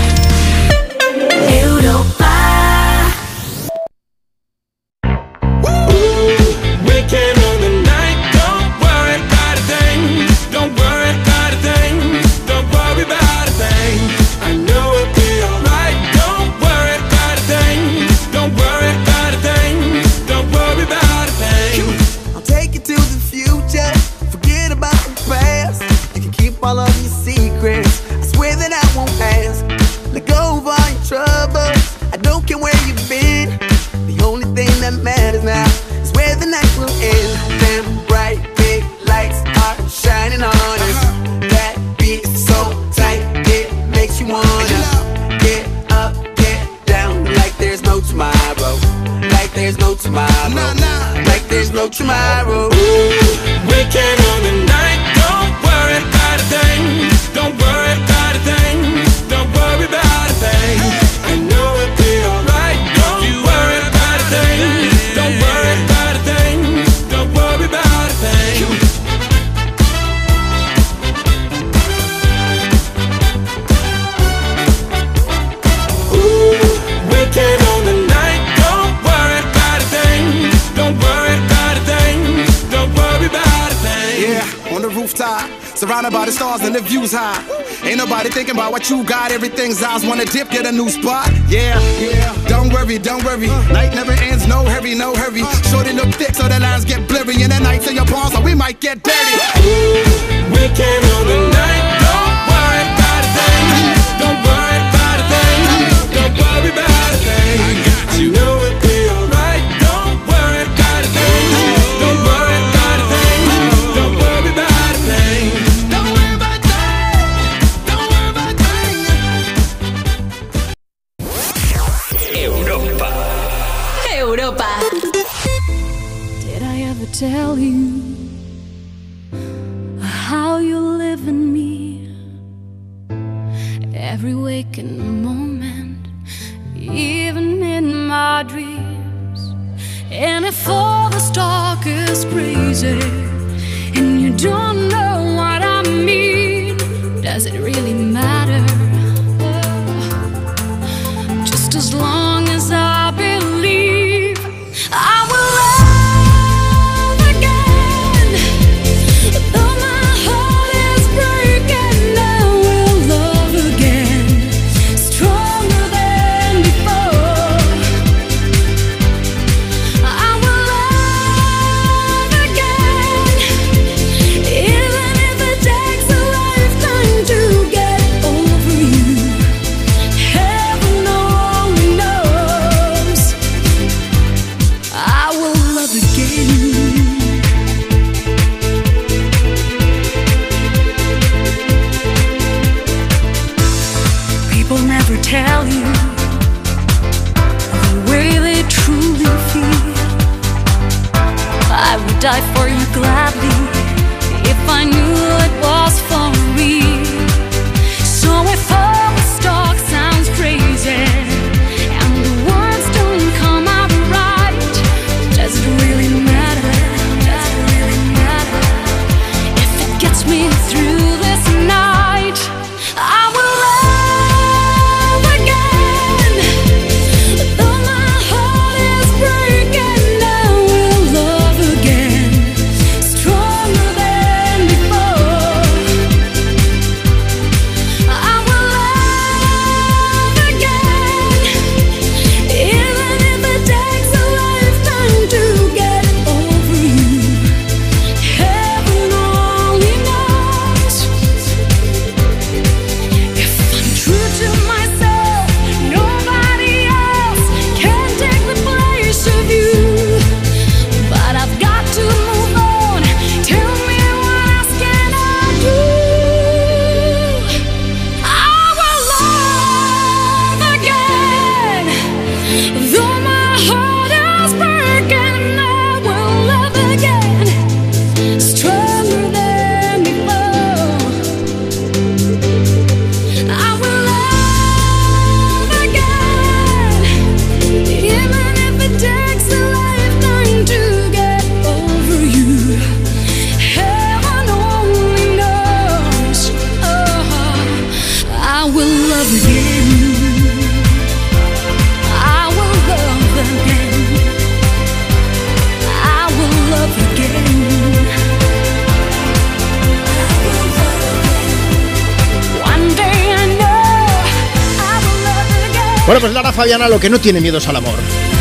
Fabiana lo que no tiene miedo es al amor.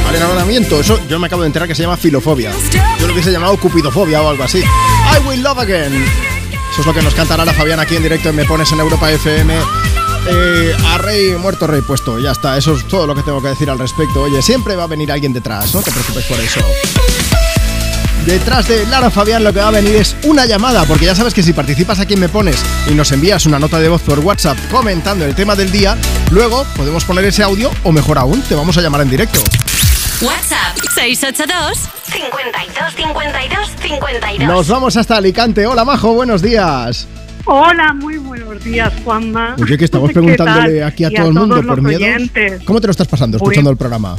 Al enamoramiento, eso yo me acabo de enterar que se llama filofobia. Yo lo hubiese llamado cupidofobia o algo así. I will love again. Eso es lo que nos canta Lara Fabiana aquí en directo en Me Pones en Europa FM. Eh, a rey muerto, rey puesto. Ya está, eso es todo lo que tengo que decir al respecto. Oye, siempre va a venir alguien detrás, no te preocupes por eso. Detrás de Lara Fabián lo que va a venir es una llamada, porque ya sabes que si participas aquí en Me Pones y nos envías una nota de voz por WhatsApp comentando el tema del día, luego podemos poner ese audio o mejor aún, te vamos a llamar en directo. WhatsApp 682 52 52 52. Nos vamos hasta Alicante. Hola Majo, buenos días. Hola, muy buenos días, Juanma. Oye, que estamos ¿Qué preguntándole tal? aquí a Y todo el mundo todos por los miedo. oyentes. ¿Cómo te lo estás pasando escuchando el programa?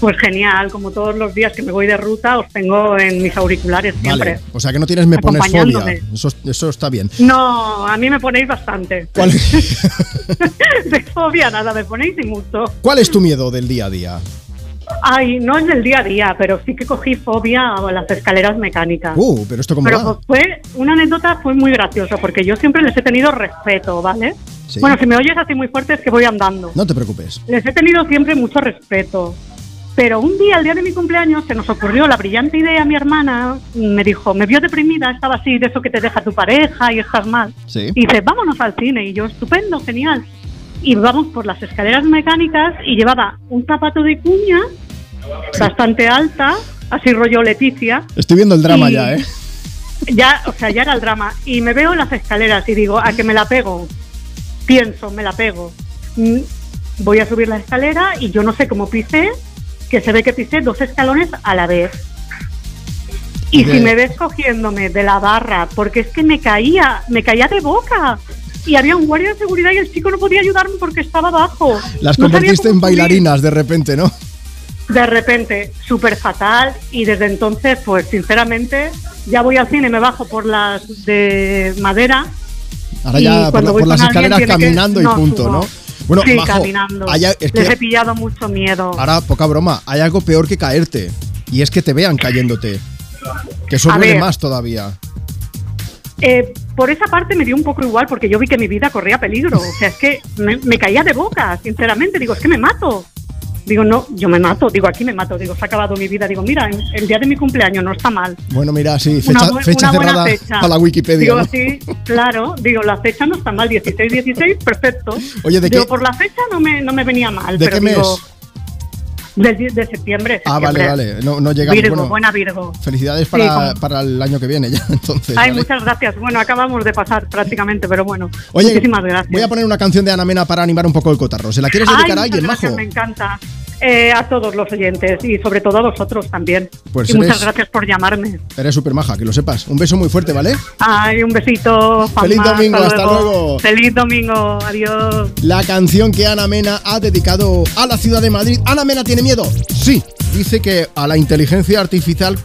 Pues genial, como todos los días que me voy de ruta, os tengo en mis auriculares siempre. Vale, o sea que no tienes me pones fobia. Eso, eso está bien. No, a mí me ponéis bastante. ¿Cuál, De fobia nada, me ponéis y mucho. cuál es tu miedo del día a día? Ay, no es del día a día, pero sí que cogí fobia a las escaleras mecánicas. Uh, pero esto cómo pero va? fue una anécdota fue muy graciosa porque yo siempre les he tenido respeto, ¿vale? Sí. Bueno, si me oyes así muy fuerte es que voy andando. No te preocupes. Les he tenido siempre mucho respeto. Pero un día, el día de mi cumpleaños, se nos ocurrió la brillante idea, mi hermana me dijo, me vio deprimida, estaba así, de eso que te deja tu pareja y estás mal. Sí. Y dice, vámonos al cine. Y yo, estupendo, genial. Y vamos por las escaleras mecánicas y llevaba un zapato de cuña bastante alta, así rollo Leticia. Estoy viendo el drama Y- ya, ¿eh? Ya, o sea, ya era el drama. Y me veo en las escaleras y digo, a que me la pego. Pienso, me la pego. Mm, Voy a subir la escalera y yo no sé cómo pisé, que se ve que pisé dos escalones a la vez. Y De- si me ves cogiéndome de la barra, porque es que me caía, me caía de boca. Y había un guardia de seguridad y el chico no podía ayudarme porque estaba abajo. Las No convertiste en bailarinas de repente, ¿no? De repente, súper fatal y desde entonces, pues sinceramente, ya voy al cine, me bajo por las de madera. Ahora ya por, por las escaleras que- caminando no, y punto, subo. ¿no? Bueno, sí, Majo, caminando. Les he pillado mucho miedo. ahora poca broma, hay algo peor que caerte. Y es que te vean cayéndote. Que eso duele más todavía. Eh, por esa parte me dio un poco igual porque yo vi que mi vida corría peligro. O sea, es que me, me caía de boca, sinceramente. Digo, es que me mato. Digo, no, yo me mato. Digo, aquí me mato. Digo, se ha acabado mi vida. Digo, mira, el día de mi cumpleaños no está mal. Bueno, mira, sí, Una fecha, bu- fecha una buena cerrada fecha. a la Wikipedia. Digo, ¿no? sí, claro. Digo, la fecha no está mal. 16-16, perfecto. Oye, ¿de digo, qué- por la fecha no me, no me venía mal. ¿De pero qué mes? Del die- de septiembre. Ah, vale, septiembre. vale. No, no llegamos. Virgo, bueno, buena Virgo. felicidades Sí, para, como- para el año que viene ya, entonces. Ay, ¿vale? muchas gracias. Bueno, acabamos de pasar prácticamente, pero bueno. Oye, muchísimas gracias. voy a poner una canción de Ana Mena para animar un poco el cotarro. ¿Se la quieres Ay, dedicar a muchas alguien, gracias, Majo? Me encanta. Eh, a todos los oyentes y sobre todo a vosotros también. Pues y muchas gracias por llamarme. Eres súper maja, que lo sepas. Un beso muy fuerte, ¿vale? Ay, un besito. Juanma, Feliz domingo, hasta luego. Feliz domingo, adiós. La canción que Ana Mena ha dedicado a la ciudad de Madrid. ¿Ana Mena tiene miedo? Sí. Dice que a la inteligencia artificial,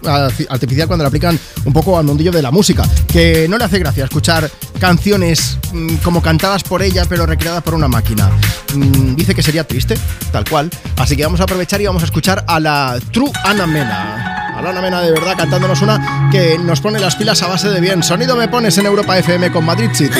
artificial cuando le aplican un poco al mundillo de la música, que no le hace gracia escuchar canciones mm, como cantadas por ella pero recreadas por una máquina. Mm, dice que sería triste, tal cual. Así que vamos a aprovechar y vamos a escuchar a la True Ana Mena. A la Ana Mena de verdad cantándonos una que nos pone las pilas a base de bien. Sonido me pones en Europa FM con Madrid City.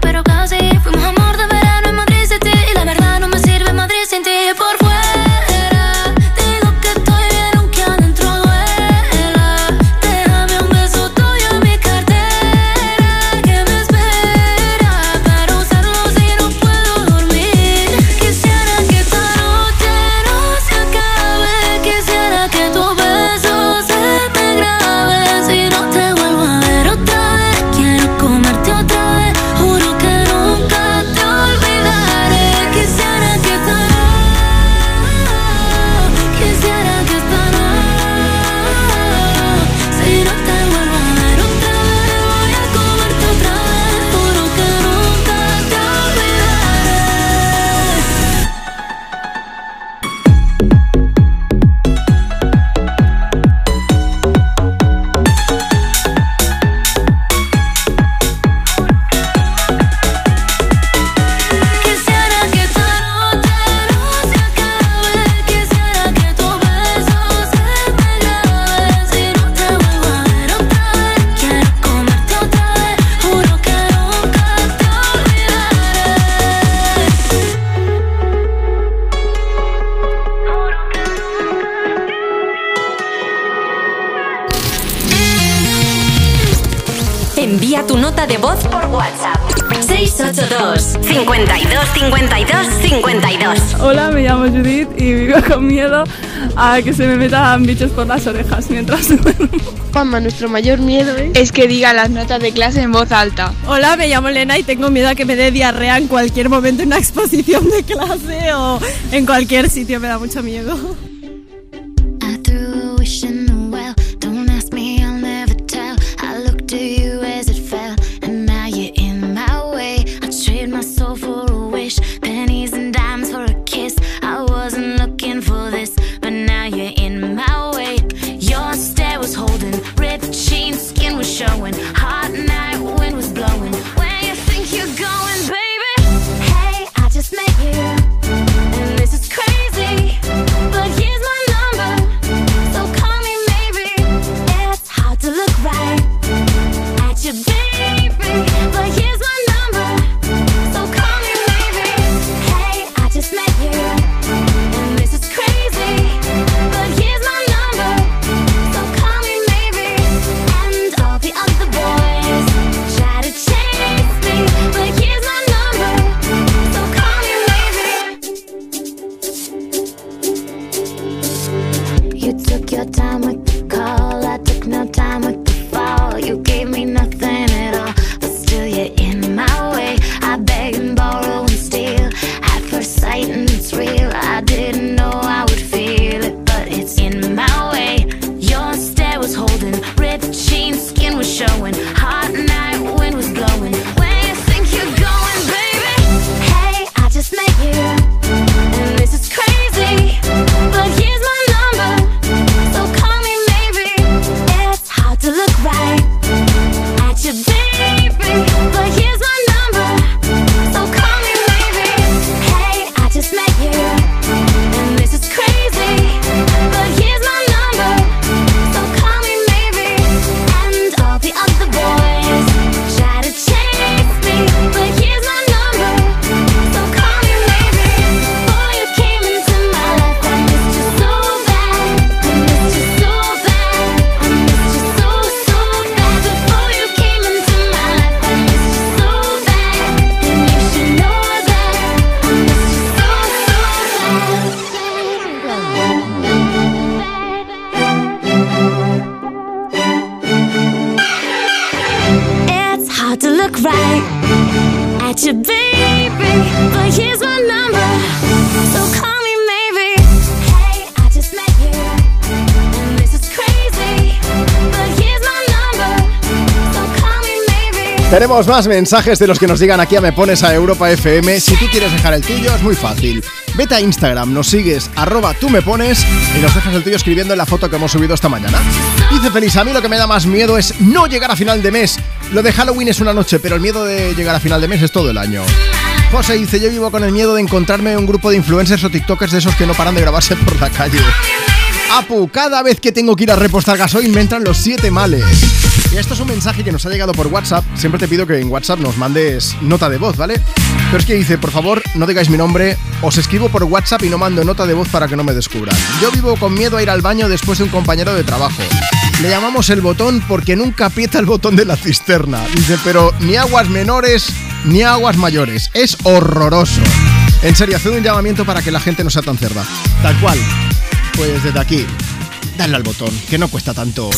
A que se me metan bichos por las orejas mientras duermo. Juanma, nuestro mayor miedo es que diga las notas de clase en voz alta. Hola, me llamo Elena y tengo miedo a que me dé diarrea en cualquier momento en una exposición de clase o en cualquier sitio, me da mucho miedo. Tenemos más mensajes de los que nos digan aquí a Me Pones a Europa FM. Si tú quieres dejar el tuyo, es muy fácil. Vete a Instagram, nos sigues, arroba tú me pones y nos dejas el tuyo escribiendo en la foto que hemos subido esta mañana. Dice Feliz, a mí lo que me da más miedo es no llegar a final de mes. Lo de Halloween es una noche, pero el miedo de llegar a final de mes es todo el año. José dice, yo vivo con el miedo de encontrarme un grupo de influencers o tiktokers de esos que no paran de grabarse por la calle. Apu, cada vez que tengo que ir a repostar gasoil me entran los siete males. Y esto es un mensaje que nos ha llegado por WhatsApp. Siempre te pido que en WhatsApp nos mandes nota de voz, ¿vale? Pero es que dice, por favor, no digáis mi nombre, os escribo por WhatsApp y no mando nota de voz para que no me descubran. Yo vivo con miedo a ir al baño después de un compañero de trabajo. Le llamamos el botón porque nunca aprieta el botón de la cisterna. Dice, pero ni aguas menores ni aguas mayores. Es horroroso. En serio, haced un llamamiento para que la gente no sea tan cerda. Tal cual. Pues desde aquí, dale al botón, que no cuesta tanto.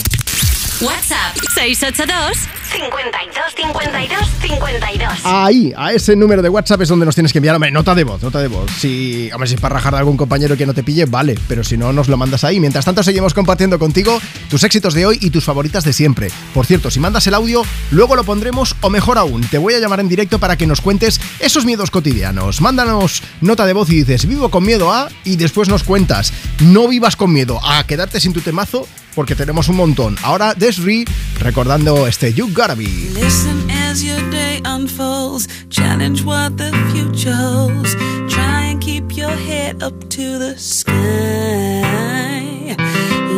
WhatsApp 682 52 52 52 Ahí, a ese número de WhatsApp es donde nos tienes que enviar, hombre, nota de voz, nota de voz. Si, hombre, si es para rajar a algún compañero que no te pille, vale, pero si no, nos lo mandas ahí. Mientras tanto, seguimos compartiendo contigo tus éxitos de hoy y tus favoritas de siempre. Por cierto, si mandas el audio, luego lo pondremos, o mejor aún, te voy a llamar en directo para que nos cuentes esos miedos cotidianos. Mándanos nota de voz y dices, vivo con miedo a, y después nos cuentas, no vivas con miedo a quedarte sin tu temazo, porque tenemos un montón. Ahora, Desri, recordando este You Gotta Be. Listen as your day unfolds. Challenge what the future holds. Try and keep your head up to the sky.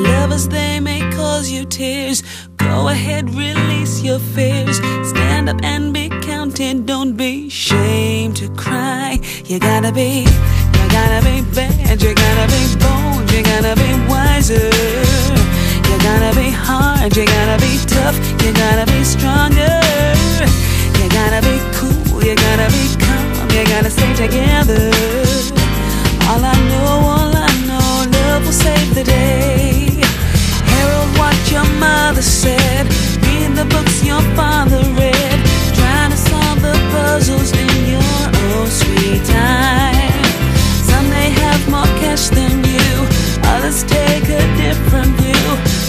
Lovers, they may cause you tears. Go ahead, release your fears. Stand up and be counted. Don't be ashamed to cry. You gotta be, you gotta be bad. You gotta be bold. You gotta be wiser. You gotta be hard, you gotta be tough, you gotta be stronger. You gotta be cool, you you gotta be calm, you gotta stay together. All I know, all I know, love will save the day. Harold, what your mother said, read the books your father read, trying to solve the puzzles in your own sweet time. Some may have more cash than you, others take a different view.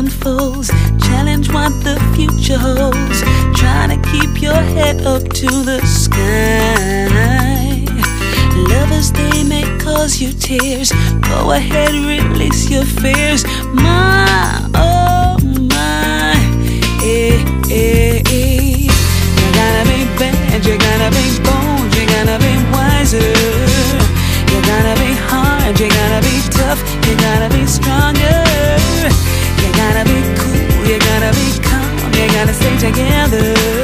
unfolds. Challenge what the future holds. Try to keep your head up to the sky. Lovers, they may cause you tears. Go ahead, release your fears. My, oh my, eh, eh, eh. You gotta be bad, you gotta be gotta stay together.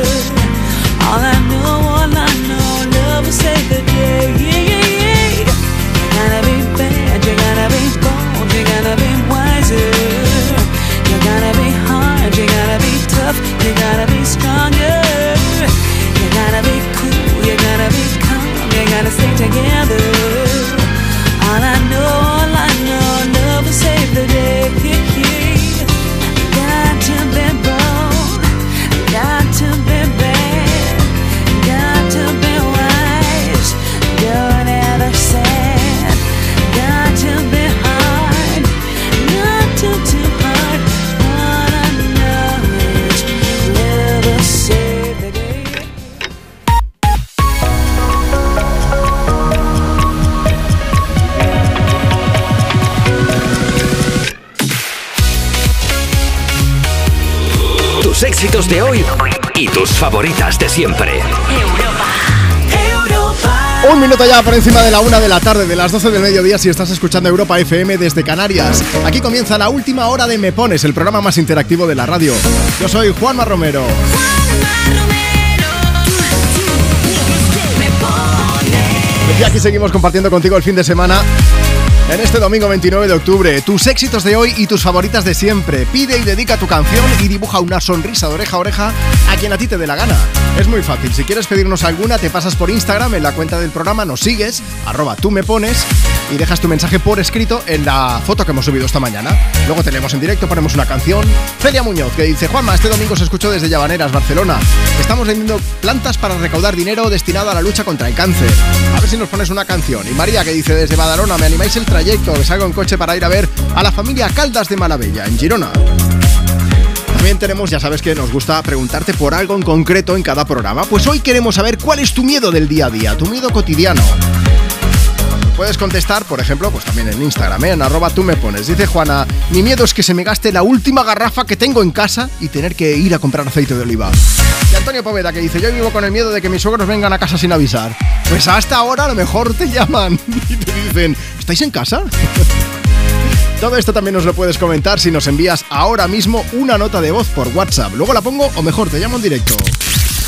Favoritas de siempre. Un minuto ya por encima de la una de la tarde, de las 12 del mediodía, si estás escuchando Europa FM desde Canarias. Aquí comienza la última hora de Me Pones, el programa más interactivo de la radio. Yo soy Juanma Romero. Y aquí seguimos compartiendo contigo el fin de semana. En este domingo 29 de octubre, tus éxitos de hoy y tus favoritas de siempre. Pide y dedica tu canción y dibuja una sonrisa de oreja a oreja a quien a ti te dé la gana. Es muy fácil, si quieres pedirnos alguna, te pasas por Instagram en la cuenta del programa, nos sigues, arroba tú me pones y dejas tu mensaje por escrito en la foto que hemos subido esta mañana. Luego te leemos en directo, ponemos una canción. Celia Muñoz, que dice, Juanma, este domingo se escuchó desde Llavaneras, Barcelona. Estamos vendiendo plantas para recaudar dinero destinado a la lucha contra el cáncer. A ver si nos pones una canción. Y María, que dice, desde Badalona, ¿me animáis el trayecto? Que salgo en coche para ir a ver a la familia Caldas de Malavella, en Girona. También tenemos, ya sabes que nos gusta preguntarte por algo en concreto en cada programa. Pues hoy queremos saber cuál es tu miedo del día a día, tu miedo cotidiano. Puedes contestar, por ejemplo, pues también en Instagram, ¿eh? en arroba tú me pones. Dice Juana, mi miedo es que se me gaste la última garrafa que tengo en casa y tener que ir a comprar aceite de oliva. Y Antonio Poveda que dice, yo vivo con el miedo de que mis suegros vengan a casa sin avisar. Pues hasta ahora a lo mejor te llaman y te dicen, ¿estáis en casa? Todo esto también nos lo puedes comentar si nos envías ahora mismo una nota de voz por WhatsApp. Luego la pongo o mejor te llamo en directo.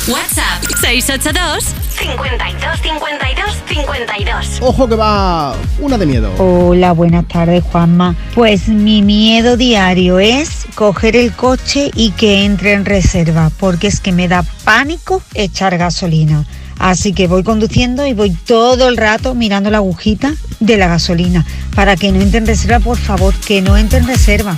WhatsApp 682 52 52 52. Ojo que va una de miedo. Hola, buenas tardes, Juanma. Pues mi miedo diario es coger el coche y que entre en reserva, porque es que me da pánico echar gasolina. Así que voy conduciendo y voy todo el rato mirando la agujita de la gasolina. Para que no entre en reserva, por favor, que no entre en reserva.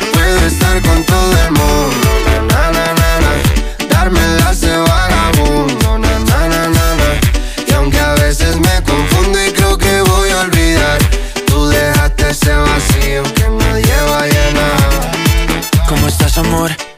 Estar con todo el mundo, na na darme las de vagabundo, na. Y aunque a veces me confundo y creo que voy a olvidar, tú dejaste ese vacío que nadie va a llenar. ¿Cómo estás, amor?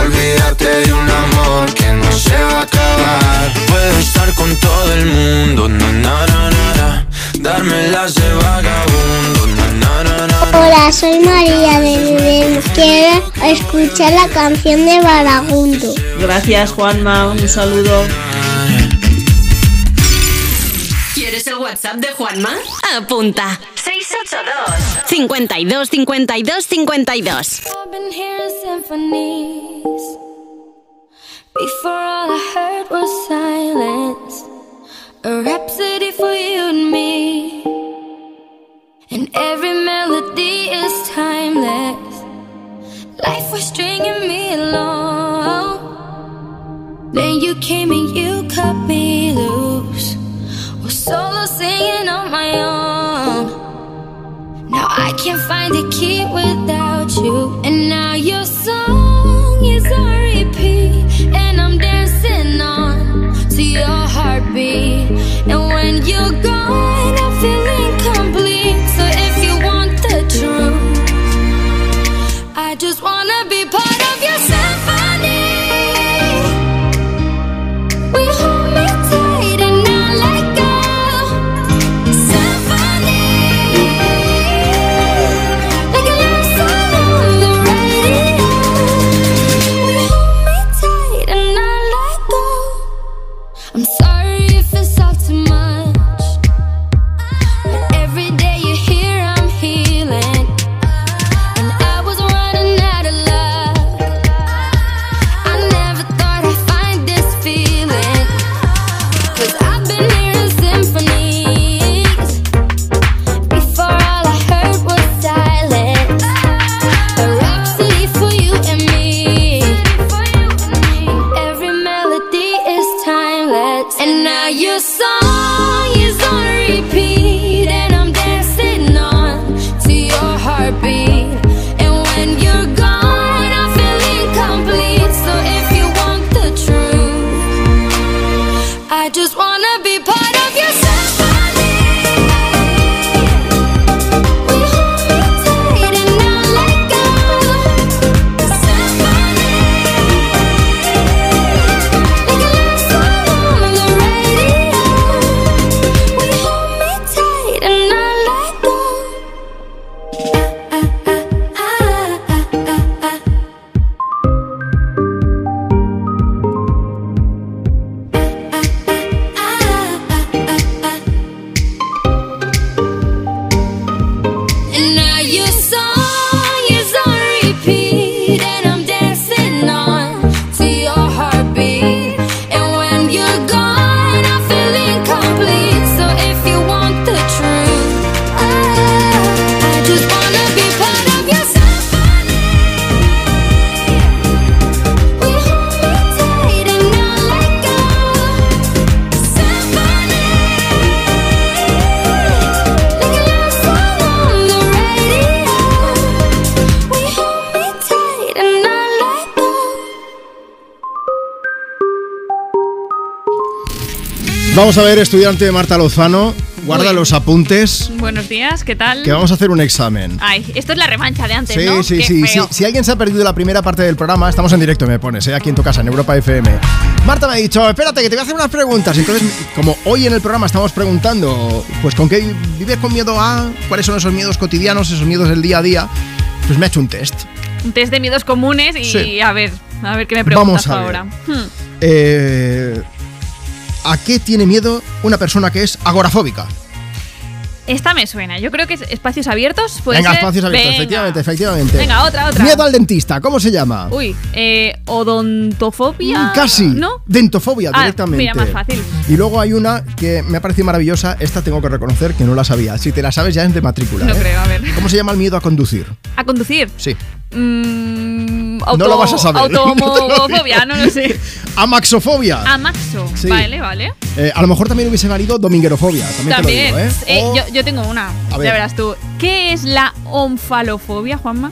Olvidarte de un amor que no se va a acabar. Puedo estar con todo el mundo, na na na na na. Darme las de vagabundo, na na na na. Hola, soy María de Vivir. Quiero escuchar la canción de Baragundo. Gracias, Juanma. Un saludo. WhatsApp de Juanma? Apunta. 682 52 52 52 I've been hearing symphonies. Before all I heard was silence. A rhapsody for you and me. And every melody is timeless. Life was stringing me along. Then you came and you cut me loose. Solo singing on my own. Now I can't find a key without you. And now your song is on repeat. And I'm dancing on to your heartbeat. And when you're gone, Vamos a ver, estudiante Marta Lozano, guarda Uy. los apuntes, Buenos días, ¿qué tal? que vamos a hacer un examen. Ay, esto es la revancha de antes, Sí, ¿no? sí, Qué sí, sí. Si alguien se ha perdido la primera parte del programa, estamos en directo, me pones, ¿eh? aquí en tu casa, en Europa FM. Marta me ha dicho, espérate, que te voy a hacer unas preguntas. Entonces, como hoy en el programa estamos preguntando, pues con qué vives con miedo a, cuáles son esos miedos cotidianos, esos miedos del día a día, pues me ha hecho un test. Un test de miedos comunes y Sí. a ver, a ver qué me preguntas Vamos a ver. ahora. Hmm. Eh, ¿A qué tiene miedo una persona que es agorafóbica? Esta me suena. Yo creo que es espacios abiertos. ¿puede Venga, ser? espacios abiertos, Venga. efectivamente, efectivamente. Venga, otra, otra. Miedo al dentista, ¿cómo se llama? Uy, eh, odontofobia. Mm, Casi. ¿No? Dentofobia Ah, directamente. mira, más fácil. Y luego hay una que me ha parecido maravillosa. Esta tengo que reconocer que no la sabía. Si te la sabes ya es de matrícula. No ¿eh? creo, a ver. ¿Cómo se llama el miedo a conducir? A conducir. Sí. Mm, No lo vas a saber. Automofobia, no lo sé. Amaxofobia. Amaxo. Sí. Vale, vale. Eh, a lo mejor también hubiese valido dominguerofobia. También, También. te lo digo, ¿eh? Eh, O- yo, yo tengo una. A ver. Ya verás tú. ¿Qué es la onfalofobia, Juanma?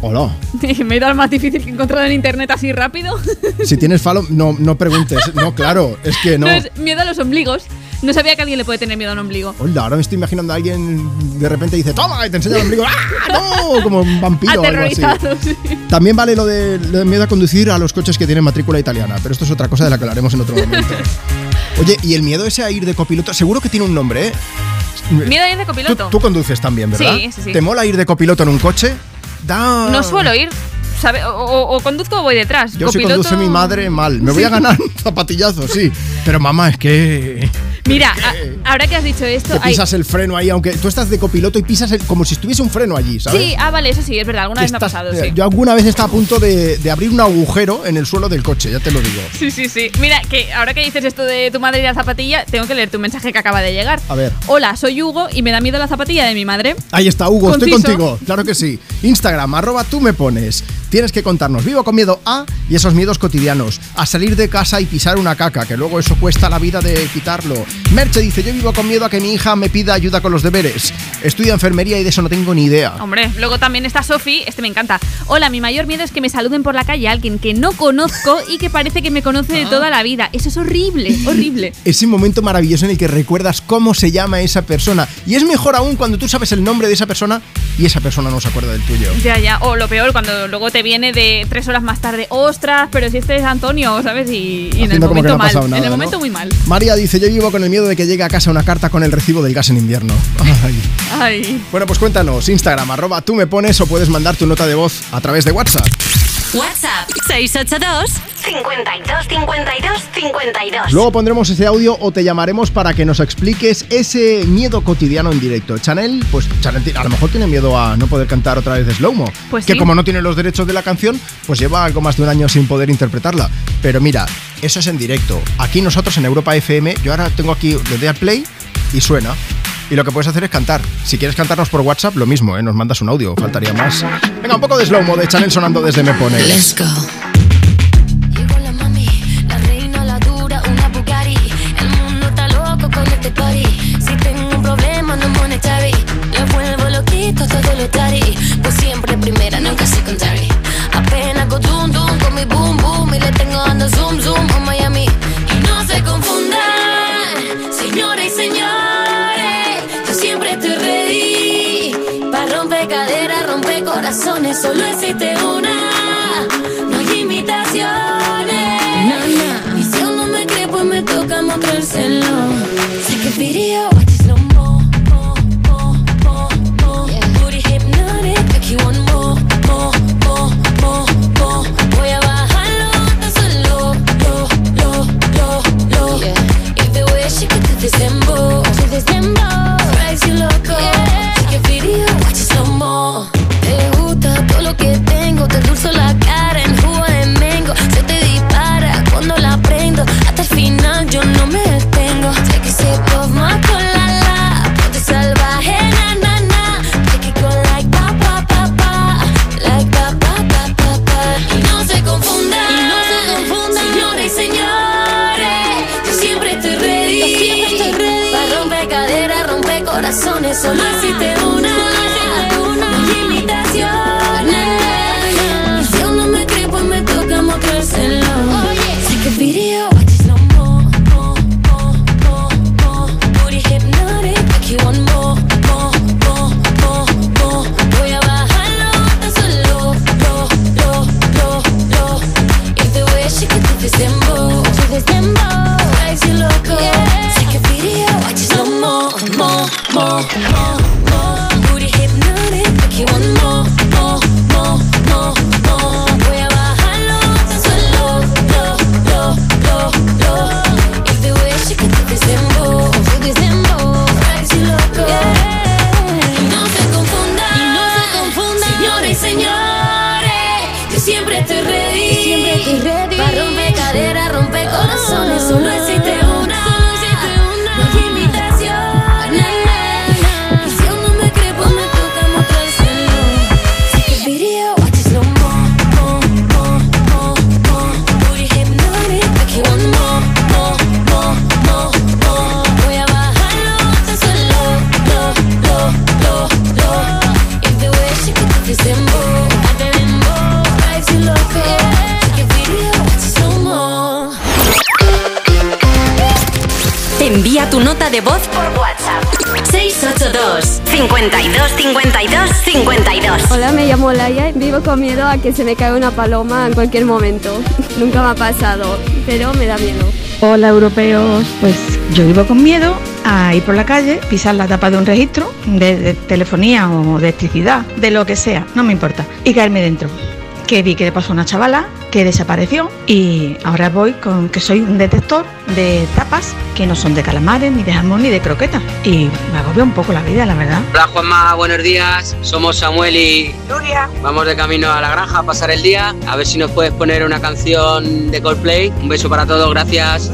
Hola. Me he dado más difícil que he encontrado en internet así rápido. Si tienes falo, no, no preguntes. No, claro, es que no. No, es miedo a los ombligos. No sabía que alguien le puede tener miedo a un ombligo. Hola, ahora me estoy imaginando a alguien de repente dice, toma, y te enseña el ombligo. ¡Ah, no! Como un vampiro o algo así. Aterrorizado, sí. También vale lo de, lo de miedo a conducir a los coches que tienen matrícula italiana, pero esto es otra cosa de la que hablaremos en otro momento. Oye, y el miedo ese a ir de copiloto, seguro que tiene un nombre, ¿eh? Miedo a ir de copiloto. tú conduces también, ¿verdad? Sí, sí, sí. ¿Te mola ir de copiloto en un coche? Da... No suelo ir. ¿sabe? O, conduzco o voy detrás. Yo si Copiloto- conduce mi madre, mal. Me voy a ganar un zapatillazo, sí. Pero mamá, es que... Mira, a- ahora que has dicho esto. Que hay- pisas el freno ahí, aunque tú estás de copiloto y pisas el- como si estuviese un freno allí, ¿sabes? Sí, ah, vale, eso sí, es verdad. Alguna vez me ha pasado, eh, sí. Yo alguna vez estaba a punto de, de abrir un agujero en el suelo del coche, ya te lo digo. Sí, sí, sí. Mira, que ahora que dices esto de tu madre y la zapatilla, tengo que leer tu mensaje que acaba de llegar. A ver. Hola, soy Hugo y me da miedo la zapatilla de mi madre. Ahí está, Hugo, estoy contigo. Claro que sí. Instagram, arroba tú me pones. Tienes que contarnos, vivo con miedo a y esos miedos cotidianos. A salir de casa y pisar una caca, que luego eso cuesta la vida de quitarlo. Merche dice, yo vivo con miedo a que mi hija me pida ayuda con los deberes. Estudia enfermería y de eso no tengo ni idea. Hombre, luego también está Sofi, este me encanta. Hola, mi mayor miedo es que me saluden por la calle alguien que no conozco y que parece que me conoce de toda la vida. Eso es horrible, horrible. Ese momento maravilloso en el que recuerdas cómo se llama esa persona. Y es mejor aún cuando tú sabes el nombre de esa persona y esa persona no se acuerda del tuyo. Ya, ya. O lo peor, cuando luego te viene de tres horas más tarde, ostras, pero si este es Antonio, ¿sabes? Y, y en el momento no mal. nada, en el ¿no? momento muy mal. María dice, yo vivo con el miedo de que llegue a casa una carta con el recibo del gas en invierno. Ay. Ay. Bueno, pues cuéntanos, Instagram, arroba tú me pones o puedes mandar tu nota de voz a través de WhatsApp. WhatsApp 682 52 52 52. Luego pondremos ese audio o te llamaremos para que nos expliques ese miedo cotidiano en directo. Chanel, pues Chanel a lo mejor tiene miedo a no poder cantar otra vez Slowmo. Pues que sí. como no tiene los derechos de la canción, pues lleva algo más de un año sin poder interpretarla. Pero mira, eso es en directo. Aquí nosotros en Europa FM, yo ahora tengo aquí, le doy al play y suena. Y lo que puedes hacer es cantar. Si quieres cantarnos por WhatsApp, lo mismo, ¿eh? Nos mandas un audio, faltaría más. Venga, un poco de Slowmo de Chanel sonando desde Me Pone. Let's go. Tari. Pues siempre primera, nunca secondary. Apenas hago dum dum con mi boom boom. Y le tengo dando zoom zoom a Miami. Y no se confundan, señores y señores. Yo siempre estoy ready. Para romper caderas, romper corazones. Solo existe una. No hay imitaciones. Y si aún no me cree, pues me toca mostrárselo. Con miedo a que se me caiga una paloma en cualquier momento. Nunca me ha pasado, pero me da miedo. Hola europeos, pues yo vivo con miedo a ir por la calle, pisar la tapa de un registro de, de telefonía o de electricidad, de lo que sea, no me importa, y caerme dentro. Que vi que le pasó a una chavala que desapareció y ahora voy con que soy un detector de tapas que no son de calamares, ni de jamón, ni de croquetas. Y me agobia un poco la vida, la verdad. Hola Juanma, buenos días. Somos Samuel y Nuria. Vamos de camino a la granja a pasar el día. A ver si nos puedes poner una canción de Coldplay. Un beso para todos, gracias.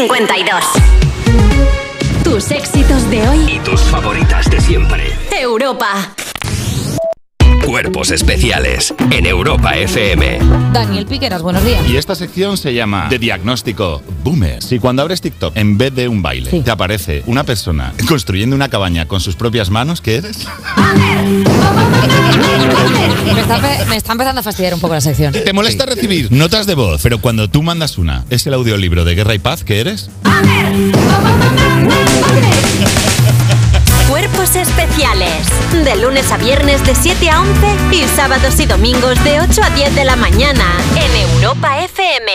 52 52 Tus éxitos de hoy. Y tus favoritas de siempre. Europa. Cuerpos especiales en Europa FM. Daniel Piqueras, buenos días. Y esta sección se llama De diagnóstico Boomer. Si cuando abres TikTok, en vez de un baile, te aparece una persona construyendo una cabaña con sus propias manos, ¿qué eres? Me está, pe- me está empezando a fastidiar un poco la sección. ¿Te molesta recibir notas de voz? Pero cuando tú mandas una, ¿es el audiolibro de Guerra y Paz que eres? Cuerpos especiales. De lunes a viernes de 7 a 11 y sábados y domingos de 8 a 10 de la mañana en Europa FM.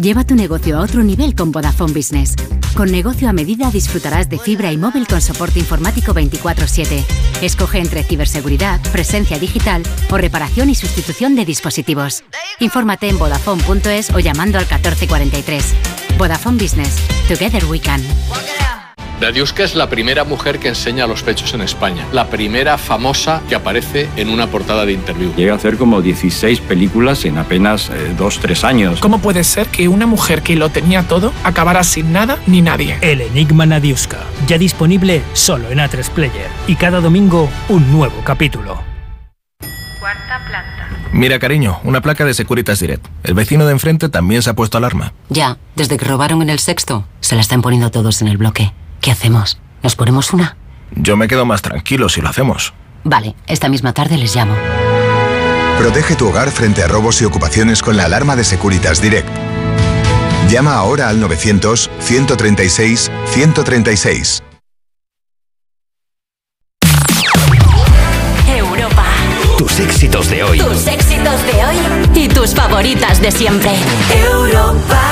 Lleva tu negocio a otro nivel con Vodafone Business. Con negocio a medida disfrutarás de fibra y móvil con soporte informático 24/7. Escoge entre ciberseguridad, presencia digital o reparación y sustitución de dispositivos. Infórmate en vodafone.es o llamando al 1443. Vodafone Business. Together we can. Dadiuska es la primera mujer que enseña los pechos en España, la primera famosa que aparece en una portada de interview. Llega a hacer como 16 películas en apenas eh, 2-3 años. ¿Cómo puede ser que una mujer que lo tenía todo acabara sin nada ni nadie? El Enigma Nadiuska, ya disponible solo en A3 Player y cada domingo un nuevo capítulo. Cuarta planta. Mira, cariño, una placa de Securitas Direct. El vecino de enfrente también se ha puesto alarma. Ya, desde que robaron en el sexto, se la están poniendo todos en el bloque. ¿Qué hacemos? ¿Nos ponemos una? Yo me quedo más tranquilo si lo hacemos. Vale, esta misma tarde les llamo. Protege tu hogar frente a robos y ocupaciones con la alarma de Securitas Direct. Llama ahora al 900-136-136. Europa. Tus éxitos de hoy. Tus éxitos de hoy y tus favoritas de siempre. Europa.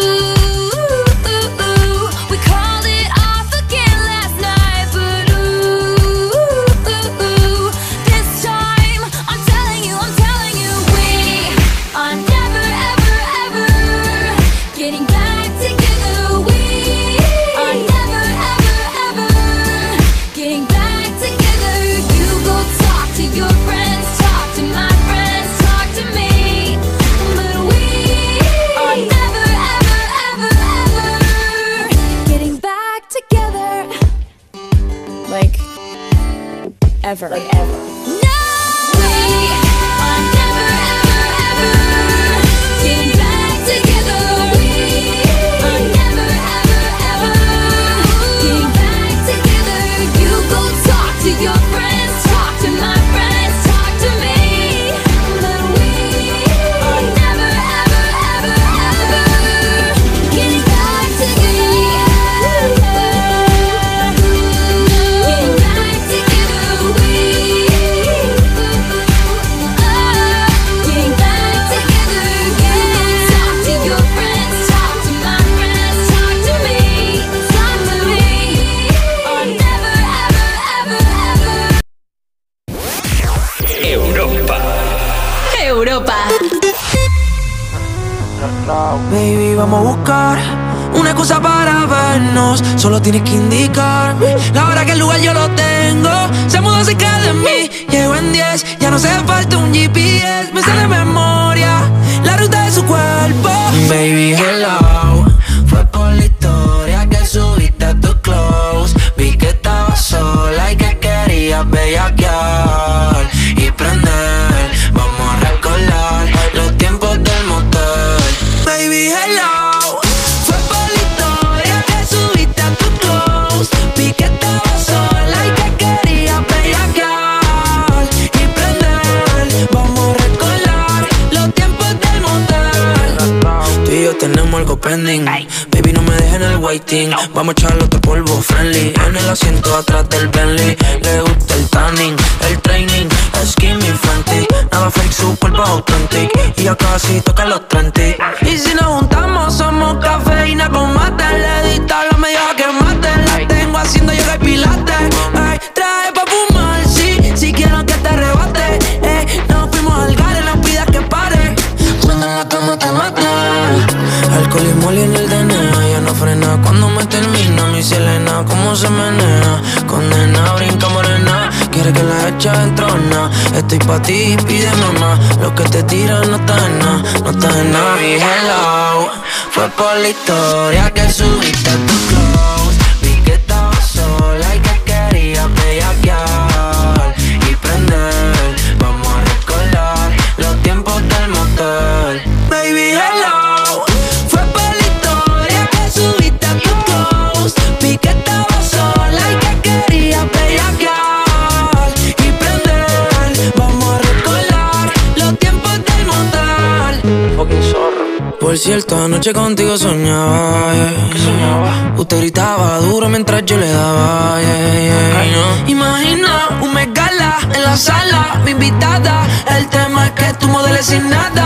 Anoche contigo soñaba, yeah. Usted gritaba duro mientras yo le daba, yeah, yeah. Imagina un megala en la sala, mi invitada. El tema es que tú modeles sin nada.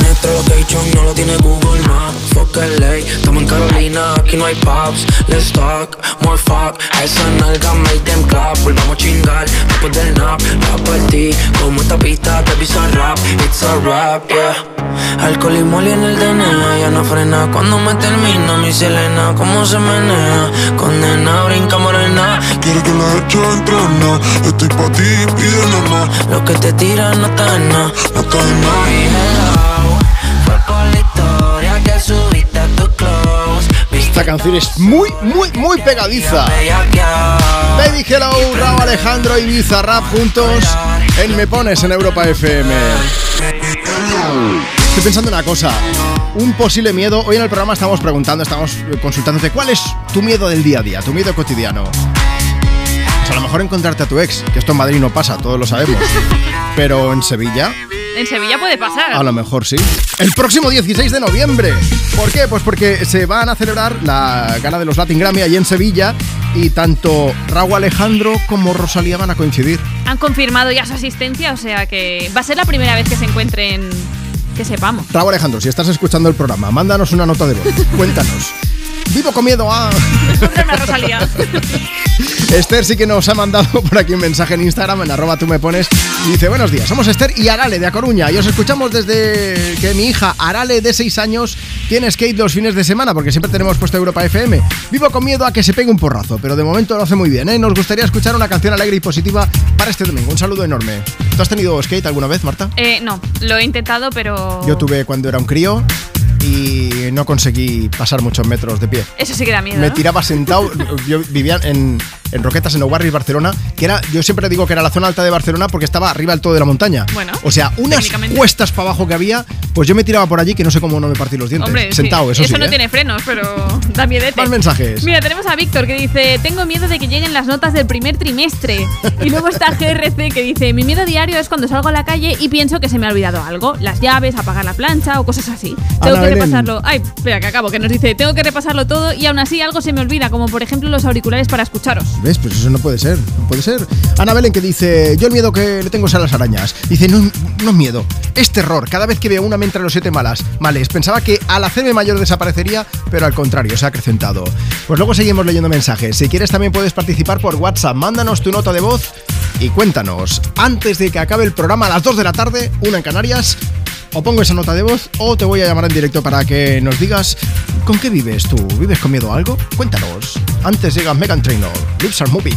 Nuestro location no lo tiene Google Maps. Fuck LA, estamos en Carolina, aquí no hay pubs. Let's talk, more fuck. A esa nalga make them clap. Volvamos a chingar después del nap. Va por ti, como esta pista te pisa rap. It's a rap, yeah. Alcohol y moli en el DNA, ya no frena. Cuando me termina mi Selena, cómo se menea Condena, brinca morena. Quiero que la eche entrena Estoy pa' ti, pide nada más Lo que te tira no está en nada No está en nada. Hello, fue por la historia que subiste a tu close Esta canción es muy, muy, muy pegadiza. Baby Hello, Raúl Alejandro y Bizarrap juntos en Me Pones en Europa FM. Estoy pensando una cosa. Un posible miedo. Hoy en el programa estamos preguntando, estamos consultándote cuál es tu miedo del día a día, tu miedo cotidiano. Pues a lo mejor encontrarte a tu ex, que esto en Madrid no pasa, todos lo sabemos. Pero en Sevilla, En Sevilla puede pasar. a lo mejor sí. El próximo 16 de noviembre. ¿Por qué? Pues porque se van a celebrar la gala de los Latin Grammy allí en Sevilla y tanto Raúl Alejandro como Rosalía van a coincidir. Han confirmado ya su asistencia, o sea que va a ser la primera vez que se encuentren, que sepamos. Raúl Alejandro, si estás escuchando el programa, mándanos una nota de voz. Cuéntanos. Vivo con miedo a... Rosalía. Esther sí que nos ha mandado por aquí un mensaje en Instagram, en arroba tú me pones, y dice, buenos días, somos Esther y Arale de A Coruña, y os escuchamos desde que mi hija Arale de 6 años tiene skate los fines de semana, porque siempre tenemos puesto Europa FM. Vivo con miedo a que se pegue un porrazo, pero de momento lo hace muy bien, ¿eh? Nos gustaría escuchar una canción alegre y positiva para este domingo. Un saludo enorme. ¿Tú has tenido skate alguna vez, Marta? Eh, no, lo he intentado, pero. Yo tuve cuando era un crío y no conseguí pasar muchos metros de pie. Eso sí que da miedo. Me ¿no? tiraba sentado. Yo vivía en, en Roquetas, en Oguarris, Barcelona, que era, yo siempre digo que era la zona alta de Barcelona porque estaba arriba del todo de la montaña. Bueno, o sea, unas cuestas para abajo que había, pues yo me tiraba por allí que no sé cómo no me partí los dientes. Hombre, sí. sentado, eso, sí. no ¿eh? tiene frenos, pero da miedete. Más mensajes. Mira, tenemos a Víctor que dice: Tengo miedo de que lleguen las notas del primer trimestre. Y luego está GRC que dice: Mi miedo diario es cuando salgo a la calle y pienso que se me ha olvidado algo. Las llaves, apagar la plancha o cosas así. Tengo Ana que Belén. repasarlo. Ay, espera, que acabo, que nos dice: Tengo que repasarlo todo y aún así algo se me olvida, como por ejemplo los auriculares para escucharos. ¿Ves? Pues eso no puede ser, no puede ser. Ana Belén que dice, yo el miedo que le tengo es a las arañas. Dice, no, no es miedo, es terror. Cada vez que veo una me entra los siete malas. Males, pensaba que al hacerme mayor desaparecería, pero al contrario, se ha acrecentado. Pues luego seguimos leyendo mensajes. Si quieres también puedes participar por WhatsApp. Mándanos tu nota de voz y cuéntanos. Antes de que acabe el programa a las 2 de la tarde, una en Canarias, o pongo esa nota de voz o te voy a llamar en directo para que nos digas con qué vives tú. ¿Vives con miedo a algo? Cuéntanos. Antes llega Megan Trainor. Lips are moving.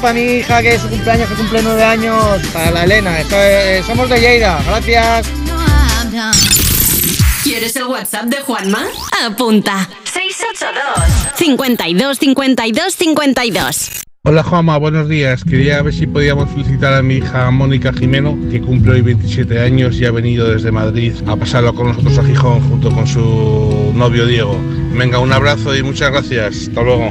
para mi hija que es su cumpleaños, que cumple nueve años? Para la Elena. Esto es- somos de Lleida. Gracias. ¿Quieres el WhatsApp de Juanma? Apunta. 682 52 52 52. Hola Juanma, buenos días. Quería ver si podíamos felicitar a mi hija Mónica Jimeno, que cumple hoy 27 años y ha venido desde Madrid a pasarlo con nosotros a Gijón junto con su novio Diego. Venga, un abrazo y muchas gracias. Hasta luego.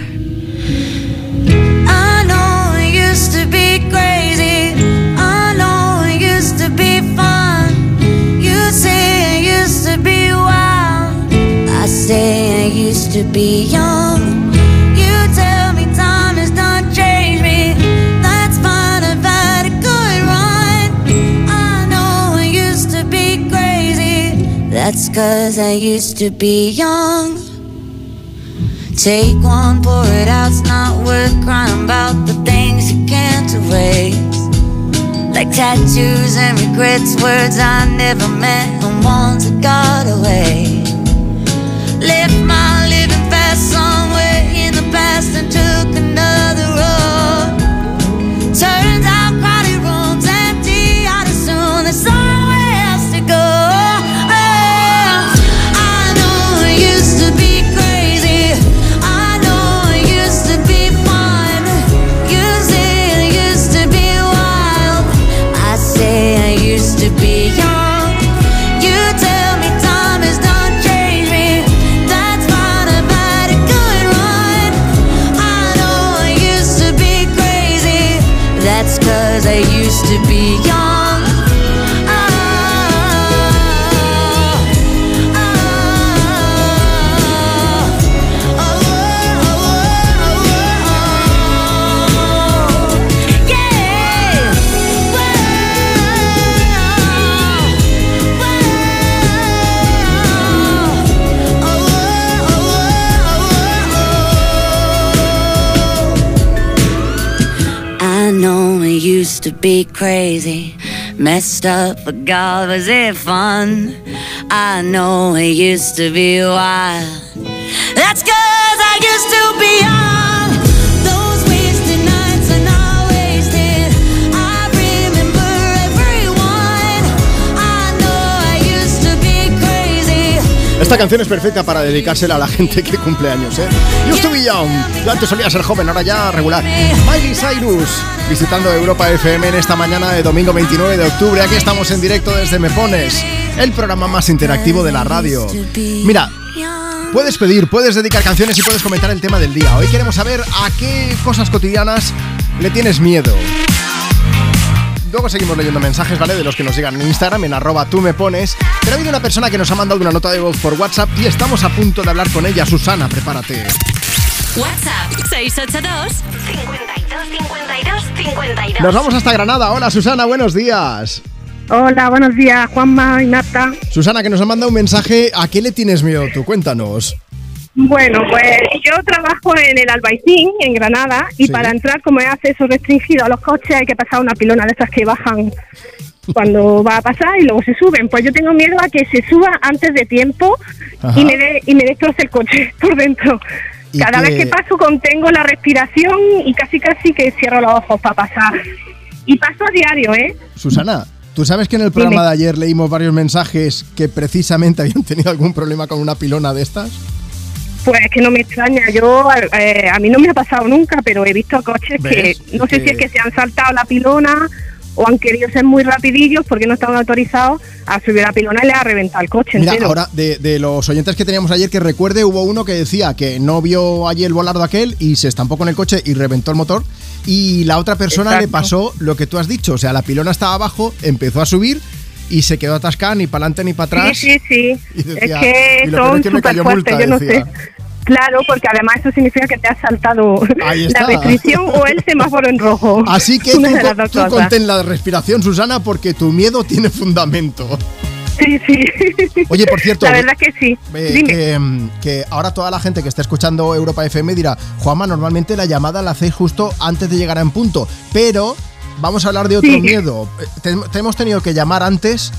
Say I used to be young. You tell me time has done changed me. That's fine, I've had a good run. I know I used to be crazy. That's cause I used to be young. Take one, pour it out, it's not worth crying about the things you can't erase. Like tattoos and regrets, words I never meant, and ones that got away. Be crazy, messed up, but God, was it fun? I know it used to be wild. That's cause I used to be young. Esta canción es perfecta para dedicársela a la gente que cumple años, ¿eh? Used young. Yo antes solía ser joven, ahora ya regular. Miley Cyrus, visitando Europa FM en esta mañana de domingo 29 de octubre. Aquí estamos en directo desde Me Pones, el programa más interactivo de la radio. Mira, puedes pedir, puedes dedicar canciones y puedes comentar el tema del día. Hoy queremos saber a qué cosas cotidianas le tienes miedo. Luego seguimos leyendo mensajes, ¿vale? De los que nos llegan en Instagram, en arroba tú me pones. Pero ha habido una persona que nos ha mandado una nota de voz por WhatsApp y estamos a punto de hablar con ella. Susana, prepárate. WhatsApp 682 52 52 52. Nos vamos hasta Granada. Hola Susana, buenos días. Hola, buenos días, Juanma y Marta. Susana, que nos ha mandado un mensaje. ¿A qué le tienes miedo tú? Cuéntanos. Bueno, pues yo trabajo en el Albaicín, en Granada, y Sí. para entrar, como es acceso restringido a los coches, hay que pasar una pilona de esas que bajan cuando va a pasar y luego se suben. Pues yo tengo miedo a que se suba antes de tiempo Ajá. y me, de- y me destroce el coche por dentro. ¿Y Cada vez que paso contengo la respiración y casi casi que cierro los ojos para pasar. Y paso a diario, ¿eh? Susana, ¿tú sabes que en el programa Dime. de ayer leímos varios mensajes que precisamente habían tenido algún problema con una pilona de estas? Pues que no me extraña, yo eh, a mí no me ha pasado nunca, pero he visto coches ¿Ves? que no sé Que- si es que se han saltado la pilona o han querido ser muy rapidillos porque no estaban autorizados a subir la pilona y le ha reventado el coche Mira, entero. ahora de, de los oyentes que teníamos ayer, que recuerde, hubo uno que decía que no vio allí el volardo aquel y se estampó con el coche y reventó el motor. Y la otra persona le pasó lo que tú has dicho. O sea, la pilona estaba abajo, empezó a subir y se quedó atascada ni para adelante ni para atrás. Sí, sí, sí. Decía, es que "Y lo peor son es que me súper fuertes, multa", yo no decía. sé. Claro, porque además eso significa que te has saltado la restricción o el semáforo en rojo. Así que tú, tú contén la respiración, Susana, porque tu miedo tiene fundamento. Sí, sí. Oye, por cierto, La verdad que sí. Eh, Dime. que, mm, que ahora toda la gente que está escuchando Europa FM dirá, Juanma, normalmente la llamada la hacéis justo antes de llegar a en punto, pero vamos a hablar de otro Sí. miedo. Eh, Te, te hemos tenido que llamar antes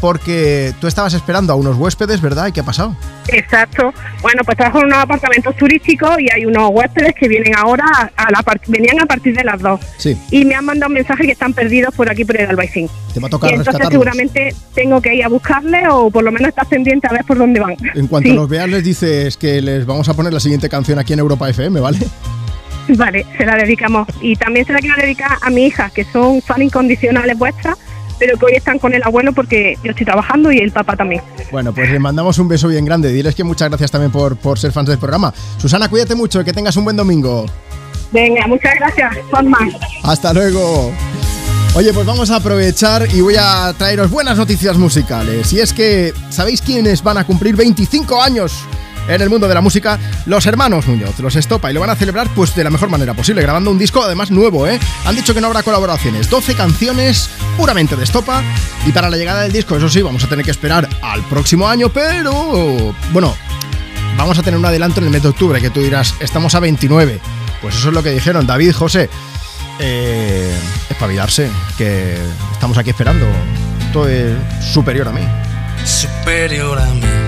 porque tú estabas esperando a unos huéspedes, ¿verdad? ¿Y qué ha pasado? Exacto. Bueno, pues trabajo en unos apartamentos turísticos y hay unos huéspedes que vienen ahora, a la venían a partir de las dos. Sí. Y me han mandado un mensaje que están perdidos por aquí por el Albaicín. Te va a tocar Y entonces rescatarlos. seguramente tengo que ir a buscarles o por lo menos estar pendiente a ver por dónde van. En cuanto Sí. los veas les dices que les vamos a poner la siguiente canción aquí en Europa FM, ¿vale? Vale, se la dedicamos. Y también se la quiero dedicar a mi hija, que son fan incondicionales vuestras, pero que hoy están con el abuelo porque yo estoy trabajando y el papá también. Bueno, pues les mandamos un beso bien grande. Diles que muchas gracias también por, por ser fans del programa. Susana, cuídate mucho, que tengas un buen domingo. Venga, muchas gracias, Juanma. Hasta luego. Oye, pues vamos a aprovechar y voy a traeros buenas noticias musicales. Y es que, ¿sabéis quiénes van a cumplir 25 años en el mundo de la música? Los hermanos Muñoz, los Estopa, y lo van a celebrar pues de la mejor manera posible, grabando un disco además nuevo, ¿eh? Han dicho que no habrá colaboraciones, 12 canciones puramente de Estopa, y para la llegada del disco, eso sí, vamos a tener que esperar al próximo año, pero... Bueno, vamos a tener un adelanto en el mes de octubre, que tú dirás, estamos a 29. Pues eso es lo que dijeron David, José. Eh, espabilarse, que estamos aquí esperando. Esto es superior a mí. superior a mí.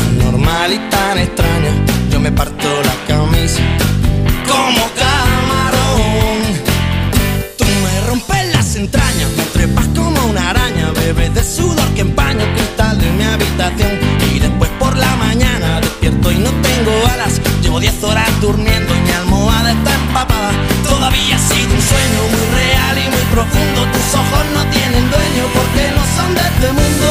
normal y tan extraña. Yo me parto la camisa como camarón. Tú me rompes las entrañas, me trepas como una araña, bebes de sudor que empaña el cristal de mi habitación. Y después por la mañana despierto y no tengo alas. Llevo 10 horas durmiendo y mi almohada está empapada. Todavía ha sido un sueño muy real y muy profundo. Tus ojos no tienen dueño porque no son de este mundo.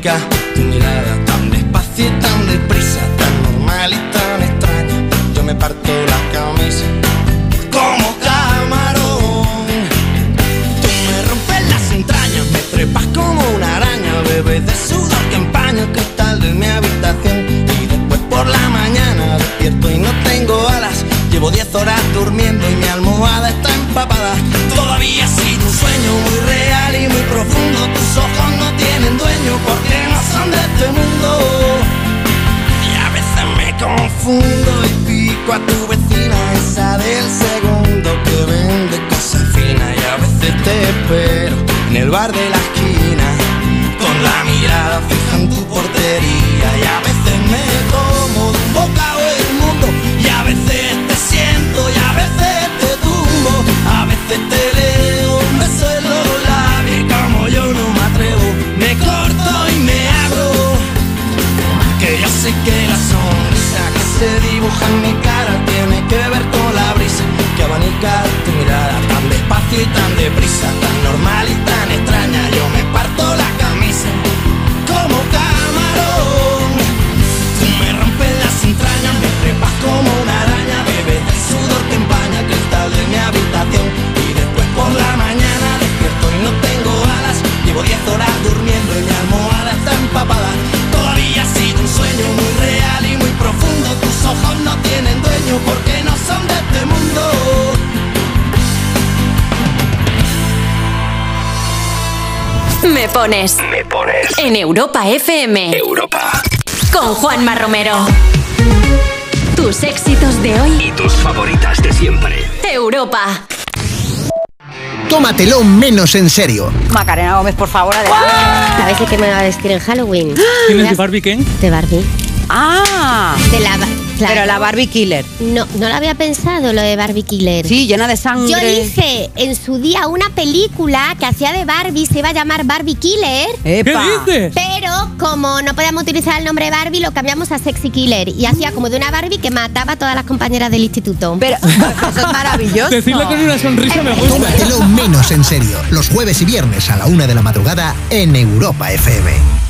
que mirada tan despacio y tan deprisa, tan normal y tan extraña. Yo me parto la camisa como camarón. Tú me rompes las entrañas, me trepas como una araña, bebes de sudor que empaña el cristal de mi habitación. Y después por la mañana despierto y no tengo alas. Llevo 10 horas durmiendo y mi almohada está empapada. Todavía ha un sueño muy real y muy profundo. Tus ojos dueño porque no son de este mundo. Y a veces me confundo y pico a tu vecina, esa del segundo que vende cosas finas. Y a veces te espero en el bar de la esquina, con la mirada fija en tu portería. Y a veces me como de un bocado el mundo, y a veces y tan normal y tan extraña. Yo me parto la camisa como camarón. Tú me rompes las entrañas, me trepas como una araña, bebes del sudor que empaña el cristal de mi habitación. Y después por la mañana despierto y no tengo alas. Llevo 10 horas durmiendo y mi almohada está empapada. Todavía ha sido un sueño muy real y muy profundo. Tus ojos no tienen dueño porque no son de este mundo. Me pones. Me pones. En Europa FM. Europa. con Juanma Romero. Tus éxitos de hoy. Y tus favoritas de siempre. Europa. Tómatelo menos en serio. Macarena Gómez, por favor, adelante. ¿Sabes de qué me va a vestir en Halloween? ¿Quién es de Barbie Ken? De Barbie. Ah. De la, claro. Pero la Barbie Killer. No, no lo había pensado lo de Barbie Killer. Sí, llena de sangre. Yo hice en su día una película que hacía de Barbie, se iba a llamar Barbie Killer. ¡Epa! ¿Qué dices? Pero como no podíamos utilizar el nombre Barbie, lo cambiamos a Sexy Killer. Y hacía como de una Barbie que mataba a todas las compañeras del instituto. Pero eso es maravilloso. Decirlo con una sonrisa me gusta. Tómatelo menos en serio. Los jueves y viernes a la una de la madrugada en Europa FM.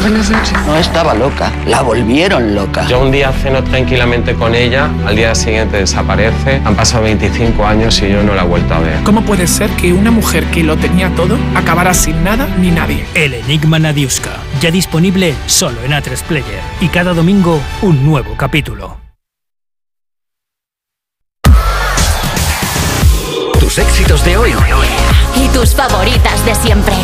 Buenas noches. No estaba loca, la volvieron loca. Yo un día ceno tranquilamente con ella, al día siguiente desaparece, han pasado 25 años y yo no la he vuelto a ver. ¿Cómo puede ser que una mujer que lo tenía todo acabara sin nada ni nadie? El Enigma Nadiuska, ya disponible solo en A3 Player. Y cada domingo un nuevo capítulo. Tus éxitos de hoy Y tus favoritas de siempre.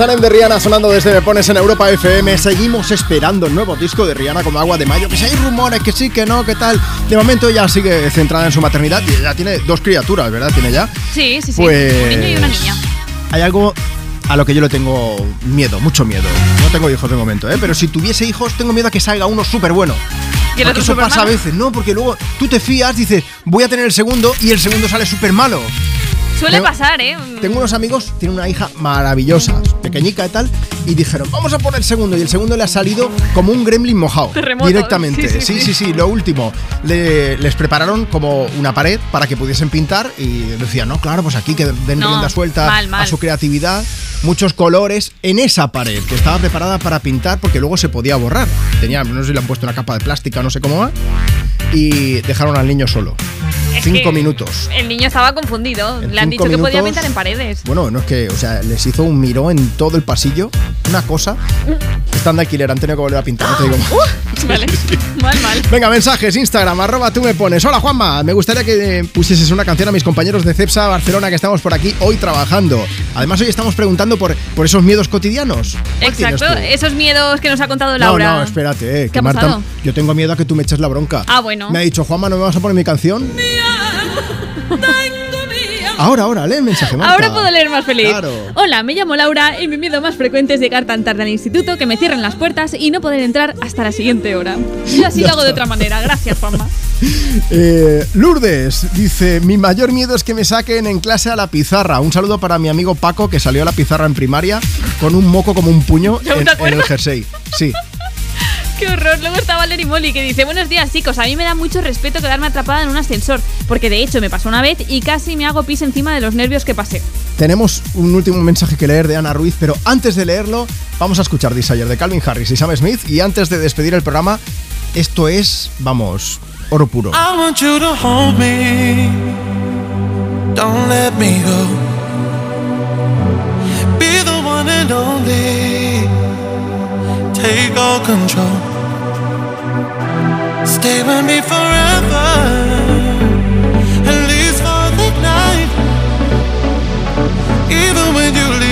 Es Salem de Rihanna sonando desde Me Pones en Europa FM. Seguimos esperando el nuevo disco de Rihanna como agua de mayo. Que si hay rumores, que sí, que no, que tal. De momento ella sigue centrada en su maternidad y ya tiene dos criaturas, ¿verdad? Tiene ya. Sí, sí, sí. Pues- Un niño y una niña. Hay algo a lo que yo le tengo miedo, mucho miedo. No tengo hijos de momento, ¿eh? Pero si tuviese hijos, tengo miedo a que salga uno súper bueno. ¿Y Porque eso pasa a veces, ¿no? Porque luego tú te fías, dices, voy a tener el segundo y el segundo sale súper malo. Suele Tengo- pasar, ¿eh? Tengo unos amigos, tienen una hija maravillosa, pequeñica y tal, y dijeron, vamos a poner el segundo, y el segundo le ha salido como un gremlin mojado. Terremoto. Directamente. Sí, Sí sí, sí, sí. sí, Lo último, le- les prepararon como una pared para que pudiesen pintar y decían, no, claro, pues aquí que den No, rienda suelta mal, mal. a su creatividad. Muchos colores en esa pared que estaba preparada para pintar porque luego se podía borrar. Tenía, no sé si le han puesto una capa de plástica, no sé cómo va. Y dejaron al niño solo. Es Cinco minutos. El niño estaba confundido. En Le han dicho que podía pintar en paredes. Bueno, no es que, o sea, les hizo un miró en todo el pasillo. Una cosa. Están de alquiler, han tenido que volver a pintar. No te digo más. Uh, vale. Mal, mal. Venga, mensajes, Instagram, arroba tú me pones. Hola Juanma, me gustaría que eh, pusieses una canción a mis compañeros de CEPSA Barcelona que estamos por aquí hoy trabajando. Además, hoy estamos preguntando por, por esos miedos cotidianos. ¿Cuál tienes Exacto. Esos miedos que nos ha contado No, Laura. no, espérate, eh, ¿Qué que Marta, pasado? yo tengo miedo a que tú me eches la bronca. Ah, bueno. Me ha dicho, Juanma, ¿no me vas a poner mi canción? Ahora, ahora, lee el mensaje, Marta. Ahora puedo leer más feliz. Claro. Hola, me llamo Laura y mi miedo más frecuente es llegar tan tarde al instituto que me cierren las puertas y no poder entrar hasta la siguiente hora. Yo así lo hago de otra manera. Gracias, Juanma. Eh, Lourdes dice: Mi mayor miedo es que me saquen en clase a la pizarra. Un saludo para mi amigo Paco que salió a la pizarra en primaria con un moco como un puño ¿Ya te en, en el jersey. Sí. Qué horror. Luego está Valerie Molly que dice, buenos días chicos, a mí me da mucho respeto quedarme atrapada en un ascensor, porque de hecho me pasó una vez y casi me hago pis encima de los nervios que pasé. Tenemos un último mensaje que leer de Ana Ruiz, pero antes de leerlo, vamos a escuchar Desire de Calvin Harris y Sam Smith. Y antes de despedir el programa, esto es, vamos, oro puro. I want you to hold me. Don't let me go. Be the one and only. Take all control. Stay with me forever. At least for the night. Even when you leave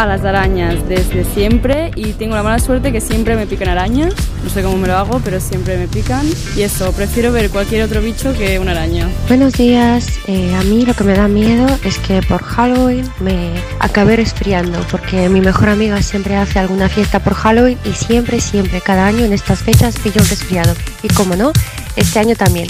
a las arañas desde siempre y tengo la mala suerte que siempre me pican arañas. No sé cómo me lo hago, pero siempre me pican. Y eso, prefiero ver cualquier otro bicho que una araña. Buenos días, Eh, a mí lo que me da miedo es que por Halloween me acabe resfriando porque mi mejor amiga siempre hace alguna fiesta por Halloween y siempre, siempre, cada año en estas fechas pillo un resfriado. Y como no, este año también.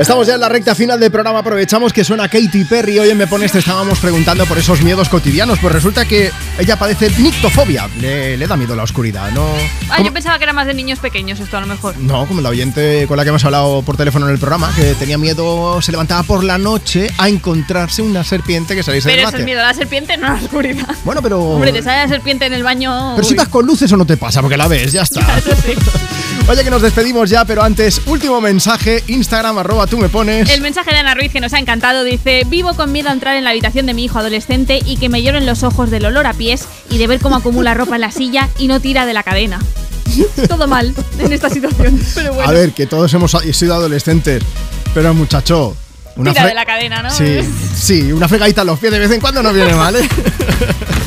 Estamos ya en la recta final del programa. Aprovechamos que suena Katy Perry. Hoy en Me Pones te estábamos preguntando por esos miedos cotidianos. Pues resulta que ella padece nictofobia. Le, le da miedo la oscuridad, ¿no? Ah, yo pensaba que era más de niños pequeños esto a lo mejor. No, como la oyente con la que hemos hablado por teléfono en el programa, que tenía miedo, se levantaba por la noche a encontrarse una serpiente que saliese Pero es bate. miedo a la serpiente, no a la oscuridad. Bueno, pero. Hombre, te sale la serpiente en el baño. Pero si uy. vas con luces o no te pasa, porque la ves, ya está. Oye, que nos despedimos ya, pero antes, último mensaje, Instagram, arroba tú me pones. El mensaje de Ana Ruiz que nos ha encantado dice: Vivo con miedo a entrar en la habitación de mi hijo adolescente y que me lloren los ojos del olor a pies y de ver cómo acumula ropa en la silla y no tira de la cadena. Todo mal en esta situación, pero bueno. A ver, que todos hemos sido adolescentes, pero muchacho. Una tira de la cadena, ¿no? Sí, sí, una fregadita a los pies de vez en cuando no viene mal, ¿eh?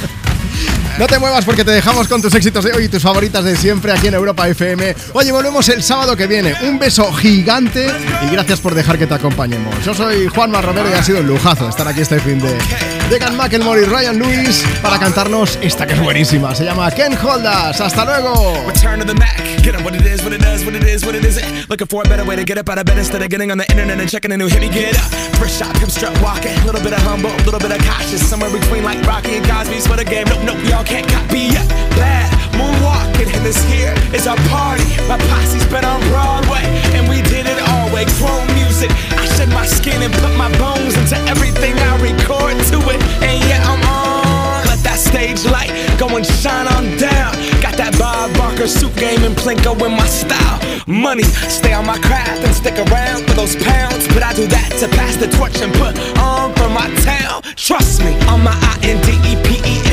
No te muevas porque te dejamos con tus éxitos de hoy y tus favoritas de siempre aquí en Europa FM. Oye, volvemos el sábado que viene. Un beso gigante y gracias por dejar que te acompañemos. Yo soy Juanma Romero y ha sido un lujazo estar aquí este fin de. Llegan Macklemore y Ryan Lewis para cantarnos esta que es buenísima. Se llama Ken Holdas. ¡Hasta luego! Return to the Mac. Get 'em what it is, what it does, what it is, what it isn't. Looking for a better way to get up out of bed instead of getting on the internet and checking a new hit. Me get up. First shot, come strut walking. Little bit of humble, little bit of cautious. Somewhere between like Rocky and Cosby's for the game. Nope, nope, y'all can't copy yet. Bad moonwalking, and this here is our party. My posse's been on Broadway, and we did it all way. Chrome music. I shed my skin and put my bones into everything I record to it. And yeah, I'm on. Let that stage light go and shine on down. Got that Bob Barker suit game, and Plinko in my style. Money, stay on my craft and stick around for those pounds. But I do that to pass the torch and put on for my town. Trust me, I'm my I N D E P E N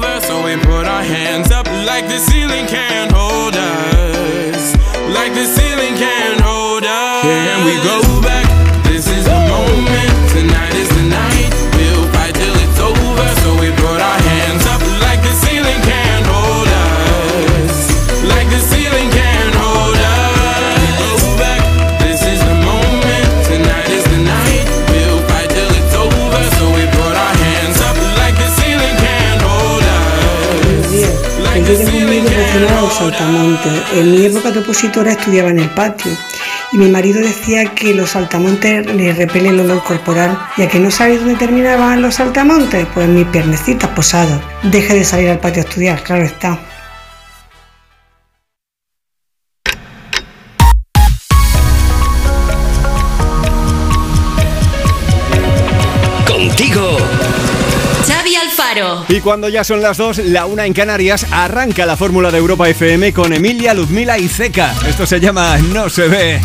We put our hands up like the ceiling can't hold us. Like the ceiling can't hold us. Here we go back. Saltamontes. En mi época de opositora estudiaba en el patio y mi marido decía que los saltamontes le repelen el olor corporal. ¿Y a que no sabéis dónde terminaban los saltamontes? Pues mis piernecitas posadas. Deje de salir al patio a estudiar, claro está. Cuando ya son las 2, la una en Canarias, arranca la fórmula de Europa FM con Emilia, Luzmila y Zeca. Esto se llama No se ve.